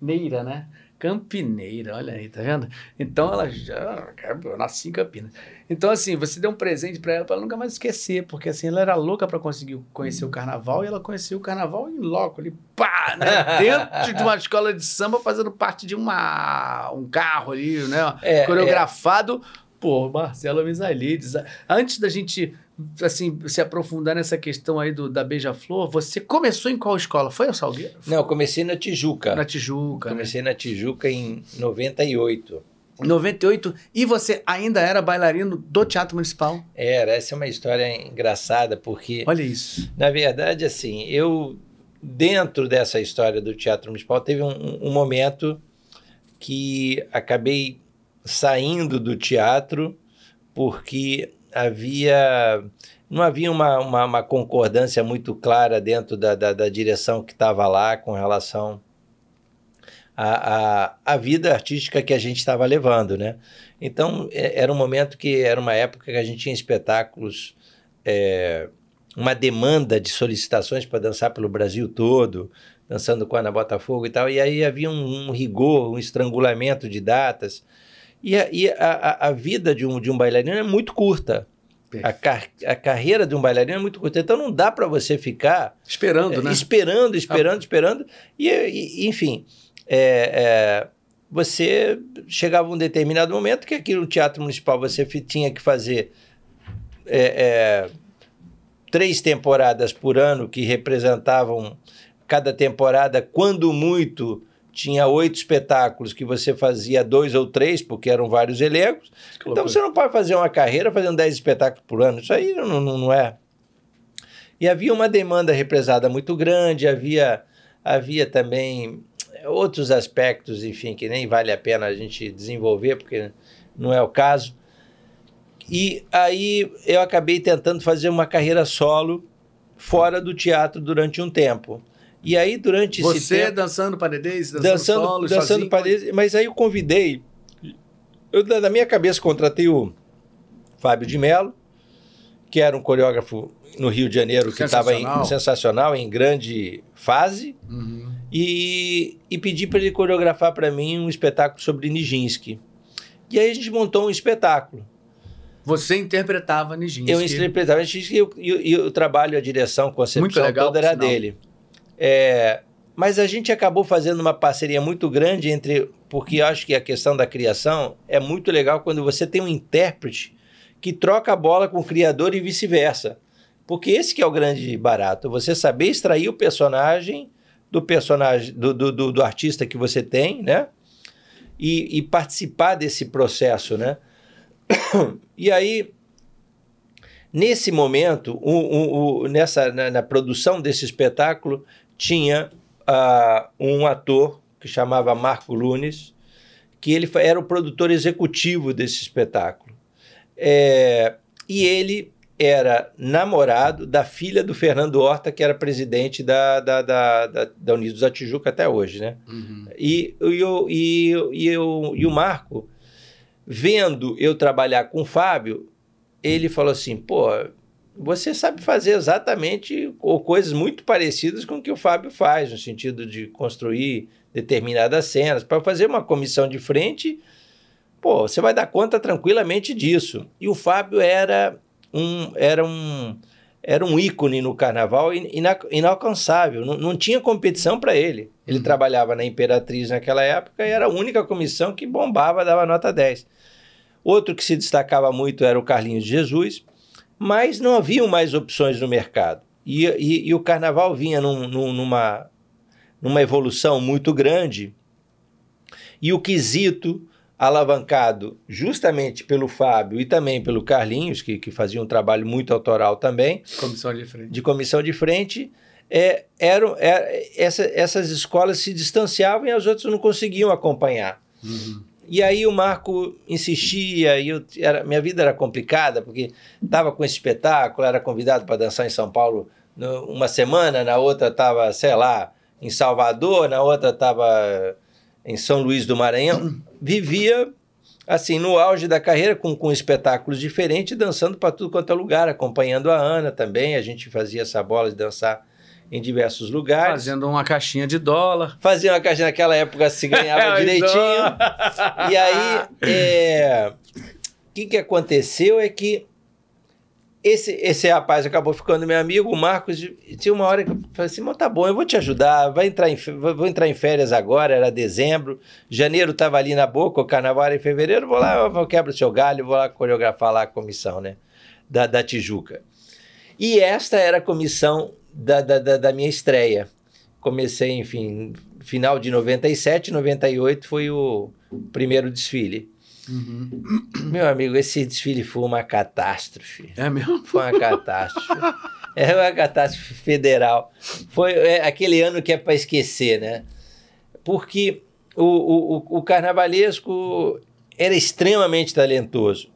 Neira, né? Campineira, olha aí, tá vendo? Então ela já. Eu nasci em Campinas. Então, assim, você deu um presente pra ela pra ela nunca mais esquecer, porque assim, ela era louca pra conseguir conhecer o carnaval e ela conheceu o carnaval em loco, ali, pá, né? Dentro de uma escola de samba, fazendo parte de uma, um carro ali, né? É, Coreografado por Marcelo Misalides. Antes da gente assim, se aprofundar nessa questão aí do, da Beija-Flor, você começou em qual escola? Foi o Salgueiro? Não, eu comecei na Tijuca. Na Tijuca. né? Comecei na Tijuca em 98. 98. E você ainda era bailarino do Teatro Municipal? Era, essa é uma história engraçada, porque, Olha isso. na verdade, assim, eu, dentro dessa história do Teatro Municipal, teve um, um momento que acabei saindo do teatro porque havia não havia uma, uma, uma concordância muito clara dentro da, da, da direção que estava lá com relação a, a, a vida artística que a gente estava levando, né? Então, é, era um momento que era uma época que a gente tinha espetáculos, é, uma demanda de solicitações para dançar pelo Brasil todo, dançando com a Ana Botafogo e tal, e aí havia um, um rigor, um estrangulamento de datas. E a, e a, a, vida de um, de um bailarino é muito curta. A, car a carreira de um bailarino é muito curta. Então não dá para você ficar. Esperando, é, né? Esperando, esperando, ah. esperando. E, e enfim. É, é, você chegava a um determinado momento que aqui no Teatro Municipal você tinha que fazer é, é, três temporadas por ano que representavam cada temporada, quando muito, tinha oito espetáculos que você fazia dois ou três, porque eram vários elencos. Que então você não pode fazer uma carreira fazendo dez espetáculos por ano. Isso aí não, não, não é. E havia uma demanda represada muito grande, havia, havia também outros aspectos, enfim, que nem vale a pena a gente desenvolver, porque não é o caso. E aí eu acabei tentando fazer uma carreira solo fora do teatro durante um tempo. E aí, durante Você esse tempo... Você dançando paredês, dançando, dançando solo, Dançando sozinho, paredês, mas aí eu convidei... Eu, na minha cabeça, contratei o Fábio de Mello, que era um coreógrafo no Rio de Janeiro que estava sensacional, em grande fase, uhum. e, e pedi para ele coreografar para mim um espetáculo sobre Nijinsky. E aí a gente montou um espetáculo. Você interpretava Nijinsky. Eu interpretava Nijinsky e, o trabalho, a direção, a concepção Muito legal, toda era dele. É, mas a gente acabou fazendo uma parceria muito grande entre. Porque eu acho que a questão da criação é muito legal quando você tem um intérprete que troca a bola com o criador e vice-versa. Porque esse que é o grande barato. Você saber extrair o personagem do personagem, do, do, do, do artista que você tem, né? E, e participar desse processo, né? e aí Nesse momento, nessa, na, na, produção desse espetáculo, tinha uh, um ator que chamava Marco Lunes, que ele era o produtor executivo desse espetáculo. É, e ele era namorado da filha do Fernando Horta, que era presidente da, da, da, da, da Unidos da Tijuca até hoje, né? Uhum. E, e, e, e, eu, e o Marco, vendo eu trabalhar com o Fábio, ele falou assim, pô, você sabe fazer exatamente ou coisas muito parecidas com o que o Fábio faz, no sentido de construir determinadas cenas. Para fazer uma comissão de frente, pô, você vai dar conta tranquilamente disso. E o Fábio era um, era um, era um ícone no carnaval ina, inalcançável. Não, não tinha competição para ele. Ele uhum. trabalhava na Imperatriz naquela época e era a única comissão que bombava, dava nota 10. Outro que se destacava muito era o Carlinhos de Jesus mas não haviam mais opções no mercado. E, e, e o carnaval vinha num, num, numa, numa evolução muito grande, e o quesito alavancado justamente pelo Fábio e também pelo Carlinhos, que, que fazia um trabalho muito autoral também. Comissão de frente. De comissão de frente. É, eram, é, essa, essas escolas se distanciavam e as outras não conseguiam acompanhar. Uhum. E aí o Marco insistia, e eu, era, minha vida era complicada, porque estava com esse espetáculo, era convidado para dançar em São Paulo uma semana, na outra estava, sei lá, em Salvador, na outra estava em São Luís do Maranhão. Vivia, assim, no auge da carreira, com, com espetáculos diferentes, dançando para tudo quanto é lugar, acompanhando a Ana também. A gente fazia essa bola de dançar em diversos lugares. Fazendo uma caixinha de dólar. Fazia uma caixinha naquela época se ganhava direitinho. e aí, é, o que, que aconteceu é que esse, esse rapaz acabou ficando meu amigo, o Marcos, tinha uma hora que eu falei assim, tá bom, eu vou te ajudar, vai entrar em, vou entrar em férias agora, era dezembro, janeiro estava ali na boca, o carnaval era em fevereiro, vou lá, eu quebro o seu galho, vou lá coreografar lá a comissão, né, da, da Tijuca. E esta era a comissão da, da, da minha estreia. Comecei, enfim, final de 97, 98 foi o primeiro desfile. Uhum. Meu amigo, esse desfile foi uma catástrofe. É mesmo? Foi uma catástrofe. é uma catástrofe federal. Foi é, aquele ano que é para esquecer, né? Porque o, o, o carnavalesco era extremamente talentoso,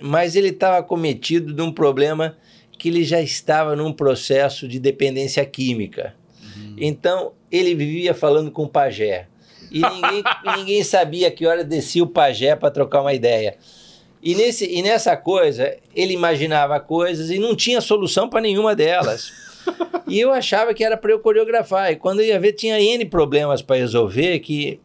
mas ele estava cometido de um problema que ele já estava num processo de dependência química. Uhum. Então, ele vivia falando com o pajé. e ninguém, ninguém sabia que hora descia o pajé para trocar uma ideia. E, nesse, e nessa coisa, ele imaginava coisas e não tinha solução para nenhuma delas. e eu achava que era para eu coreografar. E quando eu ia ver, tinha N problemas para resolver que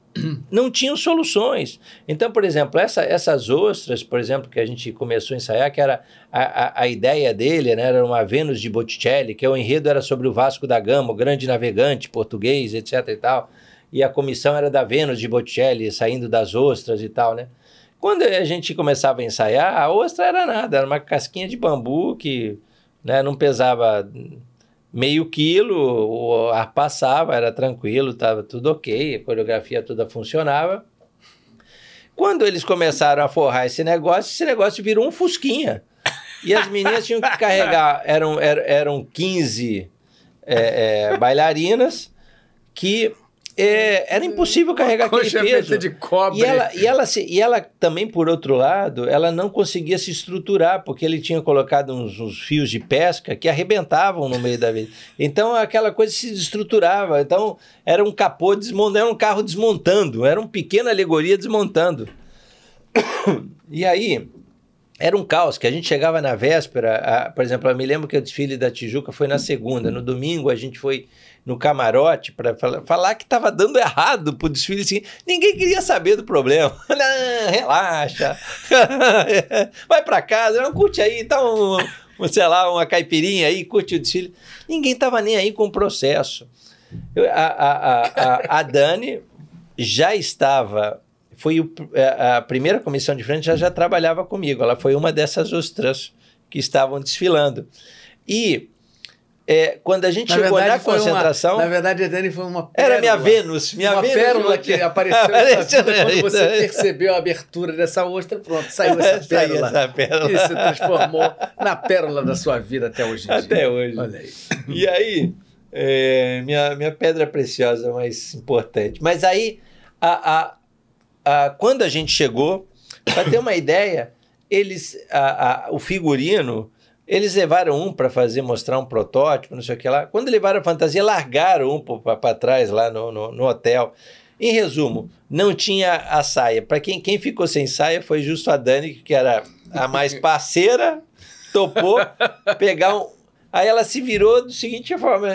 não tinham soluções. Então, por exemplo, essa, essas ostras, por exemplo, que a gente começou a ensaiar, que era a, a, a, ideia dele, né, era uma Vênus de Botticelli, que o enredo era sobre o Vasco da Gama, o grande navegante português, etc e tal. E a comissão era da Vênus de Botticelli, saindo das ostras e tal, né? Quando a gente começava a ensaiar, a ostra era nada, era uma casquinha de bambu que né, não pesava meio quilo, o ar passava, era tranquilo, estava tudo ok, a coreografia toda funcionava. Quando eles começaram a forrar esse negócio, esse negócio virou um fusquinha. E as meninas tinham que carregar, eram, eram, eram 15 é, é, bailarinas que é, era impossível carregar aquele peso. de cobre. E ela, e, ela se, e ela também, por outro lado, ela não conseguia se estruturar, porque ele tinha colocado uns, uns fios de pesca que arrebentavam no meio da vida. Então aquela coisa se destruturava. Então era um capô desmontando, era um carro desmontando, era uma pequena alegoria desmontando. E aí, era um caos, que a gente chegava na véspera, a, por exemplo, eu me lembro que o desfile da Tijuca foi na segunda, no domingo a gente foi no camarote para falar, falar, que estava dando errado pro desfile assim. Ninguém queria saber do problema. Não, relaxa. Vai para casa, não curte aí, tá um, sei lá, uma caipirinha aí, curte o desfile. Ninguém tava nem aí com o processo. Eu, a, a, a, a Dani já estava foi o, a primeira comissão de frente já, já trabalhava comigo. Ela foi uma dessas ostras que estavam desfilando. E é, quando a gente na chegou na concentração. Uma, na verdade, a Dani foi uma pérola. Era minha Vênus. Minha uma Vênus pérola que apareceu apareceu quando você percebeu a abertura dessa ostra. Pronto, saiu essa pérola. essa pérola. E se transformou na pérola da sua vida até hoje. Até hoje. Olha aí. E aí, é, minha, minha pedra preciosa mais importante. Mas aí, a, a, a, quando a gente chegou, para ter uma ideia, eles, a, a, o figurino eles levaram um para fazer, mostrar um protótipo, não sei o que lá. Quando levaram a fantasia, largaram um para trás lá no, no, no, hotel. Em resumo, não tinha a saia. Para quem, quem ficou sem saia foi justo a Dani, que era a mais parceira, topou pegar um. Aí ela se virou do seguinte forma: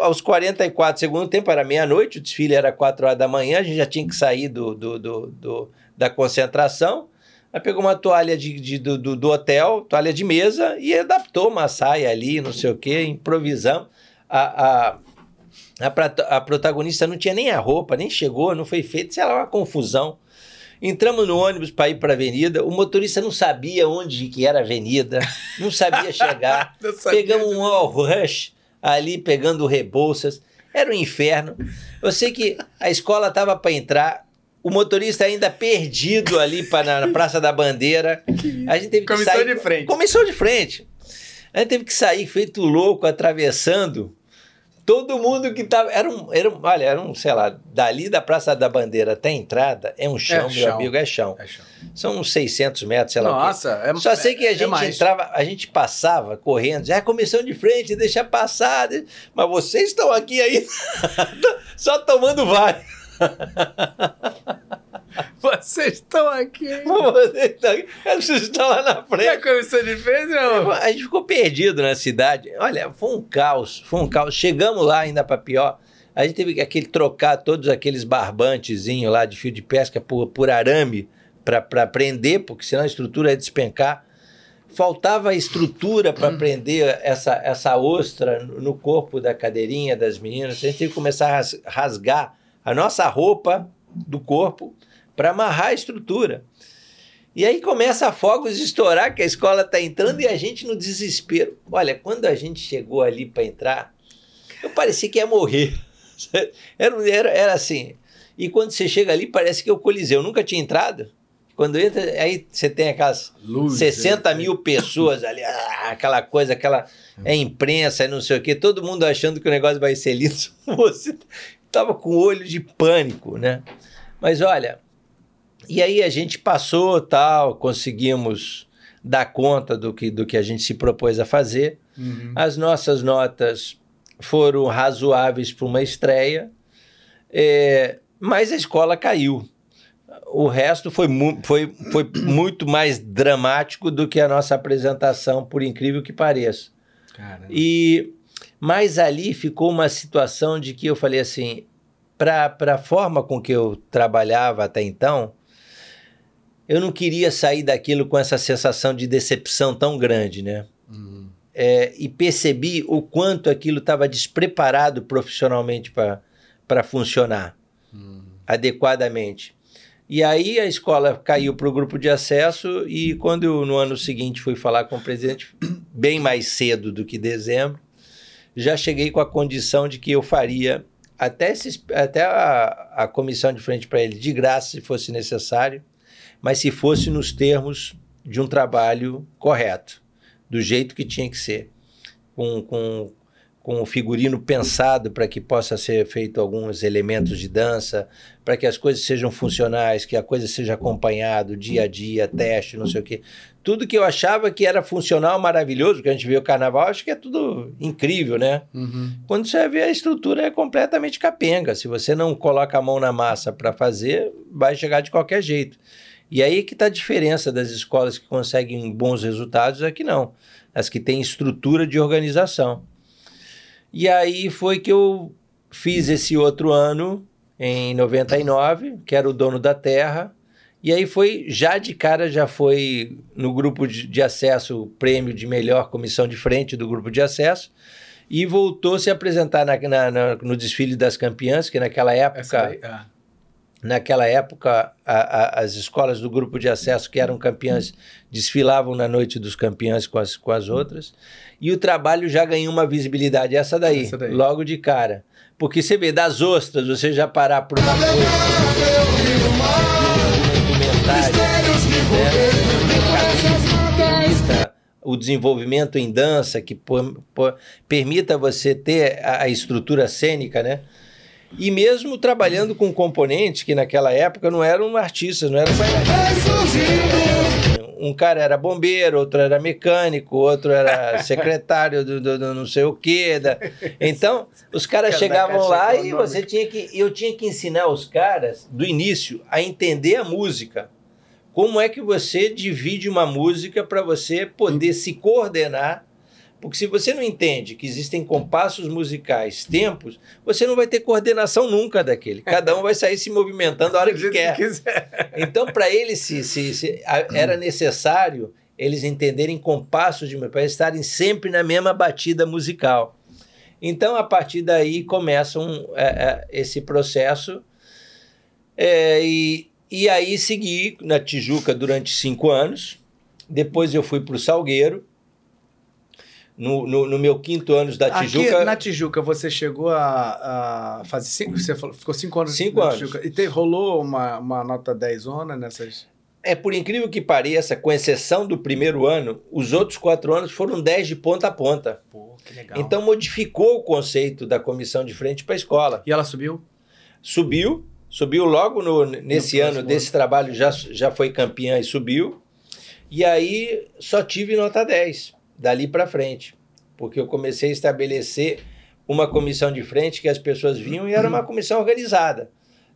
aos 44 segundo tempo, era meia-noite, o desfile era 4 horas da manhã, a gente já tinha que sair do, do, do, do da concentração. Aí pegou uma toalha de, de do, do, hotel, toalha de mesa, e adaptou uma saia ali, não sei o quê, improvisamos. A, a, a, a protagonista não tinha nem a roupa, nem chegou, não foi feito, sei lá, uma confusão. Entramos no ônibus para ir para a avenida, o motorista não sabia onde que era a avenida, não sabia chegar. não sabia Pegamos um all rush ali, pegando Rebouças. Era um inferno. Eu sei que a escola estava para entrar, o motorista ainda perdido ali pra, na Praça da Bandeira. A gente teve que Começou sair. de frente. Começou de frente. A gente teve que sair feito louco, atravessando. Todo mundo que tava. Era um, era um, olha, era um, sei lá, dali da Praça da Bandeira até a entrada é um chão, é meu chão. amigo, é chão. é chão. São uns 600 metros, sei lá. Nossa, é Só sei que a é gente entrava, a gente passava correndo, já é comissão de frente, deixa passar. Mas vocês estão aqui aí, só tomando vai. Vocês estão aqui. Vocês estão aqui. Vocês estão lá na frente. É como você fez, meu? A gente ficou perdido na cidade. Olha, foi um caos. Foi um caos. Chegamos lá ainda para pior. A gente teve que aquele, trocar todos aqueles barbantezinhos lá de fio de pesca por, por arame para prender, porque senão a estrutura ia despencar. Faltava estrutura para prender essa, essa ostra no corpo da cadeirinha das meninas. A gente teve que começar a rasgar a nossa roupa do corpo para amarrar a estrutura. E aí começa a fogos estourar, que a escola está entrando e a gente no desespero. Olha, quando a gente chegou ali para entrar, eu parecia que ia morrer. Era, era, era assim. E quando você chega ali, parece que é o Coliseu. Eu nunca tinha entrado. Quando entra, aí você tem aquelas Luz, 60 é, mil pessoas ali, ah, aquela coisa, aquela é imprensa, não sei o quê, todo mundo achando que o negócio vai ser lindo. Você estava com olho de pânico, né? Mas olha, e aí a gente passou, tal, conseguimos dar conta do que, do que a gente se propôs a fazer. Uhum. As nossas notas foram razoáveis para uma estreia. É, mas a escola caiu. O resto foi, mu foi, foi muito mais dramático do que a nossa apresentação, por incrível que pareça. Caramba. E mas ali ficou uma situação de que eu falei assim, para a forma com que eu trabalhava até então, eu não queria sair daquilo com essa sensação de decepção tão grande, né? Uhum. É, e percebi o quanto aquilo estava despreparado profissionalmente para funcionar uhum. adequadamente. E aí a escola caiu para o grupo de acesso e quando eu, no ano seguinte fui falar com o presidente, bem mais cedo do que dezembro, já cheguei com a condição de que eu faria até, esses, até a, a comissão de frente para ele de graça, se fosse necessário, mas se fosse nos termos de um trabalho correto, do jeito que tinha que ser, com, com, com o figurino pensado para que possa ser feito alguns elementos de dança, para que as coisas sejam funcionais, que a coisa seja acompanhado dia a dia, teste, não sei o quê tudo que eu achava que era funcional, maravilhoso, que a gente vê o carnaval, acho que é tudo incrível, né? Uhum. Quando você vê a estrutura é completamente capenga. Se você não coloca a mão na massa para fazer, vai chegar de qualquer jeito. E aí que está a diferença das escolas que conseguem bons resultados é que não. As que têm estrutura de organização. E aí foi que eu fiz esse outro ano, em 99, que era o dono da terra, e aí foi, já de cara, já foi no grupo de, de acesso o prêmio de melhor comissão de frente do grupo de acesso e voltou a se apresentar na, na, na, no desfile das campeãs, que naquela época. Ah. Naquela época, a, a, as escolas do grupo de acesso que eram campeãs desfilavam na noite dos campeãs com as, com as outras. E o trabalho já ganhou uma visibilidade, essa daí, essa daí. logo de cara. Porque você vê, das ostras, você já parar por uma coisa né? o desenvolvimento em dança, que por, por, permita você ter a, a, estrutura cênica, né? E mesmo trabalhando com componentes que naquela época não eram artistas, não eram um cara era bombeiro, outro era mecânico, outro era secretário do, do, do não sei o quê. Da... Então, os caras chegavam lá e você tinha que. Eu tinha que ensinar os caras, do início, a entender a música. Como é que você divide uma música para você poder se coordenar? Porque se você não entende que existem compassos musicais, tempos, você não vai ter coordenação nunca daquele. Cada um vai sair se movimentando a hora que quer. Então, para eles, se, se, se, era necessário eles entenderem compassos de para estarem sempre na mesma batida musical. Então, a partir daí começa um, é, é, esse processo. É, e, e aí segui na Tijuca durante cinco anos. Depois eu fui para o Salgueiro. No, no, no, meu quinto ano da Tijuca. Aqui, na Tijuca, você chegou a, a fazer cinco. Você falou, ficou cinco anos cinco na anos. Tijuca. E te, rolou uma, uma nota 10 zona nessas. É, por incrível que pareça, com exceção do primeiro ano, os outros quatro anos foram 10 de ponta a ponta. Pô, que legal. Então modificou o conceito da comissão de frente para a escola. E ela subiu? Subiu Subiu logo no, nesse no ano desse trabalho, já, já foi campeã e subiu. E aí só tive nota 10, dali para frente. Porque eu comecei a estabelecer uma comissão de frente que as pessoas vinham e era uma comissão organizada.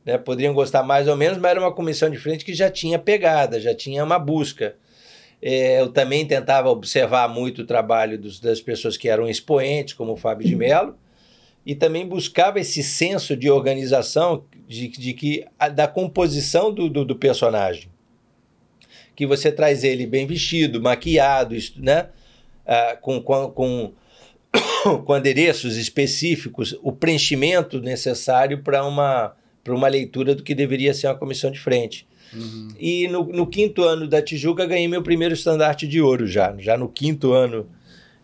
Né? Poderiam gostar mais ou menos, mas era uma comissão de frente que já tinha pegada, já tinha uma busca. É, eu também tentava observar muito o trabalho dos, das pessoas que eram expoentes, como o Fábio de Mello, e também buscava esse senso de organização de, de que a, da composição do, do, do, personagem. Que você traz ele bem vestido, maquiado, né? Ah, com, com, com, com adereços específicos, o preenchimento necessário para uma, uma leitura do que deveria ser uma comissão de frente. Uhum. E no, no, quinto ano da Tijuca ganhei meu primeiro estandarte de ouro já. Já no quinto ano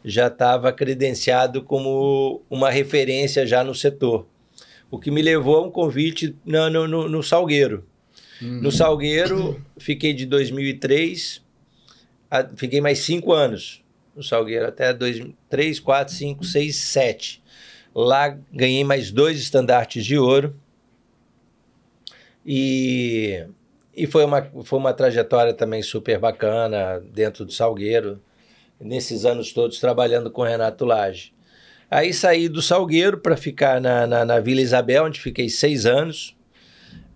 já estava credenciado como uma referência já no setor o que me levou a um convite no, no, no Salgueiro. Uhum. No Salgueiro, fiquei de 2003, a, fiquei mais cinco anos no Salgueiro, até 2, 3, 4, 5, 6, 7. Lá ganhei mais dois estandartes de ouro. E, e foi, uma, foi uma trajetória também super bacana dentro do Salgueiro, nesses anos todos trabalhando com Renato Lage. Aí saí do Salgueiro para ficar na, na, na, Vila Isabel, onde fiquei seis anos.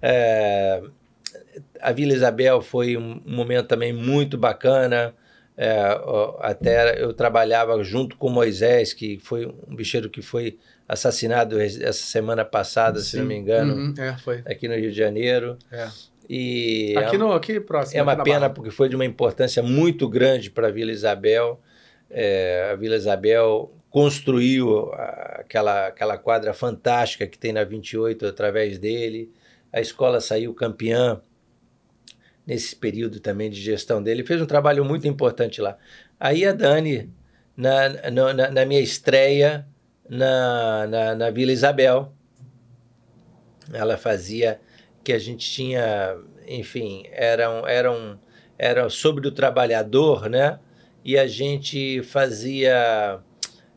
É, a Vila Isabel foi um, um momento também muito bacana. É, até eu trabalhava junto com Moisés, que foi um bicheiro que foi assassinado essa semana passada, Sim. se não me engano, uhum, é, aqui no Rio de Janeiro. É. E aqui, no, aqui próximo. É uma pena porque foi de uma importância muito grande para a Vila Isabel. É, a Vila Isabel construiu aquela, aquela quadra fantástica que tem na 28 através dele. A escola saiu campeã nesse período também de gestão dele. Fez um trabalho muito importante lá. Aí a Dani, na, na, na minha estreia na, na, na Vila Isabel, ela fazia que a gente tinha, enfim, era, um, era, um, era sobre o trabalhador, né? E a gente fazia,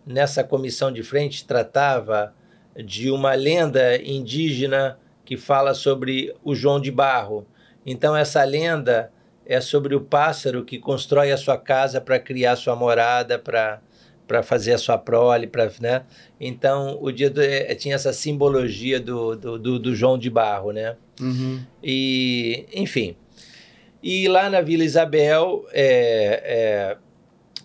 nessa comissão de frente, tratava de uma lenda indígena que fala sobre o João de Barro. Então, essa lenda é sobre o pássaro que constrói a sua casa para criar sua morada, para fazer a sua prole, para, né? Então, o dia do, é, tinha essa simbologia do, do, do, do João de Barro, né? Uhum. E, enfim. E lá na Vila Isabel, é, é,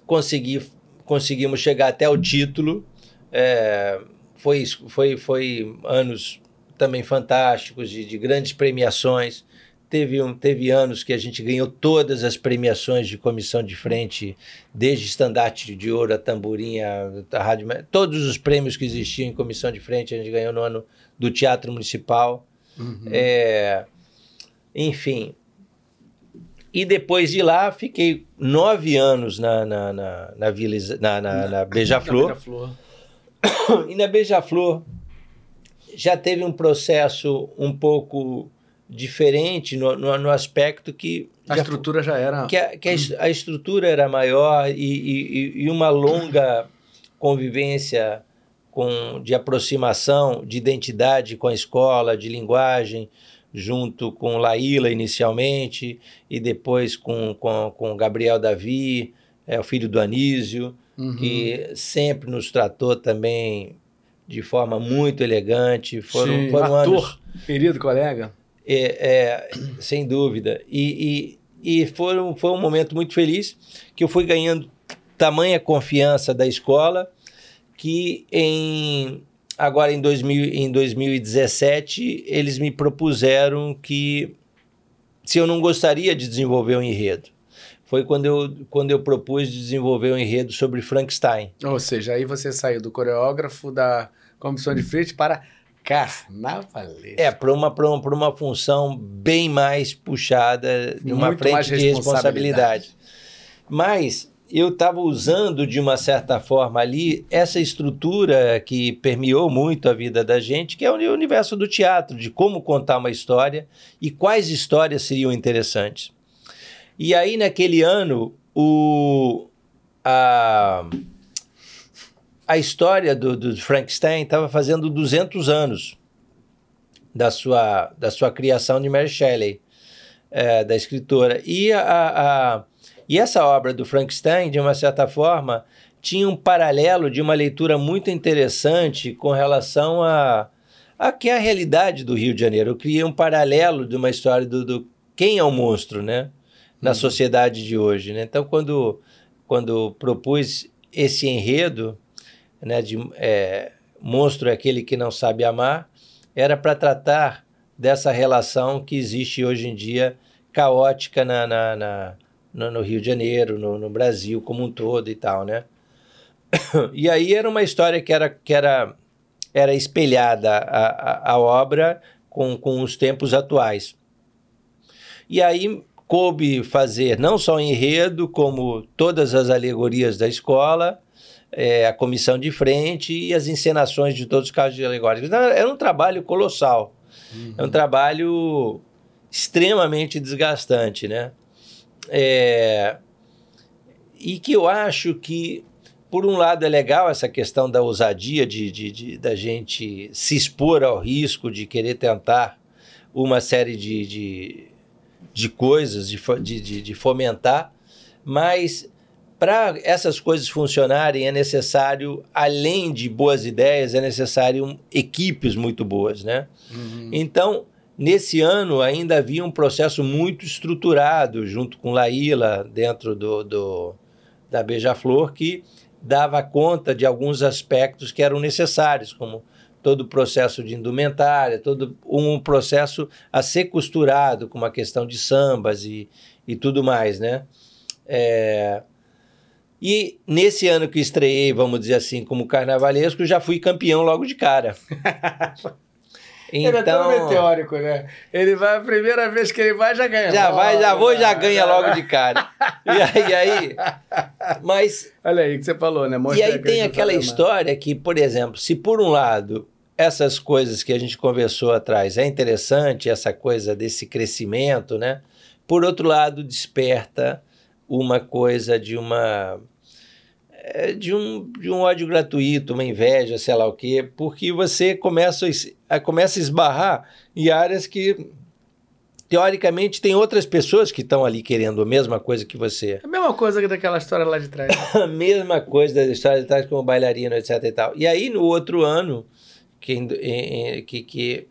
consegui, conseguimos chegar até o título. É, foi, foi, foi anos também fantásticos, de, de grandes premiações. Teve, um, teve anos que a gente ganhou todas as premiações de comissão de frente, desde estandarte de ouro, a tamborinha, a rádio, todos os prêmios que existiam em comissão de frente a gente ganhou no ano do Teatro Municipal. Uhum. É, enfim. E depois de lá, fiquei nove anos na, na, na, na, Vila, na, na, na Beija-Flor. Beija e na Beija-Flor já teve um processo um pouco diferente no, no, no aspecto que a já, estrutura já era que a, que a, a estrutura era maior e, e, e, uma longa convivência com de aproximação de identidade com a escola de linguagem junto com Laíla inicialmente e depois com, com, com Gabriel Davi é o filho do Anísio uhum. que sempre nos tratou também de forma muito elegante foram, Sim, foram ator, anos querido colega é, é, sem dúvida. E, e, e foi, um, foi um momento muito feliz que eu fui ganhando tamanha confiança da escola que em agora em, 2000, em 2017 eles me propuseram que se eu não gostaria de desenvolver um enredo. Foi quando eu, quando eu propus desenvolver um enredo sobre Frankenstein. Ou seja, aí você saiu do coreógrafo da comissão de frente para Carnavalesco. É, para uma, uma, uma função bem mais puxada, de uma Muito frente de responsabilidade. Mas eu estava usando, de uma certa forma ali, essa estrutura que permeou muito a vida da gente, que é o universo do teatro, de como contar uma história e quais histórias seriam interessantes. E aí, naquele ano, o. A, a história do, do Frankenstein estava fazendo 200 anos da sua, da sua criação de Mary Shelley, é, da escritora. E, a, a, e essa obra do Frankenstein, de uma certa forma, tinha um paralelo de uma leitura muito interessante com relação a, a que é a realidade do Rio de Janeiro. Eu criei um paralelo de uma história do, do quem é o monstro, né? Na uhum. sociedade de hoje. Né? Então, quando, quando propus esse enredo, né, de é, monstro é aquele que não sabe amar, era para tratar dessa relação que existe hoje em dia caótica na, na, na no, no, Rio de Janeiro, no, no, Brasil como um todo e tal, né? E aí era uma história que era, que era, era espelhada a, a, a obra com, com os tempos atuais. E aí coube fazer não só o enredo, como todas as alegorias da escola, é, a comissão de frente e as encenações de todos os casos alegóricos. Então, era um trabalho colossal. Uhum. É um trabalho extremamente desgastante, né? É, e que eu acho que, por um lado, é legal essa questão da ousadia de, de, de da gente se expor ao risco de querer tentar uma série de, de, de coisas, de, de, de fomentar, mas para essas coisas funcionarem é necessário, além de boas ideias, é necessário equipes muito boas, né? Uhum. Então, Nesse ano ainda havia um processo muito estruturado, junto com Laíla, dentro do, do da Beija-Flor, que dava conta de alguns aspectos que eram necessários, como todo o processo de indumentária, todo um processo a ser costurado com uma questão de sambas e, e tudo mais, né? É... E nesse ano que estreiei, vamos dizer assim, como carnavalesco, já fui campeão logo de cara. Então, ele é tão meteórico, né? Ele vai, a primeira vez que ele vai, já ganha. Já vai, já vou, já ganha logo de cara. E aí, aí mas... Olha aí o que você falou, né? Mostra e aí tem aquela história que, por exemplo, se por um lado essas coisas que a gente conversou atrás é interessante, essa coisa desse crescimento, né? Por outro lado, desperta uma coisa de uma é, de um, de um ódio gratuito, uma inveja, sei lá o quê, porque você começa a, começa a esbarrar em áreas que, teoricamente, tem outras pessoas que estão ali querendo a mesma coisa que você. É a mesma coisa que daquela história lá de trás. a mesma coisa da história de trás como bailarino, etc e tal. E aí, no outro ano, que, que, que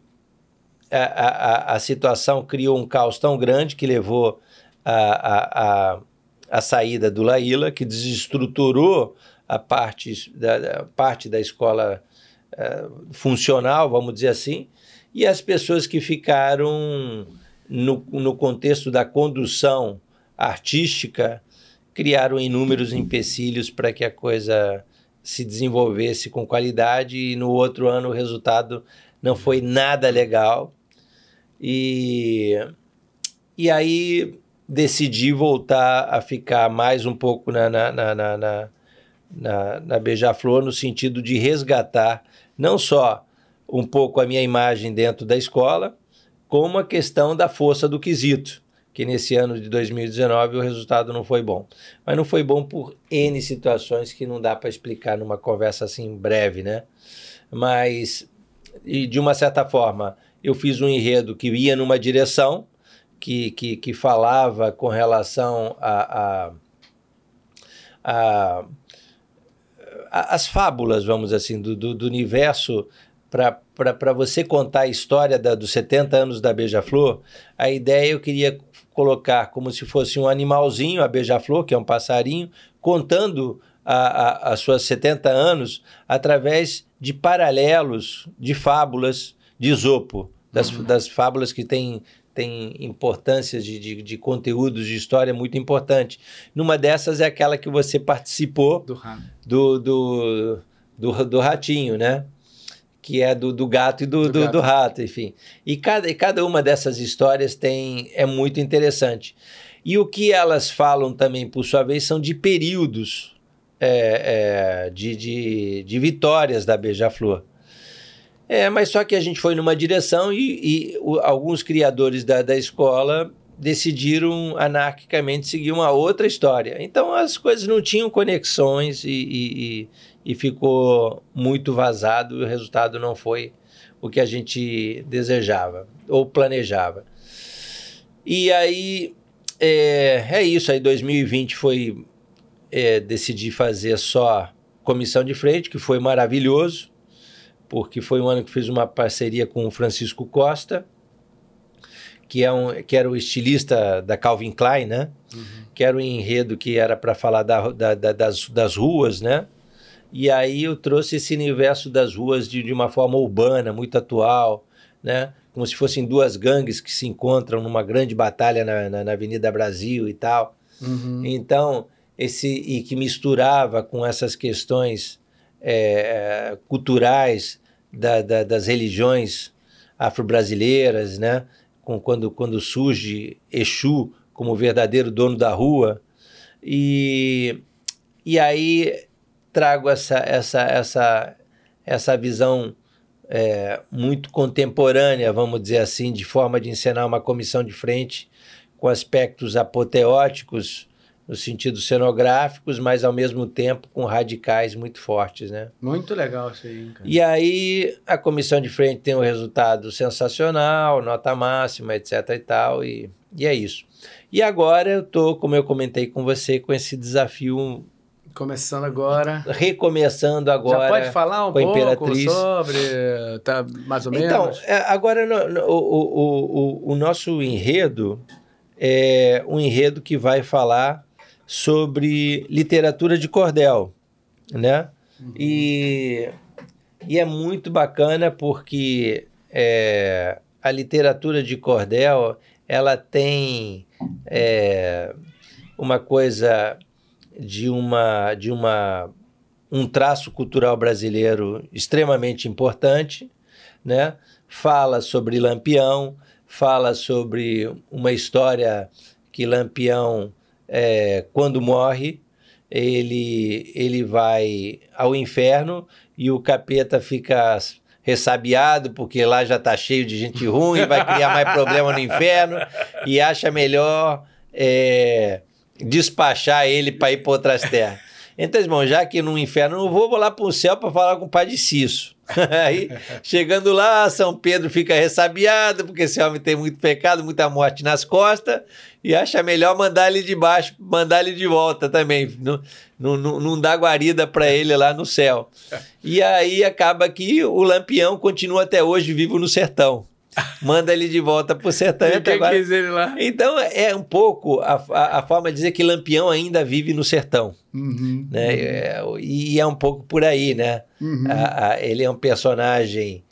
a, a, a situação criou um caos tão grande que levou a, a, a a saída do Laíla, que desestruturou a parte da, a parte da escola uh, funcional, vamos dizer assim, e as pessoas que ficaram no, no contexto da condução artística criaram inúmeros empecilhos para que a coisa se desenvolvesse com qualidade e no outro ano o resultado não foi nada legal. E, e aí decidi voltar a ficar mais um pouco na, na, na, na, na, na Beija-Flor, no sentido de resgatar não só um pouco a minha imagem dentro da escola, como a questão da força do quesito, que nesse ano de 2019 o resultado não foi bom. Mas não foi bom por N situações que não dá para explicar numa conversa assim breve, né? Mas, e de uma certa forma, eu fiz um enredo que ia numa direção, que, que, que falava com relação a, a, a, as fábulas, vamos assim, do, do, do universo para você contar a história da, dos 70 anos da Beija-Flor, a ideia eu queria colocar como se fosse um animalzinho, a Beija-Flor, que é um passarinho, contando a, a, a suas 70 anos através de paralelos, de fábulas de Isopo, das, uhum. das fábulas que tem tem importâncias de, de, de, conteúdos de história muito importante. Numa dessas é aquela que você participou do, do, do, do, do ratinho, né? Que é do, do gato e do, do, do, do, rato, enfim. E cada, e cada uma dessas histórias tem é muito interessante. E o que elas falam também, por sua vez, são de períodos é, é, de, de, de vitórias da Beija-Flor. É, mas só que a gente foi numa direção e, e o, alguns criadores da, da escola decidiram anarquicamente seguir uma outra história. Então as coisas não tinham conexões e, e, e, ficou muito vazado e o resultado não foi o que a gente desejava ou planejava. E aí é, é isso. Aí 2020 foi é, decidir fazer só comissão de frente, que foi maravilhoso porque foi um ano que fiz uma parceria com o Francisco Costa, que, é um, que era o estilista da Calvin Klein, né? Uhum. Que era um enredo que era para falar da, da, da, das, das ruas, né? E aí eu trouxe esse universo das ruas de, de uma forma urbana, muito atual, né? Como se fossem duas gangues que se encontram numa grande batalha na, na, na Avenida Brasil e tal. Uhum. Então, esse e que misturava com essas questões é, culturais da, da, das religiões afro-brasileiras, né? Com, quando, quando surge Exu como verdadeiro dono da rua. E, e aí trago essa, essa, essa, essa visão é, muito contemporânea, vamos dizer assim, de forma de encenar uma comissão de frente com aspectos apoteóticos no sentido cenográficos, mas ao mesmo tempo com radicais muito fortes, né? Muito legal isso aí, cara. E aí a comissão de frente tem um resultado sensacional, nota máxima, etc e tal, e, e é isso. E agora eu tô, como eu comentei com você, com esse desafio Começando agora. Recomeçando agora. Já pode falar um pouco Imperatriz. sobre. Tá mais ou Então, menos? é, agora no- no- o, o, o, o nosso enredo é um enredo que vai falar sobre literatura de cordel, né? E, e é muito bacana porque é, a literatura de cordel ela tem é, uma coisa de uma de uma um traço cultural brasileiro extremamente importante, né? Fala sobre Lampião, fala sobre uma história que Lampião, é, quando morre, ele, ele vai ao inferno e o capeta fica ressabiado porque lá já está cheio de gente ruim, vai criar mais problema no inferno e acha melhor é, despachar ele para ir para outras terras. Então, irmão, já que no inferno não vou, vou lá para o céu para falar com o pai de Cisso. Aí, chegando lá, São Pedro fica ressabiado, porque esse homem tem muito pecado, muita morte nas costas, e acha melhor mandar ele de baixo, mandar ele de volta também. Não, não, não dá guarida para ele lá no céu. E aí acaba que o Lampião continua até hoje vivo no sertão. Manda ele de volta para o sertão. até Ninguém agora- quis ele lá. Então é um pouco a, a, a forma de dizer que Lampião ainda vive no sertão. Uhum. Né? É, e é um pouco por aí, né? Uhum. A- a- ele é um personagem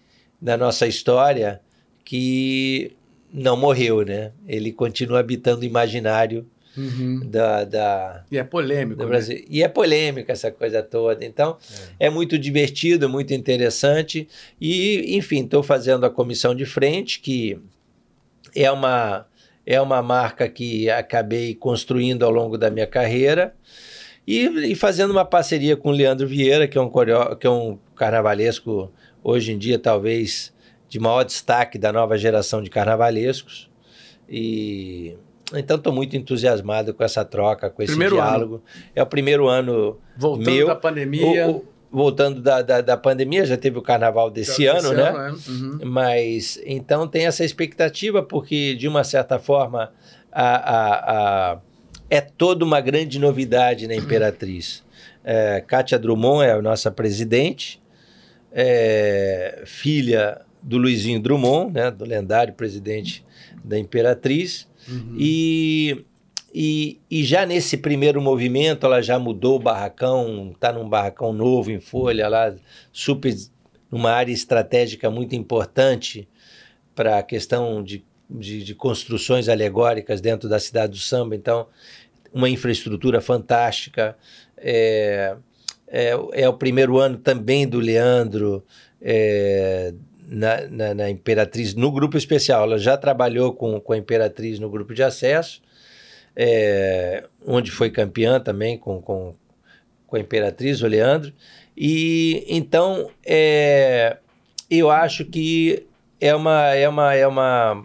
da nossa história que não morreu, né? Ele continua habitando o imaginário Uhum. da, da, E é polêmico. do né? Brasil. E é polêmica essa coisa toda. Então, é, muito divertido, muito interessante. E, enfim, estou fazendo a comissão de frente, que é uma, é uma marca que acabei construindo ao longo da minha carreira. E, e fazendo uma parceria com o Leandro Vieira, que é um, coreo- que é um carnavalesco, hoje em dia, talvez, de maior destaque da nova geração de carnavalescos. E então estou muito entusiasmado com essa troca, com esse Primeiro ano. diálogo. É o primeiro ano Voltando meu, da pandemia. o- o- voltando da, da, da pandemia, já teve o carnaval desse Esse ano, né? é. Uhum. Mas então tem essa expectativa, porque de uma certa forma a, a, a- é toda uma grande novidade na Imperatriz. É, Kátia Drummond é a nossa presidente, é, filha do Luizinho Drummond, né, do lendário presidente da Imperatriz. Uhum. E, e, e já nesse primeiro movimento, ela já mudou o barracão, está num barracão novo em folha, lá, super, numa área estratégica muito importante para a questão de, de, de construções alegóricas dentro da cidade do samba. Então, uma infraestrutura fantástica. É, é, é o primeiro ano também do Leandro é, na, na, na Imperatriz, no grupo especial. Ela já trabalhou com, com a Imperatriz no grupo de acesso, é, onde foi campeã também com, com, com a Imperatriz, o Leandro. E então é, eu acho que é uma, é uma, é uma,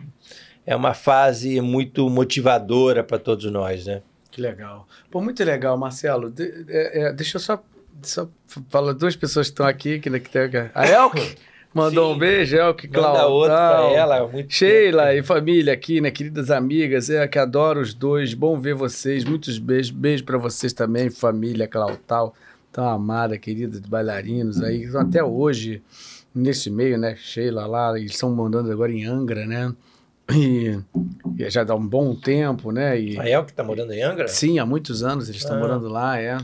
é uma fase muito motivadora para todos nós, né? Que legal. Pô, muito legal, Marcelo. De- é, é, deixa eu só, só falar duas pessoas que estão aqui. Que, que tem, a Elke mandou Sim. um beijo, Elke, Manda Claudão. outro para ela. Muito Sheila tempo. e família aqui, né? Queridas amigas, é que adoro os dois. Bom ver vocês. Muitos beijos. Beijo para vocês também, família Clautal. Tão amada, querida, de bailarinos aí. que estão Até hoje, nesse meio, né? Sheila lá, eles estão mandando agora em Angra, né? E, e já dá um bom tempo, né? E, A El que está morando em Angra? Sim, há muitos anos eles estão Ah. morando lá, é.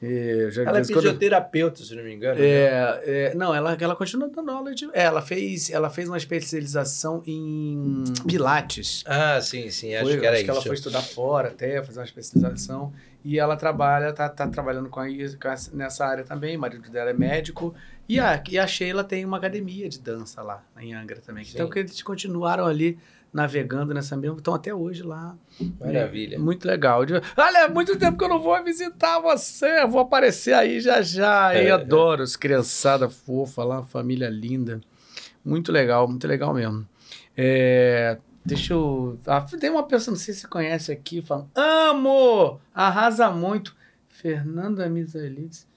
E de Ela é em quando- fisioterapeuta, se não me engano. né? é, é, não, ela, ela continua dando aula de. é, ela, fez, ela fez uma especialização em Pilates. Ah, sim, sim, acho Foi- que era acho isso. que ela foi estudar fora até, fazer uma especialização. E ela trabalha, tá, tá trabalhando com a, com essa- nessa área também. O marido dela é médico. E a, e a Sheila tem uma academia de dança lá em Angra também. Sim. Então que eles continuaram ali navegando nessa mesma. Estão até hoje lá. Maravilha. É, muito legal. Olha, muito tempo que eu não vou visitar você. Eu vou aparecer aí já já. É, Eu adoro os criançada fofa lá, família linda. Muito legal, muito legal mesmo. É, deixa eu. Ah, tem uma pessoa, não sei se você conhece aqui, falando: Amo! Arrasa muito. Fernanda Miselides.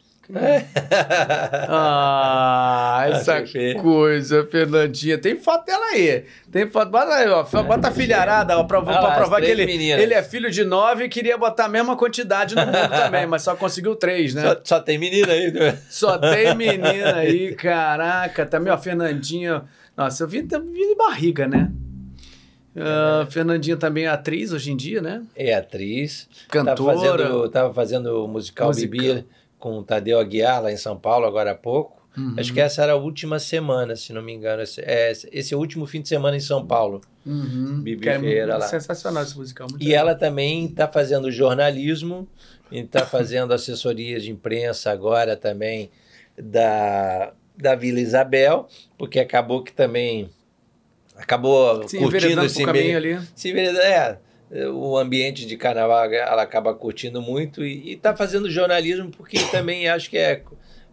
Ah, essa coisa, Fernandinha. Tem foto dela aí. Tem foto. Bota aí, ó. Bota a filharada, ó, pra, ah, pra provar que ele, ele é filho de nove e queria botar a mesma quantidade no mundo também, mas só conseguiu três, né? Só, só tem menina aí. Né? Só tem menina aí, caraca. Também, ó, Fernandinha. Nossa, eu vi, vi de barriga, né? Uh, Fernandinha também é atriz hoje em dia, né? É atriz. Cantora. Tava fazendo, tava fazendo musical, musical. Bibi com o Tadeu Aguiar lá em São Paulo agora há pouco. Uhum. Acho que essa era a última semana, se não me engano. Esse, é, esse é o último fim de semana em São Paulo. Uhum. Bibi Ferreira é lá. Sensacional esse musical. e legal. ela também está fazendo jornalismo, está fazendo assessorias de imprensa agora também da, da Vila Isabel, porque acabou que também acabou se curtindo esse caminho ali. Se é, o ambiente de carnaval ela acaba curtindo muito e está fazendo jornalismo porque também acho que é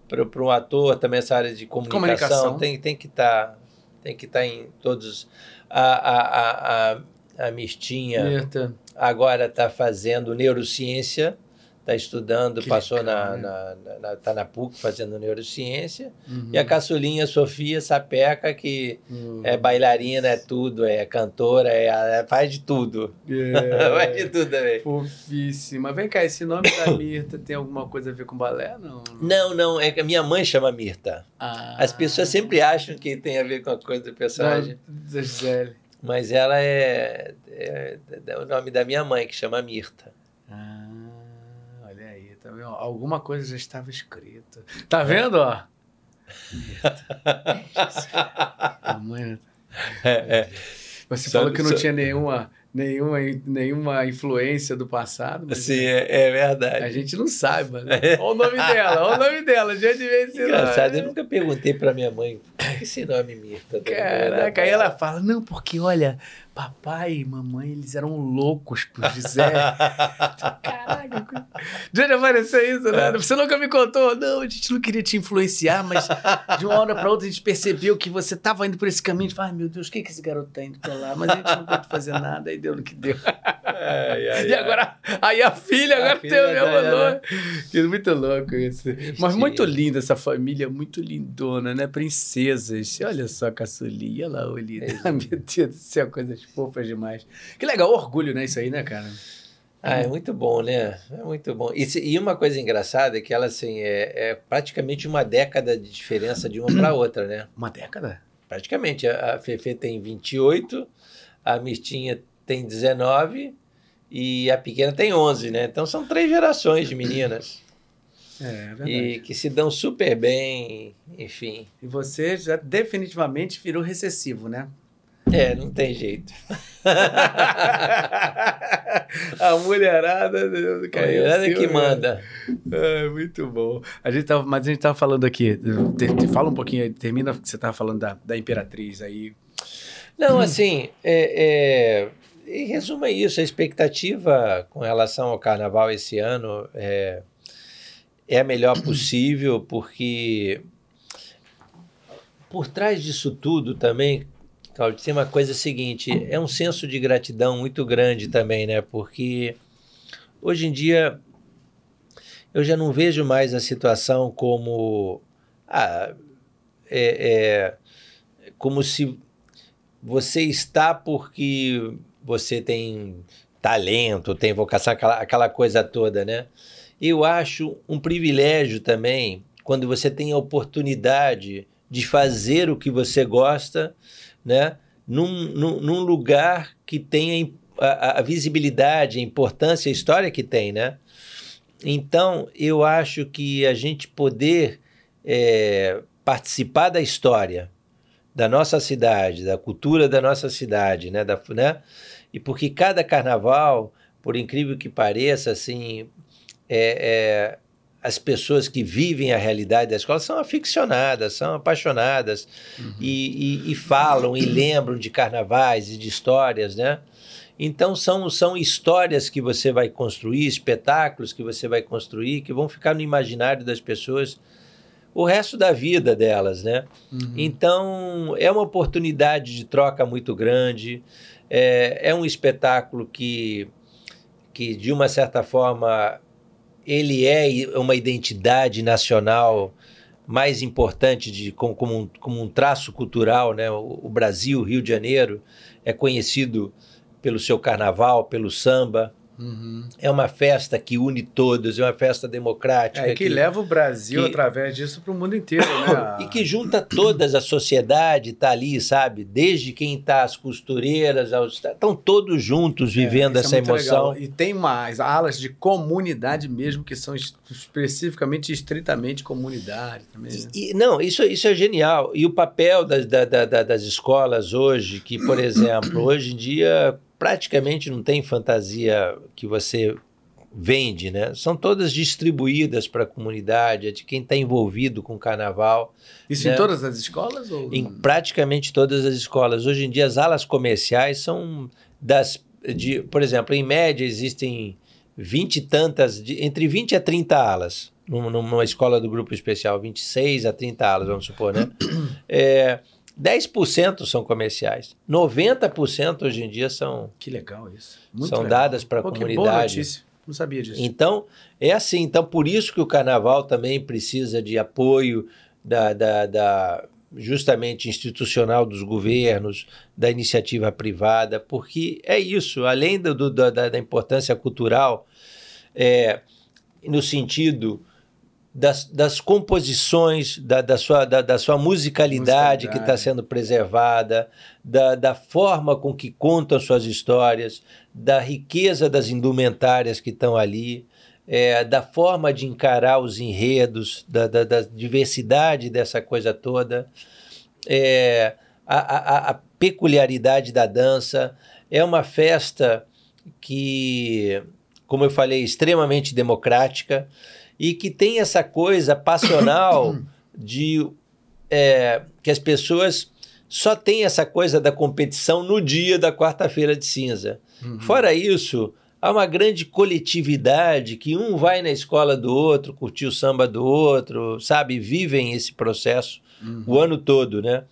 para um ator também essa área de comunicação, comunicação. tem tem que estar tá, tem que estar tá em todos. A a, a, a, a Mistinha agora está fazendo neurociência está estudando, que passou legal, na, né? na, na, tá na PUC fazendo neurociência. Uhum. E a caçulinha Sofia Sapeca, que uhum. é bailarina, é tudo, é cantora, é, faz de tudo. É. faz de tudo também. Fofíssima. Vem cá, esse nome da Mirta tem alguma coisa a ver com balé? Não, não, não é que a minha mãe chama Mirta. Ah. As pessoas sempre acham que tem a ver com a coisa do personagem. Da Gisele. Mas ela é, é, é, o nome da minha mãe, que chama Mirta. Alguma coisa já estava escrita. Tá vendo, ó? A mãe... é, é. Você falou que não tinha nenhuma nenhuma, nenhuma influência do passado. Sim, é, é, verdade. A gente não sabe, mano. Olha o nome dela, olha o nome dela. De onde vem esse Engraçado, nome? eu nunca perguntei pra minha mãe por que esse nome Mirta. Caraca, aí ela fala, não, porque olha, papai e mamãe, eles eram loucos por Gisele. Caraca, de onde apareceu isso, né? Você nunca me contou. Não, a gente não queria te influenciar, mas de uma hora para outra a gente percebeu que você estava indo por esse caminho. Ai, meu Deus, o que, que esse garoto tá indo pra lá? Mas a gente não pode fazer nada, aí deu no que deu. Ai, ai, e agora, aí a filha a agora filha tem o mesmo nome. Né? muito louco isso. Mas muito linda essa família, muito lindona, né? Princesas. Olha só a caçulinha, olha lá, Olida. É. Meu Deus do céu, coisas fofas demais. Que legal, orgulho, né? Isso aí, né, cara? Ah, é muito bom, né? É muito bom. E, e uma coisa engraçada é que ela, assim, é, é praticamente uma década de diferença de uma para outra, né? Uma década? Praticamente. A, a Fefe tem 28, a Mirtinha tem 19 e a pequena tem 11, né? Então são três gerações de meninas. É, é verdade. E que se dão super bem, enfim. E você já definitivamente virou recessivo, né? É, não tem jeito. a mulherada caiu. A mulherada que manda. É, muito bom. A gente tava, mas a gente tava falando aqui. Te, te fala um pouquinho, termina que você tava falando da, da Imperatriz aí. Não, assim, é, é, em resumo é isso. A expectativa com relação ao carnaval esse ano é, é a melhor possível, porque por trás disso tudo também Claudio, tem uma coisa seguinte, é um senso de gratidão muito grande também, né? Porque hoje em dia eu já não vejo mais a situação como ah, é, é, como se você está porque você tem talento, tem vocação, aquela, aquela coisa toda, né? Eu acho um privilégio também quando você tem a oportunidade de fazer o que você gosta né, num, num, num lugar que tenha a, a, visibilidade, a importância, a história que tem, né? Então, eu acho que a gente poder é, participar da história da nossa cidade, da cultura da nossa cidade, né? Da, né? E porque cada carnaval, por incrível que pareça, assim, é, é as pessoas que vivem a realidade da escola são aficionadas, são apaixonadas uhum. e, e, e, falam e lembram de carnavais e de histórias, né? Então são, são histórias que você vai construir, espetáculos que você vai construir, que vão ficar no imaginário das pessoas o resto da vida delas, né? Uhum. Então é uma oportunidade de troca muito grande, é, é um espetáculo que, que de uma certa forma ele é uma identidade nacional mais importante de, como, como, um, como um traço cultural, né? O, o Brasil, Rio de Janeiro, é conhecido pelo seu carnaval, pelo samba, Uhum. É uma festa que une todos, é uma festa democrática. É, que, que leva o Brasil, que, através disso, para o mundo inteiro. Né? e que junta todas a sociedade, está ali, sabe? Desde quem está as costureiras, estão todos juntos é, vivendo é, essa é emoção. Legal. E tem mais alas de comunidade mesmo, que são especificamente, estritamente comunidade também. Né? E, não, isso, isso é genial. E o papel das, da, da, das escolas hoje, que, por exemplo, hoje em dia praticamente não tem fantasia que você vende, né? São todas distribuídas para a comunidade, é de quem está envolvido com o carnaval. Isso né? em todas as escolas? Ou... Em praticamente todas as escolas. Hoje em dia, as alas comerciais são das. De, por exemplo, em média existem 20 e tantas, de, entre 20 a 30 alas. Numa, numa escola do grupo especial, 26 a 30 alas, vamos supor, né? É, 10% são comerciais. 90% hoje em dia são. Que legal isso. Muito são legal. dadas para a comunidade. Que boa notícia. Não sabia disso. Então, é assim. Então, por isso que o carnaval também precisa de apoio da, da, da justamente institucional dos governos, da iniciativa privada, porque é isso, além do, do da, da, importância cultural, é, no sentido das, das composições, da, da, sua, da, da sua musicalidade, musicalidade. que está sendo preservada, da, da forma com que contam suas histórias, da riqueza das indumentárias que estão ali, é, da forma de encarar os enredos, da, da, da diversidade dessa coisa toda, é, a, a, a peculiaridade da dança. É uma festa que, como eu falei, extremamente democrática e que tem essa coisa passional de é, que as pessoas só têm essa coisa da competição no dia da quarta-feira de cinza. Uhum. Fora isso, há uma grande coletividade que um vai na escola do outro, curtir o samba do outro, sabe? Vivem esse processo uhum. o ano todo, né?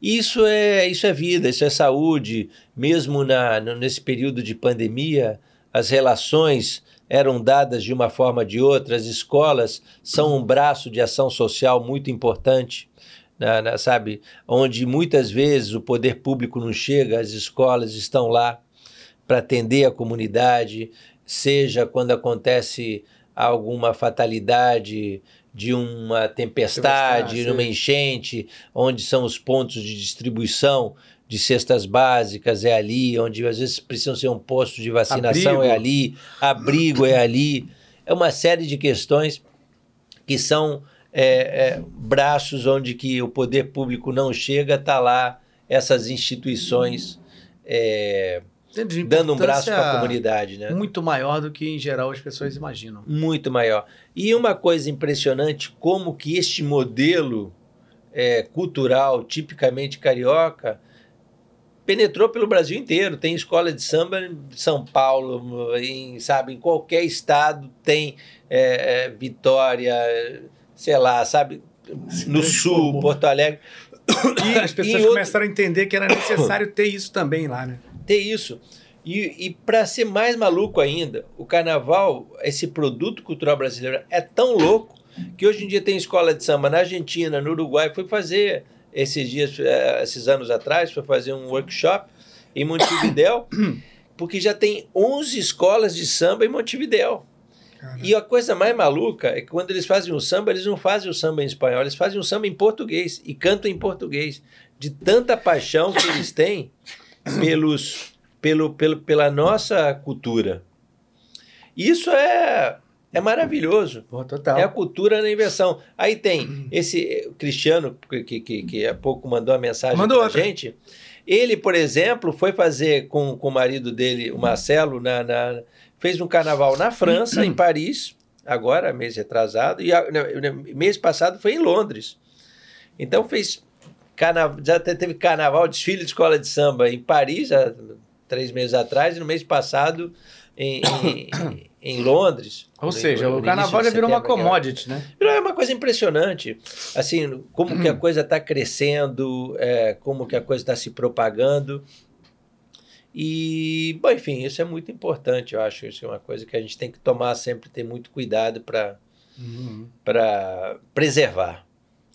Isso é, isso é vida, isso é saúde. Mesmo na, nesse período de pandemia, as relações eram dadas de uma forma ou de outra. As escolas são um braço de ação social muito importante, né, né, sabe? Onde muitas vezes o poder público não chega, as escolas estão lá para atender a comunidade, seja quando acontece alguma fatalidade de uma tempestade, tempestade uma enchente, onde são os pontos de distribuição de cestas básicas é ali, onde às vezes precisam ser um posto de vacinação abrigo. é ali, abrigo é ali. É uma série de questões que são é, é, braços onde que o poder público não chega, está lá essas instituições é, dando um braço para a comunidade. Né? Muito maior do que, em geral, as pessoas imaginam. Muito maior. E uma coisa impressionante, como que este modelo é, cultural, tipicamente carioca, penetrou pelo Brasil inteiro. Tem escola de samba em São Paulo, em, sabe, em qualquer estado tem é, é, Vitória, sei lá, sabe, no Sul, Porto Alegre. E as pessoas e começaram outro... a entender que era necessário ter isso também lá, né? Ter isso. E, e para ser mais maluco ainda, o carnaval, esse produto cultural brasileiro, é tão louco que hoje em dia tem escola de samba na Argentina, no Uruguai, foi fazer esses dias, eh, esses anos atrás, foi fazer um workshop em Montevidéu, porque já tem 11 escolas de samba em Montevidéu. Caramba. E a coisa mais maluca é que quando eles fazem o samba, eles não fazem o samba em espanhol, eles fazem o samba em português e cantam em português. De tanta paixão que eles têm pelos, pelo, pelo, pela nossa cultura. Isso é é maravilhoso. Pô, total. É a cultura na inversão. Aí tem esse Cristiano, que, que, que há pouco mandou a mensagem mandou pra gente. Ele, por exemplo, foi fazer com, com o marido dele, o Marcelo, na, na fez um carnaval na França, em Paris, agora, mês retrasado, e a, mês passado foi em Londres. Então fez carnaval, já teve carnaval, desfile de escola de samba em Paris, há três meses atrás, e no mês passado em, em em Londres. Ou seja, o carnaval já virou uma commodity, né? É uma coisa impressionante. Assim, como que a coisa está crescendo, é, como que a coisa está se propagando. E, bom, enfim, isso é muito importante, eu acho. Isso é uma coisa que a gente tem que tomar sempre, ter muito cuidado para uhum. preservar.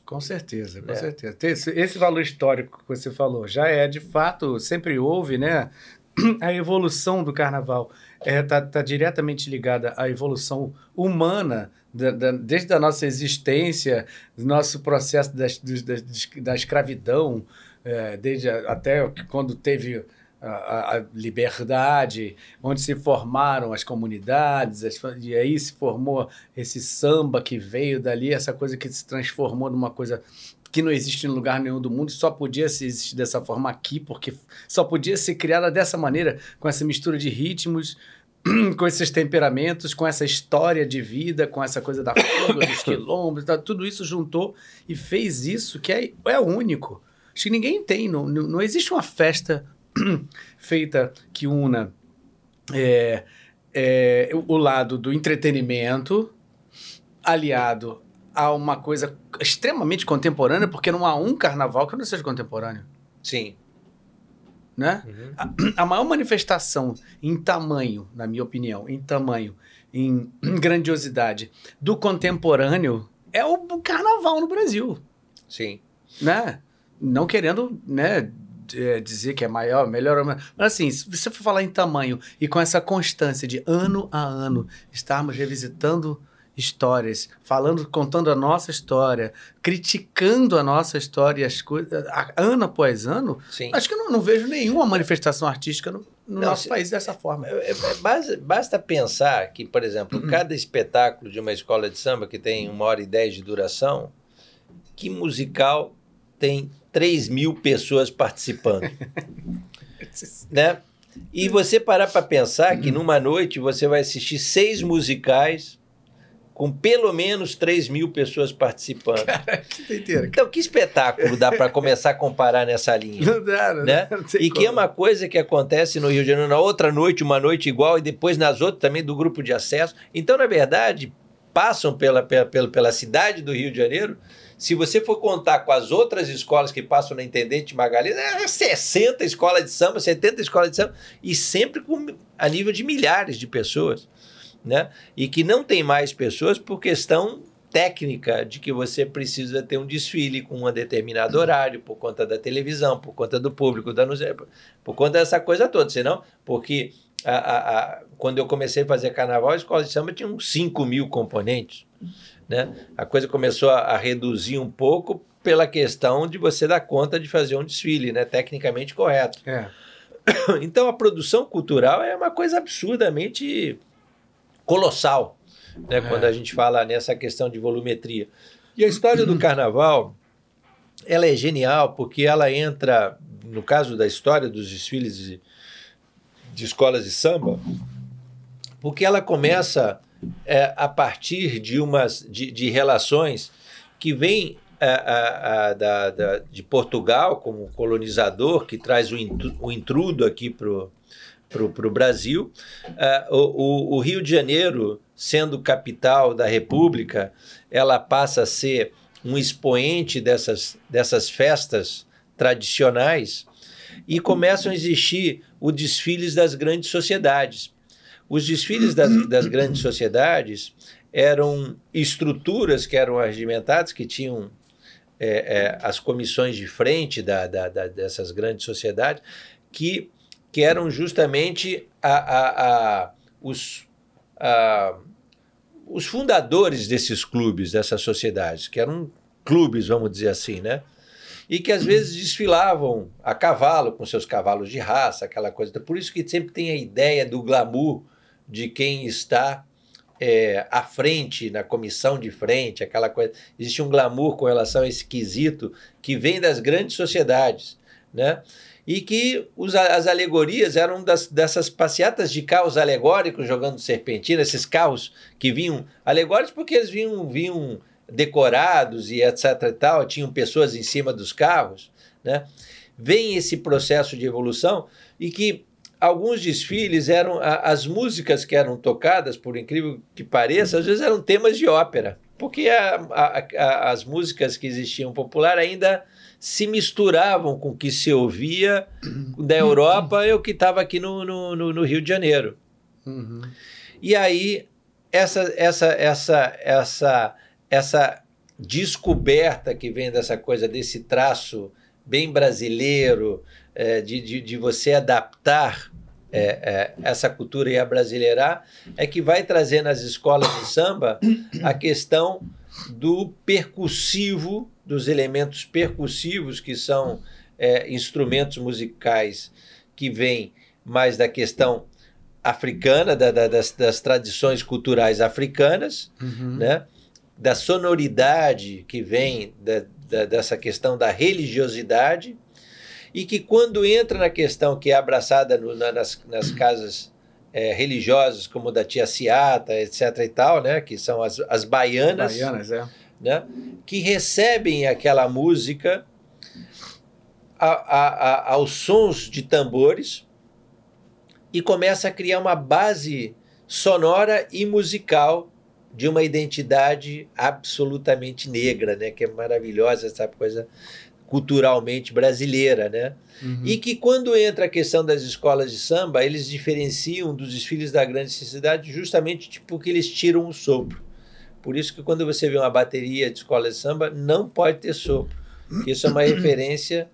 Com certeza, com é. certeza. Esse, esse valor histórico que você falou já é, de fato, sempre houve, né? A evolução do carnaval está é, tá, tá diretamente ligada à evolução humana, da, da, desde a nossa existência, do nosso processo da, da, da escravidão, é, desde a, até quando teve a, a, liberdade, onde se formaram as comunidades, as, e aí se formou esse samba que veio dali, essa coisa que se transformou numa coisa que não existe em lugar nenhum do mundo, só podia se existir dessa forma aqui, porque só podia ser criada dessa maneira, com essa mistura de ritmos, com esses temperamentos, com essa história de vida, com essa coisa da fuga, dos quilombos, tá, tudo isso juntou e fez isso que é, é único. Acho que ninguém tem, não, não, existe uma festa feita que una é, é, o lado do entretenimento aliado a uma coisa extremamente contemporânea, porque não há um carnaval que não seja contemporâneo. Sim. Né? Uhum. A, a, maior manifestação em tamanho, na minha opinião, em tamanho, em, em grandiosidade do contemporâneo é o, o carnaval no Brasil. Sim. Né? Não querendo né, é, dizer que é maior, melhor, mas assim, se você for falar em tamanho e com essa constância de ano a ano estarmos revisitando histórias, falando, contando a nossa história, criticando a nossa história, as coisas, ano após ano, Sim. acho que eu não, não vejo nenhuma manifestação artística no, no não, nosso se, país dessa forma. É, é, basta, basta, pensar que, por exemplo, uhum. cada espetáculo de uma escola de samba que tem uma hora e dez de duração, que musical tem 3 mil pessoas participando. né? E você parar para pensar que numa noite você vai assistir seis musicais com pelo menos 3 mil pessoas participando. Cara, que Então, que espetáculo dá para começar a comparar nessa linha? Não dá, não, né? não E como. que é uma coisa que acontece no Rio de Janeiro na outra noite, uma noite igual, e depois nas outras também do grupo de acesso. Então, na verdade, passam pela, pela, pela cidade do Rio de Janeiro se você for contar com as outras escolas que passam na Intendente Magalhães, é 60 escolas de samba, 70 escolas de samba, e sempre com, a nível de milhares de pessoas. Né? E que não tem mais pessoas por questão técnica de que você precisa ter um desfile com um determinado horário, por conta da televisão, por conta do público, da por conta dessa coisa toda. Senão, porque a, a, a, quando eu comecei a fazer carnaval, a escola de samba tinha uns 5 mil componentes. Né? A coisa começou a, a reduzir um pouco pela questão de você dar conta de fazer um desfile, né? Tecnicamente correto. É. Então a produção cultural é uma coisa absurdamente colossal, né? É. Quando a gente fala nessa questão de volumetria. E a história do carnaval, ela é genial porque ela entra, no caso da história dos desfiles de, de escolas de samba, porque ela começa é, a partir de, umas, de, de relações que vêm é, da, da, de Portugal como colonizador, que traz o, o intrudo aqui para o Brasil. Uh, o, o, Rio de Janeiro, sendo capital da República, ela passa a ser um expoente dessas, dessas festas tradicionais e começam a existir os desfiles das grandes sociedades. Os desfiles das, das grandes sociedades eram estruturas que eram arregimentadas, que tinham é, é, as comissões de frente da, da, da, dessas grandes sociedades, que, que eram justamente a, a, a, os, os fundadores desses clubes, dessas sociedades, que eram clubes, vamos dizer assim, né? E que às vezes desfilavam a cavalo, com seus cavalos de raça, aquela coisa. Por isso que sempre tem a ideia do glamour de quem está é, à frente, na comissão de frente, aquela coisa. Existe um glamour com relação a esse quesito que vem das grandes sociedades, né? E que os, as alegorias eram das, dessas passeatas de carros alegóricos jogando serpentina, esses carros que vinham alegóricos porque eles vinham, vinham decorados e etc e tal, tinham pessoas em cima dos carros, né? Vem esse processo de evolução e que alguns desfiles eram as músicas que eram tocadas, por incrível que pareça, às vezes eram temas de ópera. porque a, a, a, as músicas que existiam popular ainda se misturavam com o que se ouvia da Europa e o que estava aqui no, no, no, no, Rio de Janeiro. Uhum. E aí, essa, essa, essa, essa, essa descoberta que vem dessa coisa, desse traço bem brasileiro, é, de, de, de, você adaptar é, é, essa cultura e a brasileirar, é que vai trazer nas escolas de samba a questão do percussivo dos elementos percussivos, que são é, instrumentos musicais que vêm mais da questão africana, da, da, das, das, tradições culturais africanas, uhum. né? da sonoridade que vem da, dessa questão da religiosidade, e que quando entra na questão que é abraçada no, na, nas, nas casas é, religiosas, como da tia Ciata, etc. e tal, né? que são as, as baianas. Baianas, é né, que recebem aquela música a, a, a, aos sons de tambores e começa a criar uma base sonora e musical de uma identidade absolutamente negra, né, que é maravilhosa essa coisa culturalmente brasileira, né? Uhum. E que quando entra a questão das escolas de samba, eles diferenciam dos desfiles da grande cidade justamente porque eles tiram o sopro. Por isso que quando você vê uma bateria de escola de samba, não pode ter sopro. Isso é uma referência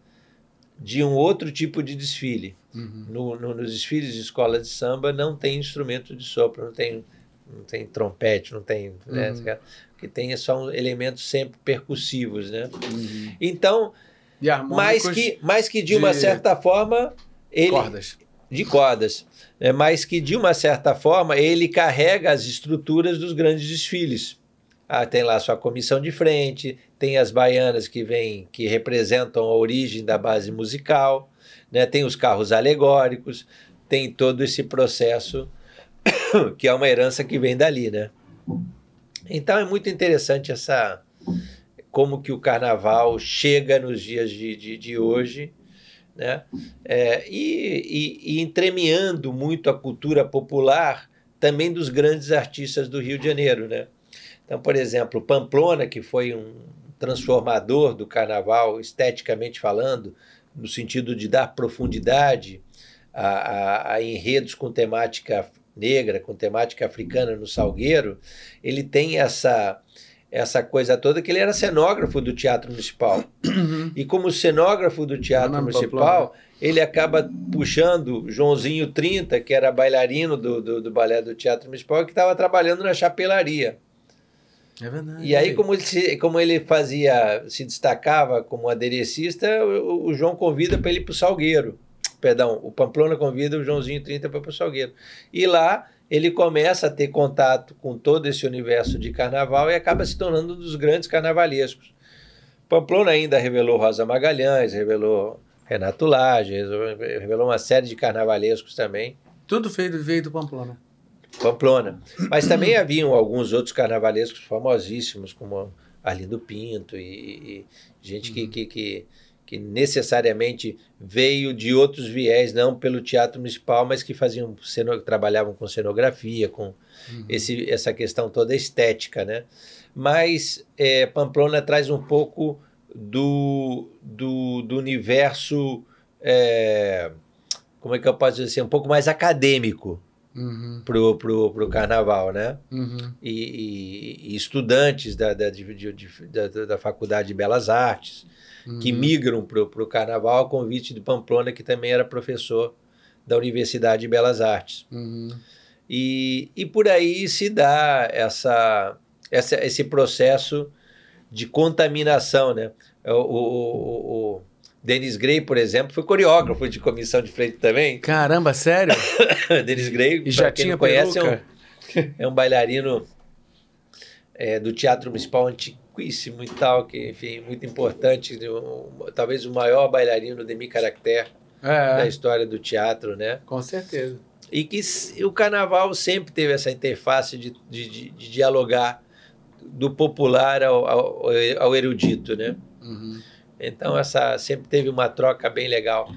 de um outro tipo de desfile. Uhum. No, no, nos desfiles de escola de samba não tem instrumento de sopro, não tem, não tem trompete, não tem. Né, uhum. Que tem só elementos sempre percussivos, né? Uhum. Então, mais que, mais que de, de uma certa forma. Ele, cordas. De cordas. É, mas que de uma certa forma ele carrega as estruturas dos grandes desfiles. Ah, tem lá sua comissão de frente, tem as baianas que vêm, que representam a origem da base musical, né? tem os carros alegóricos, tem todo esse processo que é uma herança que vem dali, né? Então é muito interessante essa como que o carnaval chega nos dias de, de, de hoje, né? É, e, e, e entremeando muito a cultura popular também dos grandes artistas do Rio de Janeiro, né? Então, por exemplo, Pamplona, que foi um transformador do carnaval, esteticamente falando, no sentido de dar profundidade a, a, a enredos com temática negra, com temática africana no Salgueiro, ele tem essa essa coisa toda que ele era cenógrafo do Teatro Municipal. Uhum. E como cenógrafo do Teatro Não, Municipal, ele acaba puxando Joãozinho 30, que era bailarino do, do, do balé do Teatro Municipal, que estava trabalhando na chapelaria. É verdade. E aí, como ele, se, como ele fazia, se destacava como aderecista, o, o João convida para ele ir para o Salgueiro. Perdão, o Pamplona convida o Joãozinho 30 para ir para o Salgueiro. E lá ele começa a ter contato com todo esse universo de carnaval e acaba se tornando um dos grandes carnavalescos. Pamplona ainda revelou Rosa Magalhães, revelou Renato Lage, revelou uma série de carnavalescos também. Tudo feito veio do Pamplona. Pamplona. Mas também haviam alguns outros carnavalescos famosíssimos, como Arlindo Pinto e, e gente uhum. que, que, que, necessariamente veio de outros viés, não pelo teatro municipal, mas que faziam trabalhavam com cenografia, com uhum. esse, essa questão toda estética, né? Mas é, Pamplona traz um pouco do, do, do universo, é, como é que eu posso dizer assim, um pouco mais acadêmico, uhum. pro, pro, pro carnaval, né? Uhum. E, e, e, estudantes da, da, de, de, da, da, Faculdade de Belas Artes uhum. que migram pro, pro carnaval a convite de Pamplona, que também era professor da Universidade de Belas Artes. Uhum. E, e por aí se dá essa, essa, esse processo de contaminação, né? O, o, o, Denis Gray, por exemplo, foi coreógrafo de comissão de frente também. Caramba, sério? Denis Gray, e já quem tinha não conhece, é um, é um, bailarino é, do Teatro Municipal e tal, que, enfim, muito importante, um, talvez o maior bailarino de mi caractere é, da história do teatro, né? Com certeza. E que o carnaval sempre teve essa interface de, de, de, de dialogar do popular ao, ao, ao erudito, né? Uhum. Então, essa sempre teve uma troca bem legal.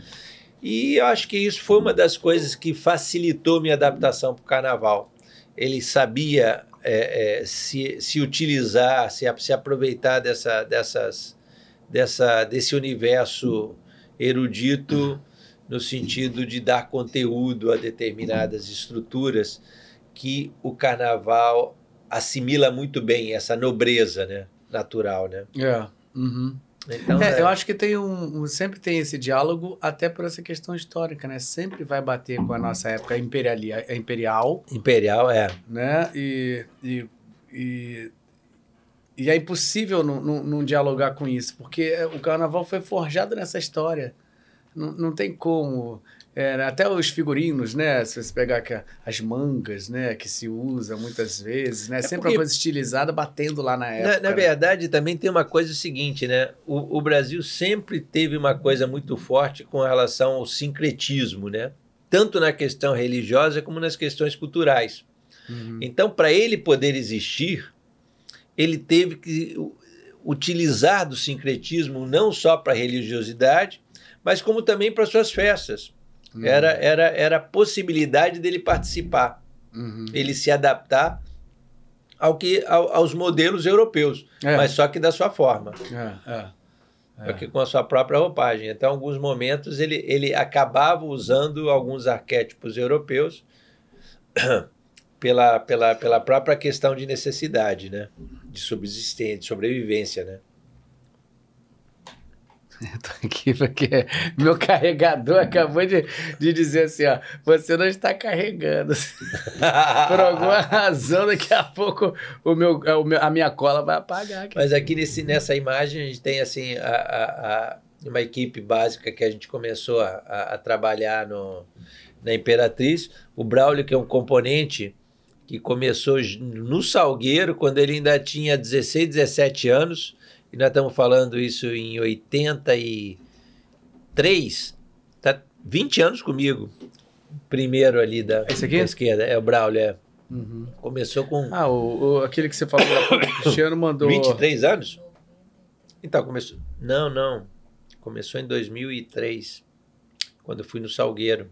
E eu acho que isso foi uma das coisas que facilitou minha adaptação para o carnaval. Ele sabia é, é, se, se utilizar, se, se aproveitar dessa, dessas, dessa, desse universo erudito no sentido de dar conteúdo a determinadas estruturas que o carnaval assimila muito bem essa nobreza, né, natural, né? É. Uhum. Então, é, é... Eu acho que tem um, sempre tem esse diálogo, até por essa questão histórica, né? Sempre vai bater com a nossa época imperial. Imperial, imperial é. Né? E, e, e, e é impossível não, não, não, dialogar com isso, porque o carnaval foi forjado nessa história. Não, não tem como. É, até os figurinos, né? Se você pegar que as mangas, né? Que se usa muitas vezes, né? É Sempre uma coisa estilizada batendo lá na época. Na, na né? verdade, também tem uma coisa seguinte, né? O, o, Brasil sempre teve uma coisa muito forte com relação ao sincretismo, né? Tanto na questão religiosa como nas questões culturais. Uhum. Então, para ele poder existir, ele teve que utilizar do sincretismo não só para a religiosidade, mas como também para suas festas. Uhum. Era, era, era a possibilidade dele participar, uhum. ele se adaptar ao que, ao, aos modelos europeus, é. mas só que da sua forma. É, é. É. Que com a sua própria roupagem. Então, em alguns momentos, ele, ele acabava usando alguns arquétipos europeus pela, pela, pela própria questão de necessidade, né? De subsistência, de sobrevivência, né? Eu tô aqui porque meu carregador acabou de, de dizer assim, ó, você não está carregando. Por alguma razão, daqui a pouco o meu, o meu, a minha cola vai apagar. Aqui. Mas aqui nesse, nessa imagem a gente tem assim a, a, a uma equipe básica que a gente começou a, a, trabalhar no, na Imperatriz. O Braulio, que é um componente que começou no Salgueiro, quando ele ainda tinha 16, 17 anos e nós estamos falando isso em 83, tá 20 anos comigo. Primeiro ali da, aqui? da esquerda, é o Braulio, é. Uhum. Começou com. Ah, o, o, aquele que você falou, o Cristiano mandou. 23 anos? Então, começou. Não, não. Começou em 2003, quando eu fui no Salgueiro.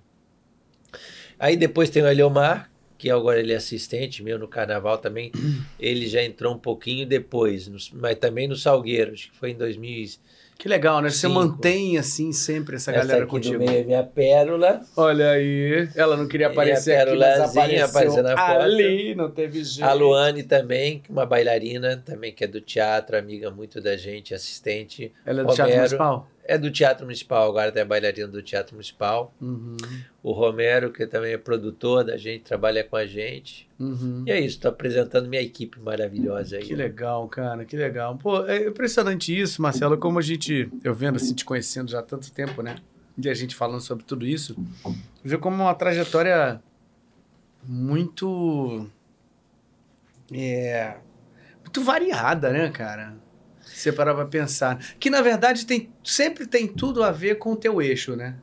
Aí depois tem o Eliomar, que agora ele é assistente meu no carnaval também, ele já entrou um pouquinho depois, no, mas também no Salgueiro, acho que foi em 2000. Que legal, né? Você mantém assim sempre essa, essa galera aqui contigo. Do meio é minha pérola. Olha aí, ela não queria aparecer aqui, mas apareceu na foto. ali, não teve jeito. A Luane também, uma bailarina também que é do teatro, amiga muito da gente, assistente. Ela é do Romero, Teatro Municipal? É do Teatro Municipal, agora é bailarina do Teatro Municipal. Uhum. O Romero, que também é produtor da gente, trabalha com a gente. Uhum. E é isso, estou apresentando minha equipe maravilhosa aí. Que legal, cara, que legal. Pô, é impressionante isso, Marcelo, como a gente, eu vendo assim, te conhecendo já há tanto tempo, né? E a gente falando sobre tudo isso, vê como uma trajetória muito. É. Muito variada, né, cara? Você parar para pensar. Que na verdade tem, sempre tem tudo a ver com o teu eixo, né?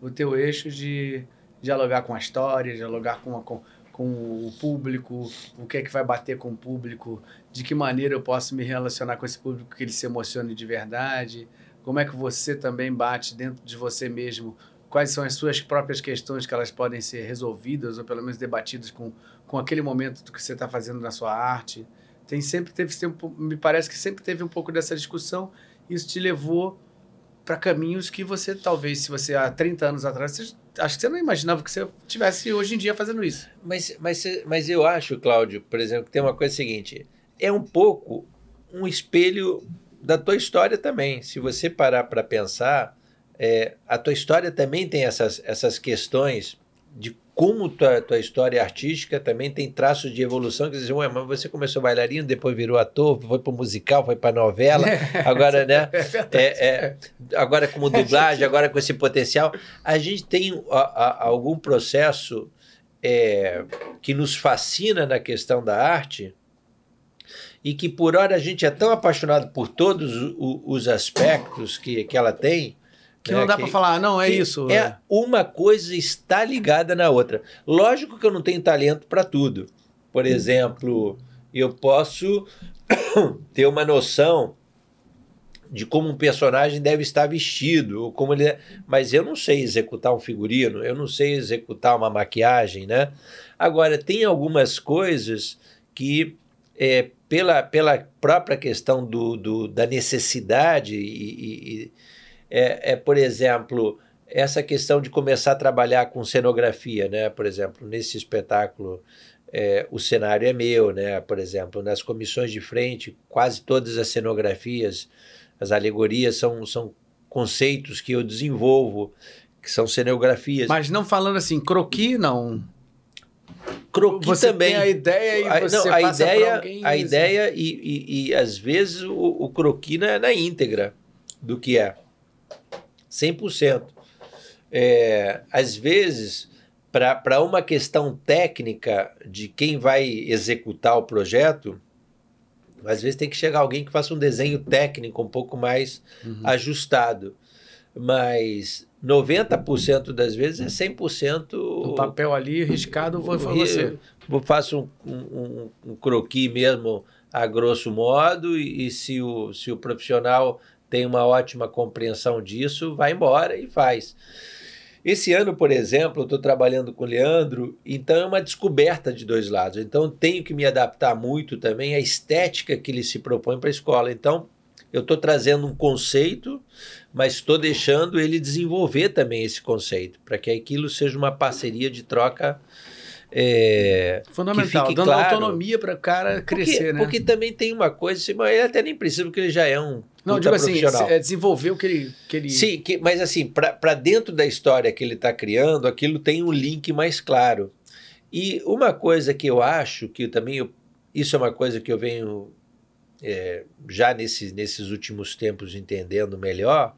O teu eixo de dialogar com a história, dialogar com, a, com, com o público, o que é que vai bater com o público, de que maneira eu posso me relacionar com esse público que ele se emocione de verdade, como é que você também bate dentro de você mesmo, quais são as suas próprias questões que elas podem ser resolvidas ou pelo menos debatidas com, com aquele momento do que você está fazendo na sua arte. Tem sempre teve me parece que sempre teve um pouco dessa discussão. Isso te levou para caminhos que você talvez se você há 30 anos atrás, você, acho que você não imaginava que você tivesse hoje em dia fazendo isso. Mas mas mas eu acho, Cláudio, por exemplo, que tem uma coisa seguinte, é um pouco um espelho da tua história também. Se você parar para pensar, é, a tua história também tem essas, essas questões de como tua, tua história artística também tem traços de evolução, que dizem, ué, mas você começou bailarino, depois virou ator, foi para musical, foi para novela, agora, né? É, é, é, agora como dublagem, agora com esse potencial. A gente tem a, a, algum processo é, que nos fascina na questão da arte e que por hora a gente é tão apaixonado por todos os aspectos que, que ela tem, que não dá para falar, não, é isso. É, é uma coisa está ligada na outra. Lógico que eu não tenho talento para tudo. Por exemplo, eu posso ter uma noção de como um personagem deve estar vestido, ou como ele é, mas eu não sei executar um figurino, eu não sei executar uma maquiagem, né? Agora tem algumas coisas que é, pela, pela própria questão do, do da necessidade e, e é, é, por exemplo, essa questão de começar a trabalhar com cenografia, né? Por exemplo, nesse espetáculo é, o cenário é meu, né? Por exemplo, nas comissões de frente, quase todas as cenografias, as alegorias são, são conceitos que eu desenvolvo, que são cenografias. Mas não falando assim, croqui, não. Croqui você também. tem a ideia e A- você não, a passa ideia, alguém. a e- ideia e, e, e, às vezes o, o croqui não é na íntegra do que é. 100%. É, às vezes, para uma questão técnica de quem vai executar o projeto, às vezes tem que chegar alguém que faça um desenho técnico um pouco mais Uhum. ajustado. Mas 90% das vezes é 100% O papel ali riscado foi, foi você. eu faço um, um, um croqui mesmo a grosso modo e, e se, o, se o profissional tem uma ótima compreensão disso, vai embora e faz. Esse ano, por exemplo, eu estou trabalhando com o Leandro, então é uma descoberta de dois lados. Então, eu tenho que me adaptar muito também à estética que ele se propõe para a escola. Então, eu estou trazendo um conceito, mas estou deixando ele desenvolver também esse conceito, para que aquilo seja uma parceria de troca. é, Fundamental, dando claro. autonomia para o cara porque, crescer, né? porque também tem uma coisa, assim, ele até nem precisa, porque ele já é um não, digo assim, é desenvolver o que ele. Que ele... Sim, que- mas assim, para dentro da história que ele está criando, aquilo tem um link mais claro. E uma coisa que eu acho que também, eu- isso é uma coisa que eu venho é, já nesse, nesses últimos tempos entendendo melhor,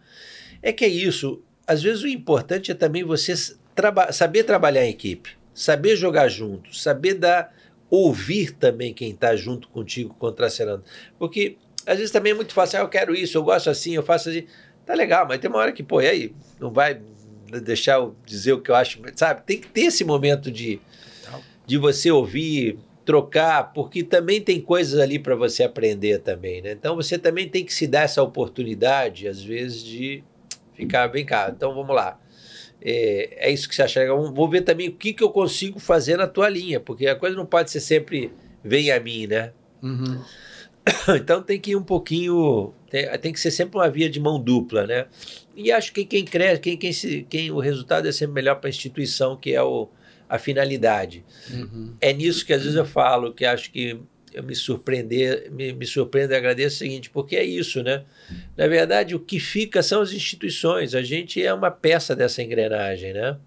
é que é isso. Às vezes o importante é também você traba saber trabalhar em equipe, saber jogar junto, saber dar, ouvir também quem está junto contigo contracenando. Porque às vezes também é muito fácil, ah, eu quero isso, eu gosto assim, eu faço assim. Tá legal, mas tem uma hora que, pô, e aí? Não vai deixar eu dizer o que eu acho, sabe? Tem que ter esse momento de, de você ouvir, trocar, porque também tem coisas ali para você aprender também, né? Então você também tem que se dar essa oportunidade, às vezes, de ficar, vem cá, então vamos lá. É, é isso que você acha. legal. Vou ver também o que, que eu consigo fazer na tua linha, porque a coisa não pode ser sempre vem a mim, né? Uhum. Então tem que ir um pouquinho. Tem, tem que ser sempre uma via de mão dupla, né? E acho que quem cresce, quem, quem, se, quem o resultado é sempre melhor para a instituição, que é o, a finalidade. Uhum. É nisso que às vezes eu falo, que acho que eu me surpreender, me, me surpreendo e agradeço o seguinte, porque é isso, né? Na verdade, o que fica são as instituições. A gente é uma peça dessa engrenagem, né?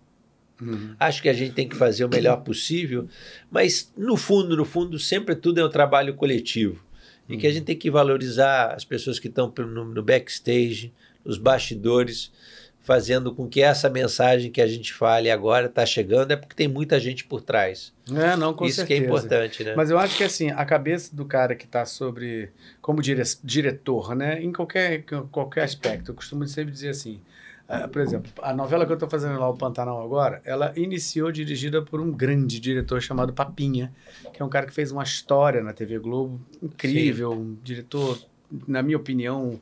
Uhum. Acho que a gente tem que fazer o melhor possível, mas no fundo, no fundo, sempre tudo é um trabalho coletivo. E que a gente tem que valorizar as pessoas que estão no, no backstage, nos bastidores, fazendo com que essa mensagem que a gente fale agora está chegando, é porque tem muita gente por trás. É, não, com Isso certeza. que é importante, né? Mas eu acho que assim, a cabeça do cara que está sobre como dire diretor, né, em qualquer, qualquer aspecto, eu costumo sempre dizer assim, ah, por exemplo, a novela que eu estou fazendo lá, o Pantanal agora, ela iniciou dirigida por um grande diretor chamado Papinha, que é um cara que fez uma história na TV Globo incrível, um diretor, na minha opinião,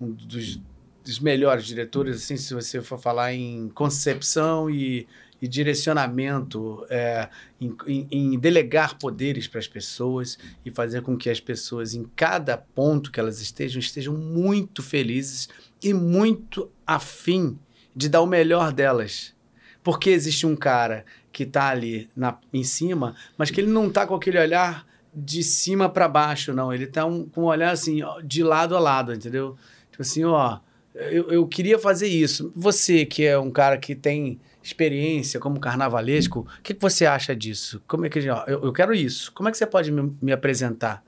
um dos, dos melhores diretores, assim, se você for falar em concepção e, e direcionamento, é, em, em- em delegar poderes para as pessoas e fazer com que as pessoas, em cada ponto que elas estejam, estejam muito felizes e muito afim de dar o melhor delas. Porque existe um cara que está ali na, em cima, mas que ele não está com aquele olhar de cima para baixo, não. Ele está um, com um olhar assim, de lado a lado, entendeu? Tipo assim, ó, eu, eu queria fazer isso. Você, que é um cara que tem experiência como carnavalesco, o que, que você acha disso? Como é que ó, eu, eu quero isso? Como é que você pode me, me apresentar?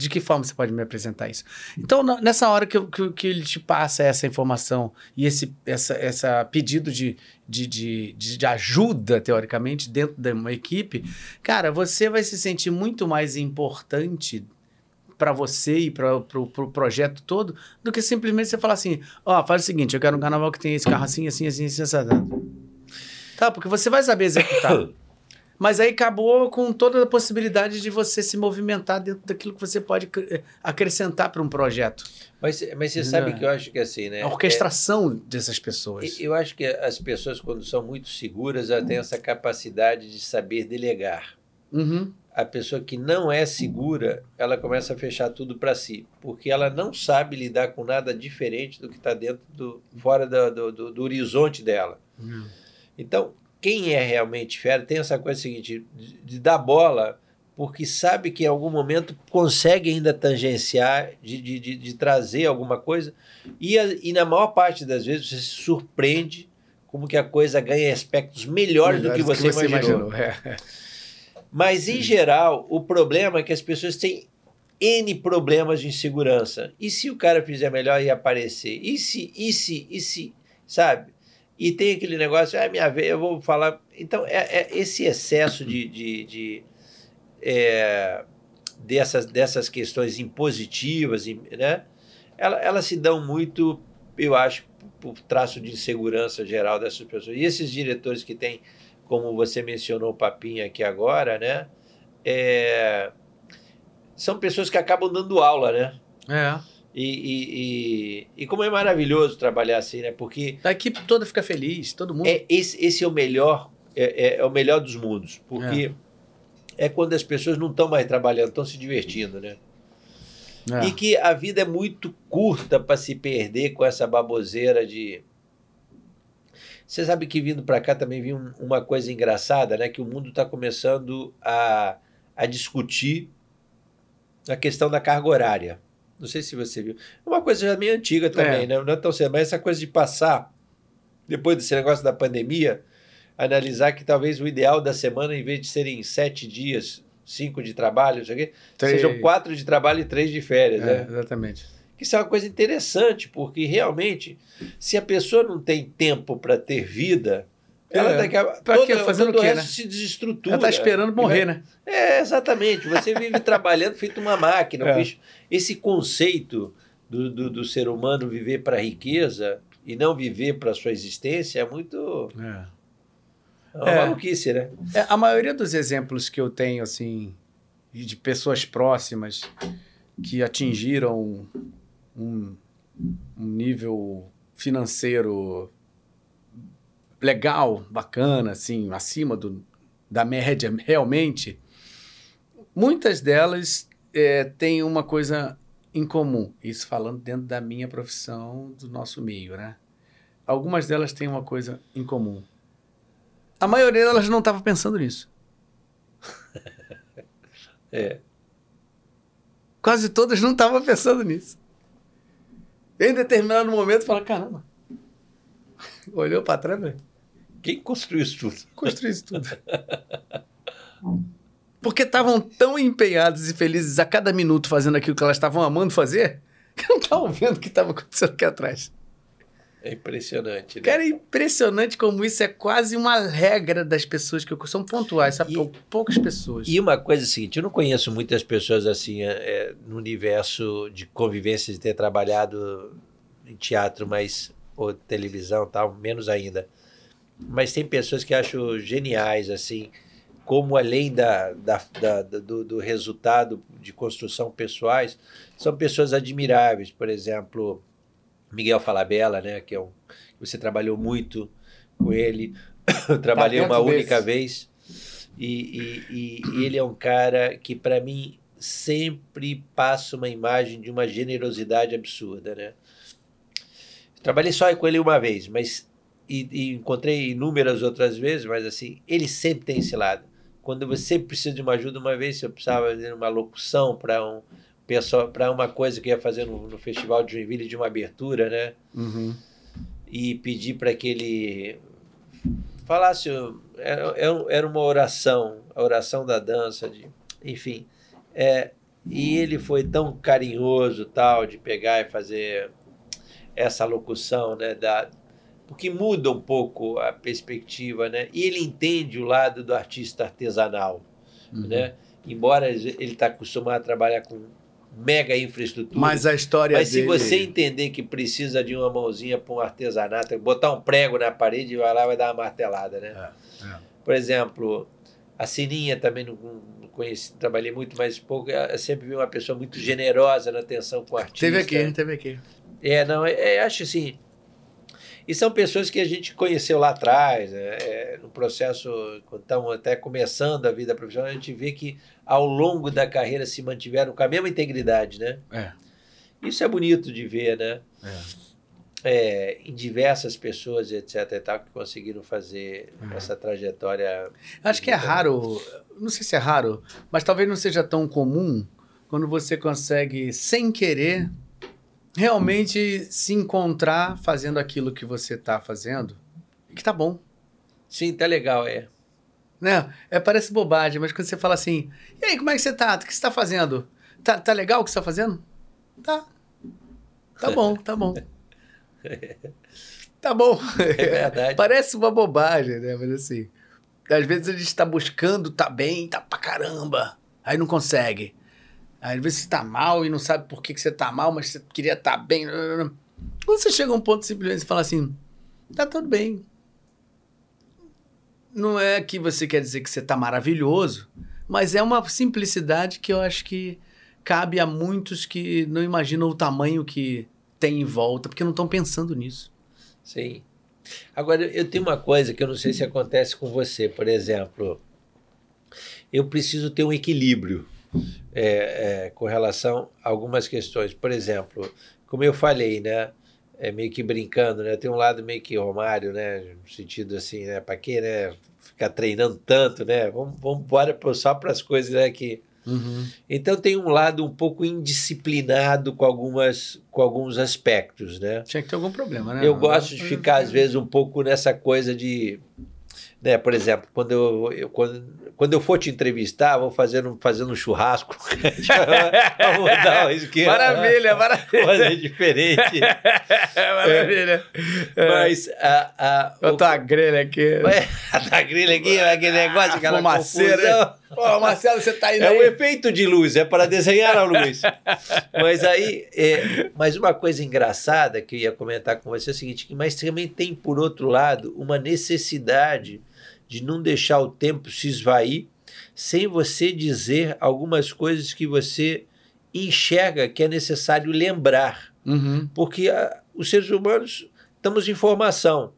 De que forma você pode me apresentar isso? Então, nessa hora que, que, que ele te passa essa informação e esse essa, essa pedido de, de, de, de, ajuda, teoricamente, dentro de uma equipe, cara, você vai se sentir muito mais importante para você e para o pro, pro projeto todo do que simplesmente você falar assim: ó, faz o seguinte, eu quero um carnaval que tem esse carro assim, assim, assim, assim, assim. Tá, porque você vai saber executar. Mas aí acabou com toda a possibilidade de você se movimentar dentro daquilo que você pode eh, acrescentar para um projeto. Mas, mas você Não. sabe que eu acho que assim, né? A orquestração dessas pessoas. É, eu acho que as pessoas, quando são muito seguras, elas têm essa capacidade de saber delegar. Uhum. a pessoa que não é segura, ela começa a fechar tudo para si, porque ela não sabe lidar com nada diferente do que está dentro do fora do, do, do, do horizonte dela. Uhum. Então, quem é realmente fera tem essa coisa seguinte, de, de dar bola, porque sabe que em algum momento consegue ainda tangenciar, de, de, de, de trazer alguma coisa, e, a, e na maior parte das vezes você se surpreende como que a coisa ganha aspectos melhores, melhores do que você, que você imaginou. imaginou. É. Mas, em geral, o problema é que as pessoas têm N problemas de insegurança. E se o cara fizer melhor e aparecer? E se, e se, e se, sabe? E tem aquele negócio, ah, minha vez, eu vou falar. Então, é, é esse excesso de. de, de é, dessas, dessas questões impositivas, né? Elas, elas se dão muito, eu acho, por traço de insegurança geral dessas pessoas. E esses diretores que têm como você mencionou o Papinha aqui agora, né? É, são pessoas que acabam dando aula, né? É. E, e, e, e, como é maravilhoso trabalhar assim, né? Porque. A equipe toda fica feliz, todo mundo. É, esse, esse é o melhor, é, é, é o melhor dos mundos. Porque é, é quando as pessoas não estão mais trabalhando, estão se divertindo, né? É. E que a vida é muito curta para se perder com essa baboseira de você sabe que vindo para cá também vi um, uma coisa engraçada, né? Que o mundo está começando a, a discutir a questão da carga horária. Não sei se você viu. É uma coisa já meio antiga também, é. né? Não é tão cedo, mas essa coisa de passar, depois desse negócio da pandemia, analisar que talvez o ideal da semana, em vez de serem sete dias, cinco de trabalho, não sei o quê, sejam quatro de trabalho e três de férias. É, né? Exatamente que isso é uma coisa interessante, porque realmente, se a pessoa não tem tempo para ter vida, ela é. daqui a pra que fazendo o quê, né? se desestrutura. Ela está esperando morrer, né? É, exatamente. Você vive trabalhando feito uma máquina. É. Esse conceito do, do, do, ser humano viver para a riqueza e não viver para a sua existência é muito. É. É uma é. maluquice, né? É, a maioria dos exemplos que eu tenho, assim, de pessoas próximas que atingiram um, um nível financeiro legal, bacana, assim, acima do, da média realmente, muitas delas é, têm uma coisa em comum. Isso falando dentro da minha profissão, do nosso meio, né? Algumas delas têm uma coisa em comum. A maioria delas não estava pensando nisso. é. Quase todas não estavam pensando nisso. Em determinado momento, fala: caramba. Olhou para trás, velho. Quem construiu isso tudo? Construiu isso tudo. Porque estavam tão empenhados e felizes a cada minuto fazendo aquilo que elas estavam amando fazer, que não estavam vendo o que estava acontecendo aqui atrás. É impressionante, né? Cara, é impressionante como isso é quase uma regra das pessoas que são pontuais, sabe? E, Poucas pessoas. E uma coisa é a seguinte, eu não conheço muitas pessoas assim é, é, no universo de convivência, de ter trabalhado em teatro, mas ou televisão tal, menos ainda. Mas tem pessoas que acho geniais, assim, como além da, da, da do, do resultado de construção pessoais, são pessoas admiráveis. Por exemplo, Miguel Falabella, né, que é um, você trabalhou muito com ele. Eu trabalhei tá uma única vez. E, e, e, ele é um cara que, para mim, sempre passa uma imagem de uma generosidade absurda, né? Trabalhei só com ele uma vez, mas e, e, encontrei inúmeras outras vezes, mas assim, ele sempre tem esse lado. Quando você precisa de uma ajuda, uma vez eu precisava fazer uma locução para um, para uma coisa que ia fazer no, no, Festival de Joinville de uma abertura, né? Uhum. E pedir para que ele falasse. Era, era uma oração, a oração da dança, de, enfim. É, e ele foi tão carinhoso, tal, de pegar e fazer essa locução, né? Da, porque muda um pouco a perspectiva, né? E ele entende o lado do artista artesanal, uhum. né? Embora ele está acostumado a trabalhar com mega infraestrutura. Mas a história Mas dele... se você entender que precisa de uma mãozinha para um artesanato, botar um prego na parede e vai lá vai dar uma martelada, né? É, é. Por exemplo, a Sininha também não, não conheci, trabalhei muito, mas pouco. Eu sempre vi uma pessoa muito generosa na atenção com o artista. Teve aqui, teve aqui. É, não, é, é, acho assim. E são pessoas que a gente conheceu lá atrás, né? é, no processo, quando estamos até começando a vida profissional, a gente vê que ao longo da carreira se mantiveram com a mesma integridade, né? É. Isso é bonito de ver, né? É. É, em diversas pessoas, etc. E tal, que conseguiram fazer Uhum. essa trajetória. Acho que é raro, não sei se é raro, mas talvez não seja tão comum quando você consegue, sem querer, realmente se encontrar fazendo aquilo que você está fazendo e que tá bom. Sim, tá legal, é. Né? É, parece bobagem, mas quando você fala assim, e aí, como é que você tá? O que você tá fazendo? Tá, tá legal o que você tá fazendo? Tá. Tá bom, tá bom. Tá bom. É verdade. Parece uma bobagem, né? Mas assim, às vezes a gente tá buscando, tá bem, tá pra caramba. Aí não consegue. Aí, às vezes você tá mal e não sabe por que, que você tá mal, mas você queria estar tá bem. Quando você chega a um ponto simplesmente você fala assim, tá tudo bem. Não é que você quer dizer que você tá maravilhoso, mas é uma simplicidade que eu acho que cabe a muitos que não imaginam o tamanho que tem em volta, porque não estão pensando nisso. Sim. Agora, eu tenho uma coisa que eu não sei se acontece com você, por exemplo. Eu preciso ter um equilíbrio é, é, com relação a algumas questões. Por exemplo, como eu falei, né? É meio que brincando, né? Tem um lado meio que Romário, né? No sentido assim, né? Para quê, né? Ficar treinando tanto, né? Vamos, vamos embora só para as coisas né? que Uhum. então tem um lado um pouco indisciplinado com, algumas, com alguns aspectos, né? Tinha que ter algum problema, né? Eu gosto de ficar, às vezes, um pouco nessa coisa de. Né, por exemplo, quando eu, eu- quando, quando eu for te entrevistar, vou fazendo, fazendo um churrasco. Vamos dar um esquema. Maravilha, maravilha. Fazer diferente. maravilha. Mas a, a, Eu o- tô a grelha aqui. Ué, a grelha aqui, aquele negócio, aquela fumaceira. Pô, Marcelo, você tá aí, É né? um efeito de luz, é para desenhar a luz. mas aí, é, mas uma coisa engraçada que eu ia comentar com você é o seguinte, que- mas também tem, por outro lado, uma necessidade de não deixar o tempo se esvair sem você dizer algumas coisas que você enxerga que é necessário lembrar Uhum. porque ah, os seres humanos estamos em formação,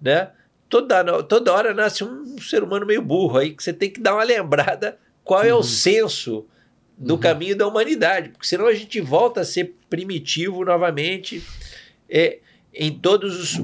né? Toda, toda hora nasce um ser humano meio burro aí que você tem que dar uma lembrada qual é Uhum. o senso do Uhum. caminho da humanidade, porque senão a gente volta a ser primitivo novamente é, em todas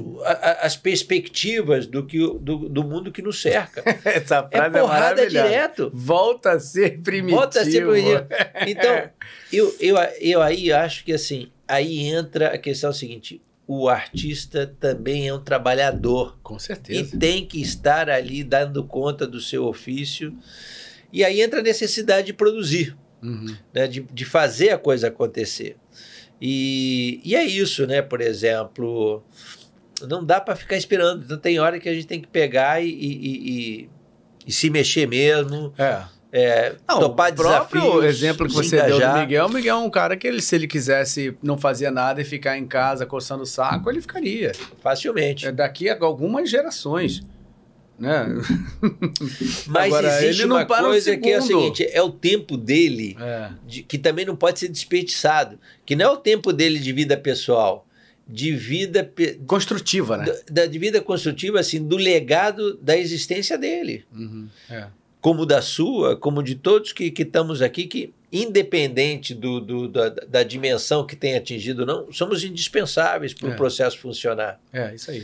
as perspectivas do, que, do, do mundo que nos cerca. Essa É frase é, porrada maravilhosa. direto. Volta a ser primitivo. Volta a ser primitivo. Então, eu, eu, eu aí acho que assim, aí entra a questão seguinte: o artista também é um trabalhador Com e certeza. tem que estar ali dando conta do seu ofício. E aí entra a necessidade de produzir, Uhum. né, de, de fazer a coisa acontecer. E, e é isso, né? Por exemplo, não dá para ficar esperando. Então tem hora que a gente tem que pegar e, e- e- e- se mexer mesmo, É. é, Não, topar o próprio exemplo que você deu do. Miguel, o Miguel é um cara que ele, se ele quisesse não fazer nada e ficar em casa coçando o saco, ele ficaria. Facilmente. É daqui a algumas gerações. Né? Mas Agora, existe ele não uma para um coisa que é o seguinte: é o tempo dele, É. de- que também não pode ser desperdiçado. Que não é o tempo dele de vida pessoal, de vida, pe- Construtiva, né? da, de vida construtiva, assim, do legado da existência dele. Uhum. É. Como da sua, como de todos que, que estamos aqui, que, independente do, do- da, da dimensão que tenha atingido, ou não, somos indispensáveis para o É. processo funcionar. é, isso aí.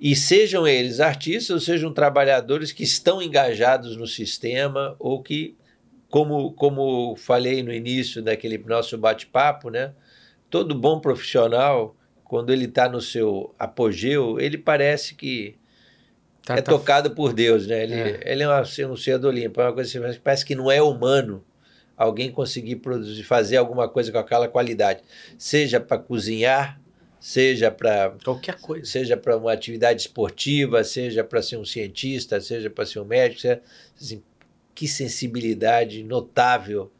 E sejam eles artistas ou sejam trabalhadores que estão engajados no sistema ou que, como, como falei no início daquele nosso bate-papo, né? Todo bom profissional, quando ele está no seu apogeu, ele parece que Tá, é tá- tocado por Deus, né? Ele É. ele é uma- um ser do Olimpo, é uma coisa assim, mas parece que não é humano alguém conseguir produzir, fazer alguma coisa com aquela qualidade, seja para cozinhar, seja para Qualquer coisa. seja para uma atividade esportiva, seja para ser um cientista, seja para ser um médico, seja, assim, que sensibilidade notável,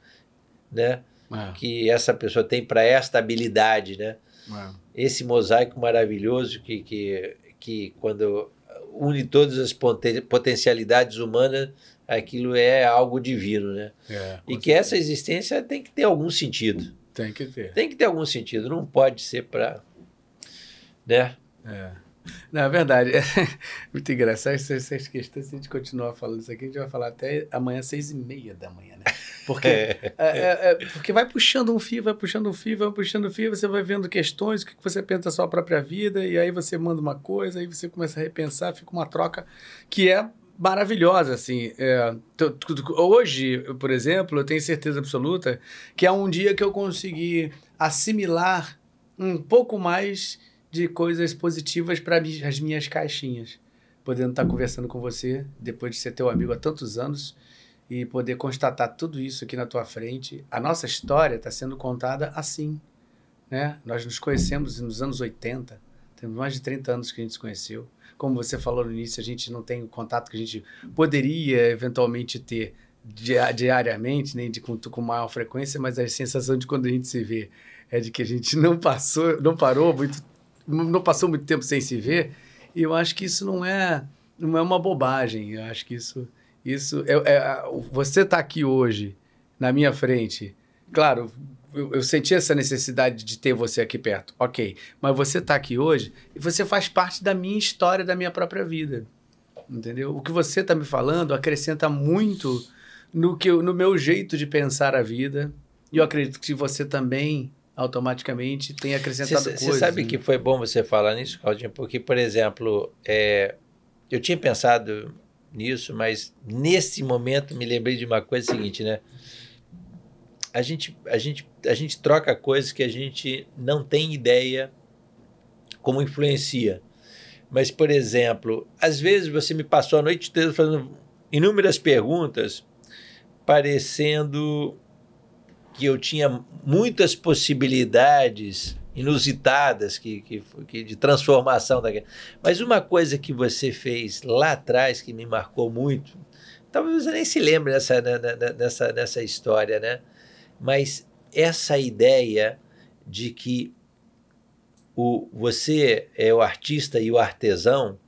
né, É, que essa pessoa tem para esta habilidade, né? é. Esse mosaico maravilhoso que, que, que quando une todas as poten- potencialidades humanas, aquilo é algo divino, né? É, E que essa existência tem que ter algum sentido. Tem que ter. Tem que ter algum sentido, não pode ser para, né? É. Não, é verdade. É muito engraçado essas questões. Se a gente continuar falando isso aqui, a gente vai falar até amanhã, seis e meia da manhã, né? Porque, é. É, é, é, porque vai puxando um fio, vai puxando um fio, vai puxando um fio, você vai vendo questões, o que você pensa da sua própria vida, e aí você manda uma coisa, aí você começa a repensar, fica uma troca que é maravilhosa, assim. É, hoje, por exemplo, eu tenho certeza absoluta que é um dia que eu consegui assimilar um pouco mais de coisas positivas para as minhas caixinhas. Podendo estar conversando com você, depois de ser teu amigo há tantos anos, e poder constatar tudo isso aqui na tua frente. A nossa história está sendo contada assim. Né? Nós nos conhecemos nos anos 80, temos mais de 30 anos que a gente se conheceu. Como você falou no início, a gente não tem o contato que a gente poderia eventualmente ter diariamente, nem de, com, com maior frequência, mas a sensação de quando a gente se vê é de que a gente não passou, não parou muito, não passou muito tempo sem se ver. E eu acho que isso não é, não é uma bobagem. Eu acho que isso, isso é, é você está aqui hoje na minha frente. Claro, eu, eu, senti essa necessidade de ter você aqui perto, ok. Mas você está aqui hoje e você faz parte da minha história, da minha própria vida. Entendeu? O que você está me falando acrescenta muito no, que, no meu jeito de pensar a vida. E eu acredito que você também automaticamente tem acrescentado cê, coisas. Você sabe né? que foi bom você falar nisso, Claudinho, porque, por exemplo, é, eu tinha pensado nisso, mas nesse momento me lembrei de uma coisa seguinte, né? A gente, a gente, a gente troca coisas que a gente não tem ideia como influencia. Mas, por exemplo, às vezes você me passou a noite toda fazendo inúmeras perguntas, parecendo que eu tinha muitas possibilidades inusitadas que, que, que, de transformação daquela. Mas uma coisa que você fez lá atrás que me marcou muito, talvez você nem se lembre dessa, né, né, né, nessa, nessa história, né? Mas essa ideia de que o, você é o artista e o artesão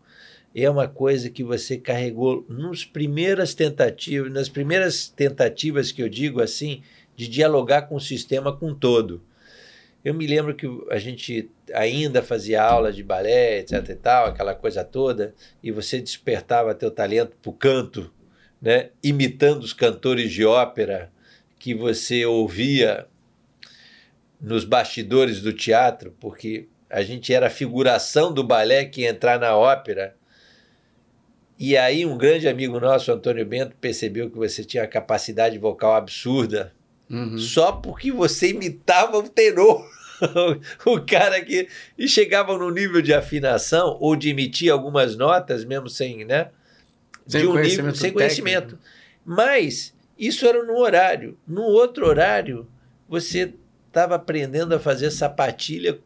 é uma coisa que você carregou nos primeiras tentativas, nas primeiras tentativas que eu digo assim, de dialogar com o sistema como um todo. Eu me lembro que a gente ainda fazia aula de balé, etc e tal, aquela coisa toda, e você despertava teu talento para o canto, né? imitando os cantores de ópera que você ouvia nos bastidores do teatro, porque a gente era a figuração do balé que ia entrar na ópera. E aí um grande amigo nosso, Antônio Bento, percebeu que você tinha capacidade vocal absurda Uhum. Só porque você imitava o tenor. o cara que e chegava no nível de afinação ou de emitir algumas notas mesmo sem, né? Sem um conhecimento. Nível, sem conhecimento. Mas isso era no horário. No outro horário, você estava aprendendo a fazer sapatilha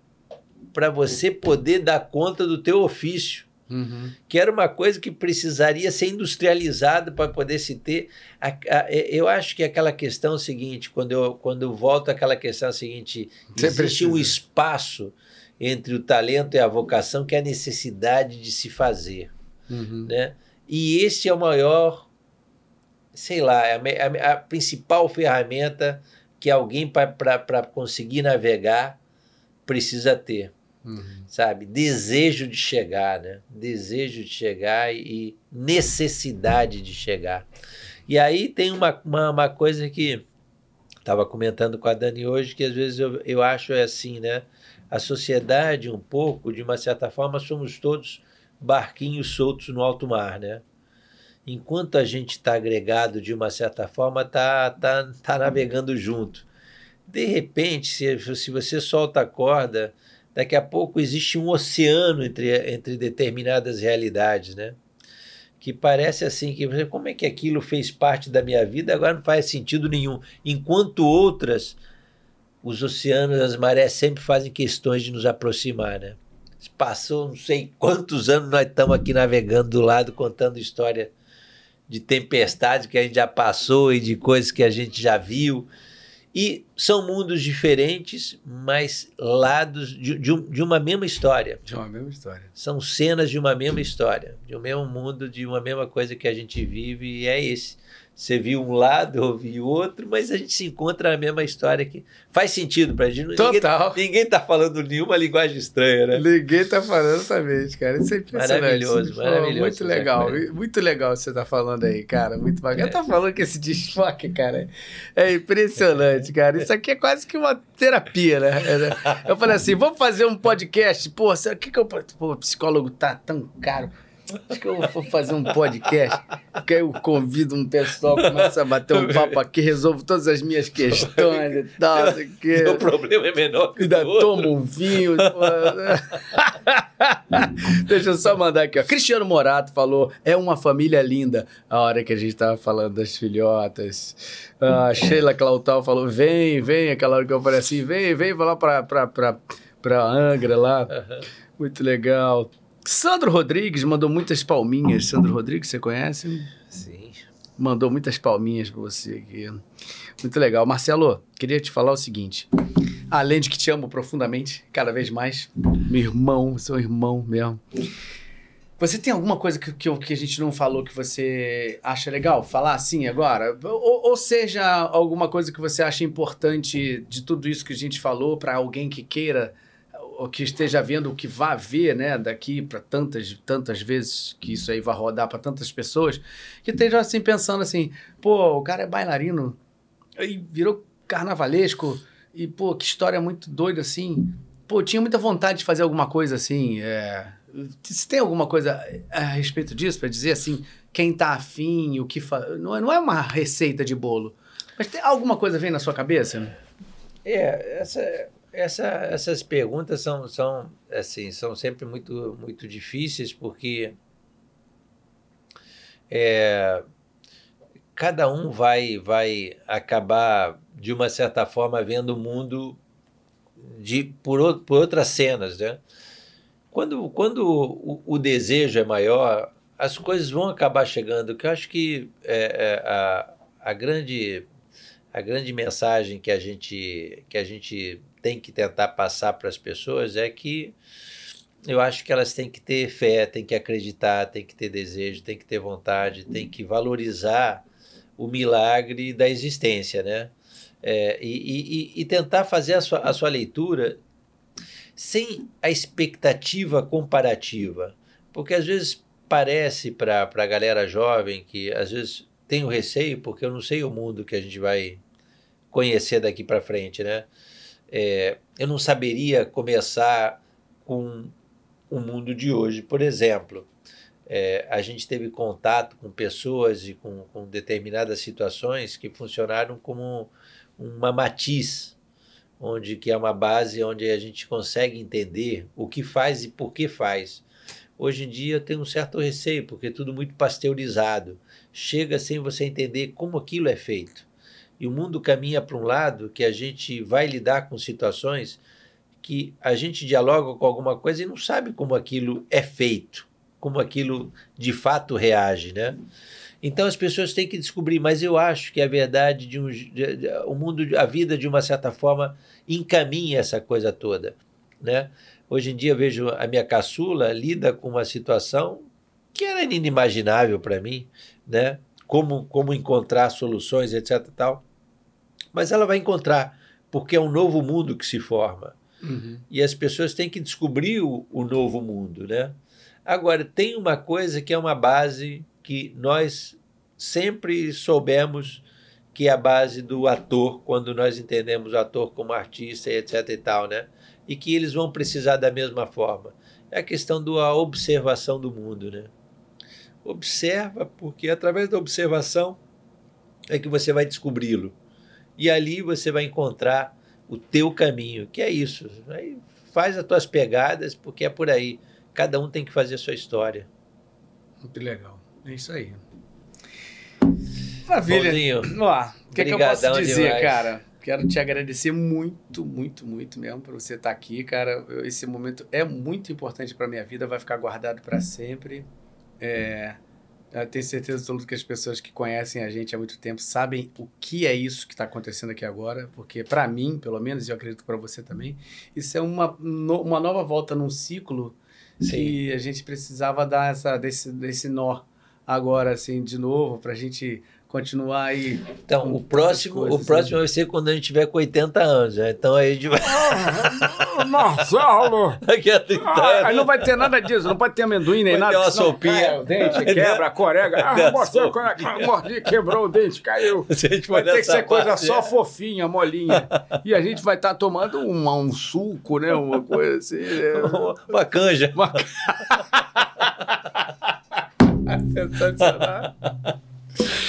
para você poder dar conta do teu ofício. Uhum. Que era uma coisa que precisaria ser industrializada para poder se ter. A, a, eu acho que aquela questão seguinte, quando eu, quando eu volto àquela questão seguinte, Você existe precisa. um espaço entre o talento e a vocação que é a necessidade de se fazer. Uhum. Né? E esse é o maior, sei lá, é a, a, a principal ferramenta que alguém para conseguir navegar precisa ter. Uhum. Sabe? Desejo de chegar, né? Desejo de chegar e necessidade de chegar. E aí tem uma, uma, uma coisa que estava comentando com a Dani hoje, que às vezes eu, eu acho é assim, né? A sociedade, um pouco, de uma certa forma, somos todos barquinhos soltos no alto mar, né? Enquanto a gente está agregado de uma certa forma, está tá, tá navegando junto. De repente, se, se você solta a corda, daqui a pouco existe um oceano entre, entre determinadas realidades, né? Que parece assim que como é que aquilo fez parte da minha vida agora não faz sentido nenhum, enquanto outras os oceanos, as marés sempre fazem questões de nos aproximar, né? Passou não sei quantos anos nós estamos aqui navegando do lado contando história de tempestade que a gente já passou e de coisas que a gente já viu e são mundos diferentes, mas lados de, de, de, uma mesma história. De uma mesma história. São cenas de uma mesma história, de um mesmo mundo, de uma mesma coisa que a gente vive, e é esse. Você viu um lado, eu vi o outro, mas a gente se encontra na mesma história que faz sentido pra gente. Total. Ninguém, ninguém tá falando nenhuma linguagem estranha, né? Ninguém tá falando exatamente, cara. Isso é impressionante. Maravilhoso, maravilhoso. Muito legal, muito legal você tá falando aí, cara. Muito bacana. É. Eu tô falando que esse desfoque, cara, é impressionante, cara. Isso aqui é quase que uma terapia, né? Eu falei assim, vamos fazer um podcast? Pô, o que que eu... Pô, o psicólogo tá tão caro. Acho que eu vou fazer um podcast, que aí eu convido um pessoal, começa a bater um papo aqui, resolvo todas as minhas questões e tal. Que... O problema é menor que Ainda tomo um vinho. Deixa eu só mandar aqui, ó. Cristiano Morato falou, é uma família linda. A hora que a gente tava falando das filhotas. A Sheila Clautal falou, vem, vem. Aquela hora que eu falei assim, vem, vem, vai lá pra, pra, pra, pra Angra lá. Muito legal. Sandro Rodrigues mandou muitas palminhas. Sandro Rodrigues, você conhece? Sim. Mandou muitas palminhas para você aqui. Muito legal. Marcelo, queria te falar o seguinte. Além de que te amo profundamente, cada vez mais, meu irmão, seu irmão mesmo. Você tem alguma coisa que, que, que, a gente não falou que você acha legal falar assim agora? Ou, ou seja, alguma coisa que você acha importante de tudo isso que a gente falou para alguém que queira ou que esteja vendo o que vai ver, né, daqui para tantas tantas vezes que isso aí vai rodar para tantas pessoas, que estejam assim pensando assim, pô, o cara é bailarino e virou carnavalesco e pô, que história muito doida assim. Pô, tinha muita vontade de fazer alguma coisa assim, é... Se tem alguma coisa a respeito disso para dizer assim, quem tá afim, o que fa... não, é, não é uma receita de bolo, mas tem alguma coisa vem na sua cabeça? É, essa essa, essas perguntas são, são, assim, são sempre muito, muito difíceis, porque é, cada um vai, vai acabar, de uma certa forma, vendo o mundo de, por, por outras cenas. Né? Quando, quando o, o desejo é maior, as coisas vão acabar chegando, que eu acho que é, é, a, a, grande, a grande mensagem que a gente, que a gente tem que tentar passar para as pessoas é que eu acho que elas têm que ter fé, têm que acreditar, têm que ter desejo, têm que ter vontade, têm que valorizar o milagre da existência, né? É, e, e, e, tentar fazer a sua, a sua leitura sem a expectativa comparativa. Porque às vezes parece para a galera jovem que às vezes tem o receio, porque eu não sei o mundo que a gente vai conhecer daqui para frente, né? É, eu não saberia começar com o mundo de hoje. Por exemplo, é, a gente teve contato com pessoas e com, com, determinadas situações que funcionaram como uma matiz, onde que é uma base onde a gente consegue entender o que faz e por que faz. Hoje em dia tem um certo receio, porque é tudo muito pasteurizado. Chega sem você entender como aquilo é feito. E o mundo caminha para um lado que a gente vai lidar com situações que a gente dialoga com alguma coisa e não sabe como aquilo é feito, como aquilo de fato reage, né? Então as pessoas têm que descobrir, mas eu acho que a verdade de um, de, de, o mundo, a vida de uma certa forma encaminha essa coisa toda, né? Hoje em dia vejo a minha caçula lida com uma situação que era inimaginável para mim, né? Como como encontrar soluções, etc. Tal. Mas ela vai encontrar, porque é um novo mundo que se forma. Uhum. E as pessoas têm que descobrir o, o novo mundo, né? Agora, tem uma coisa que é uma base que nós sempre soubemos que é a base do ator, quando nós entendemos o ator como artista, etc e tal, né? E que eles vão precisar da mesma forma. É a questão da observação do mundo, né? Observa, porque através da observação é que você vai descobri-lo e ali você vai encontrar o teu caminho, que é isso. Aí faz as tuas pegadas, porque é por aí. Cada um tem que fazer a sua história. Muito legal. É isso aí. Maravilha. o que, é que eu posso dizer, demais. cara? Quero te agradecer muito, muito, muito mesmo por você estar aqui, cara. Esse momento é muito importante para minha vida, vai ficar guardado para sempre. É, eu tenho certeza absoluta que as pessoas que conhecem a gente há muito tempo sabem o que é isso que está acontecendo aqui agora, porque para mim, pelo menos, e eu acredito para você também, isso é uma, no, uma nova volta num ciclo Sim. que a gente precisava dar essa, desse, desse nó agora, assim, de novo, para a gente continuar aí. Então, o próximo, coisas, o próximo vai ser quando a gente tiver com 80 anos. Né? Então aí a gente vai. Ah, Marcelo! Daqui a 30 ah, anos. Aí não vai ter nada disso, não pode ter amendoim nem vai nada. Ter uma sopinha. o dente, quebra, corega. Ah, você mordi, quebrou o dente, caiu. Vai ter que ser coisa parte, só é. fofinha, molinha. E a gente vai estar tá tomando um, um suco, né? Uma coisa assim. É... Uma canja. Uma... Sensacional.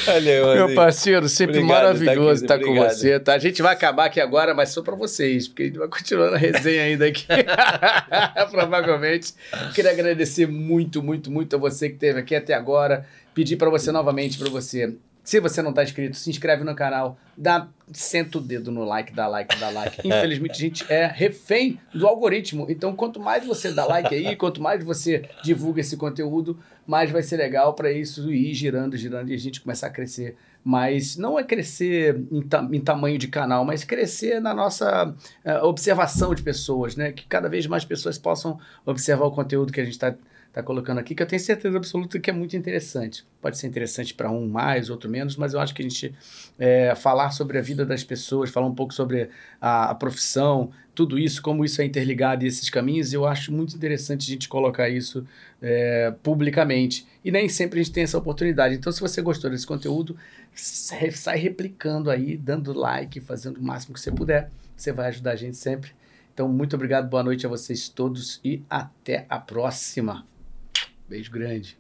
Valeu, Meu parceiro, sempre Obrigado, maravilhoso tá estar com você. Tá? A gente vai acabar aqui agora, mas só para vocês, porque a gente vai continuar na resenha ainda aqui. Provavelmente. Queria agradecer muito, muito, muito a você que esteve aqui até agora. Pedir para você novamente, para você se você não está inscrito, se inscreve no canal, dá, senta o dedo no like, dá like, dá like. Infelizmente, a gente é refém do algoritmo. Então, quanto mais você dá like aí, quanto mais você divulga esse conteúdo, mais vai ser legal para isso ir girando, girando e a gente começar a crescer. Mas não é crescer em, ta em tamanho de canal, mas crescer na nossa uh, observação de pessoas, né? Que cada vez mais pessoas possam observar o conteúdo que a gente está está colocando aqui, que eu tenho certeza absoluta que é muito interessante. Pode ser interessante para um mais, outro menos, mas eu acho que a gente é, falar sobre a vida das pessoas, falar um pouco sobre a, a, profissão, tudo isso, como isso é interligado e esses caminhos, eu acho muito interessante a gente colocar isso é, publicamente. E nem sempre a gente tem essa oportunidade. Então, se você gostou desse conteúdo, sai replicando aí, dando like, fazendo o máximo que você puder. Você vai ajudar a gente sempre. Então, muito obrigado, boa noite a vocês todos e até a próxima. Beijo grande.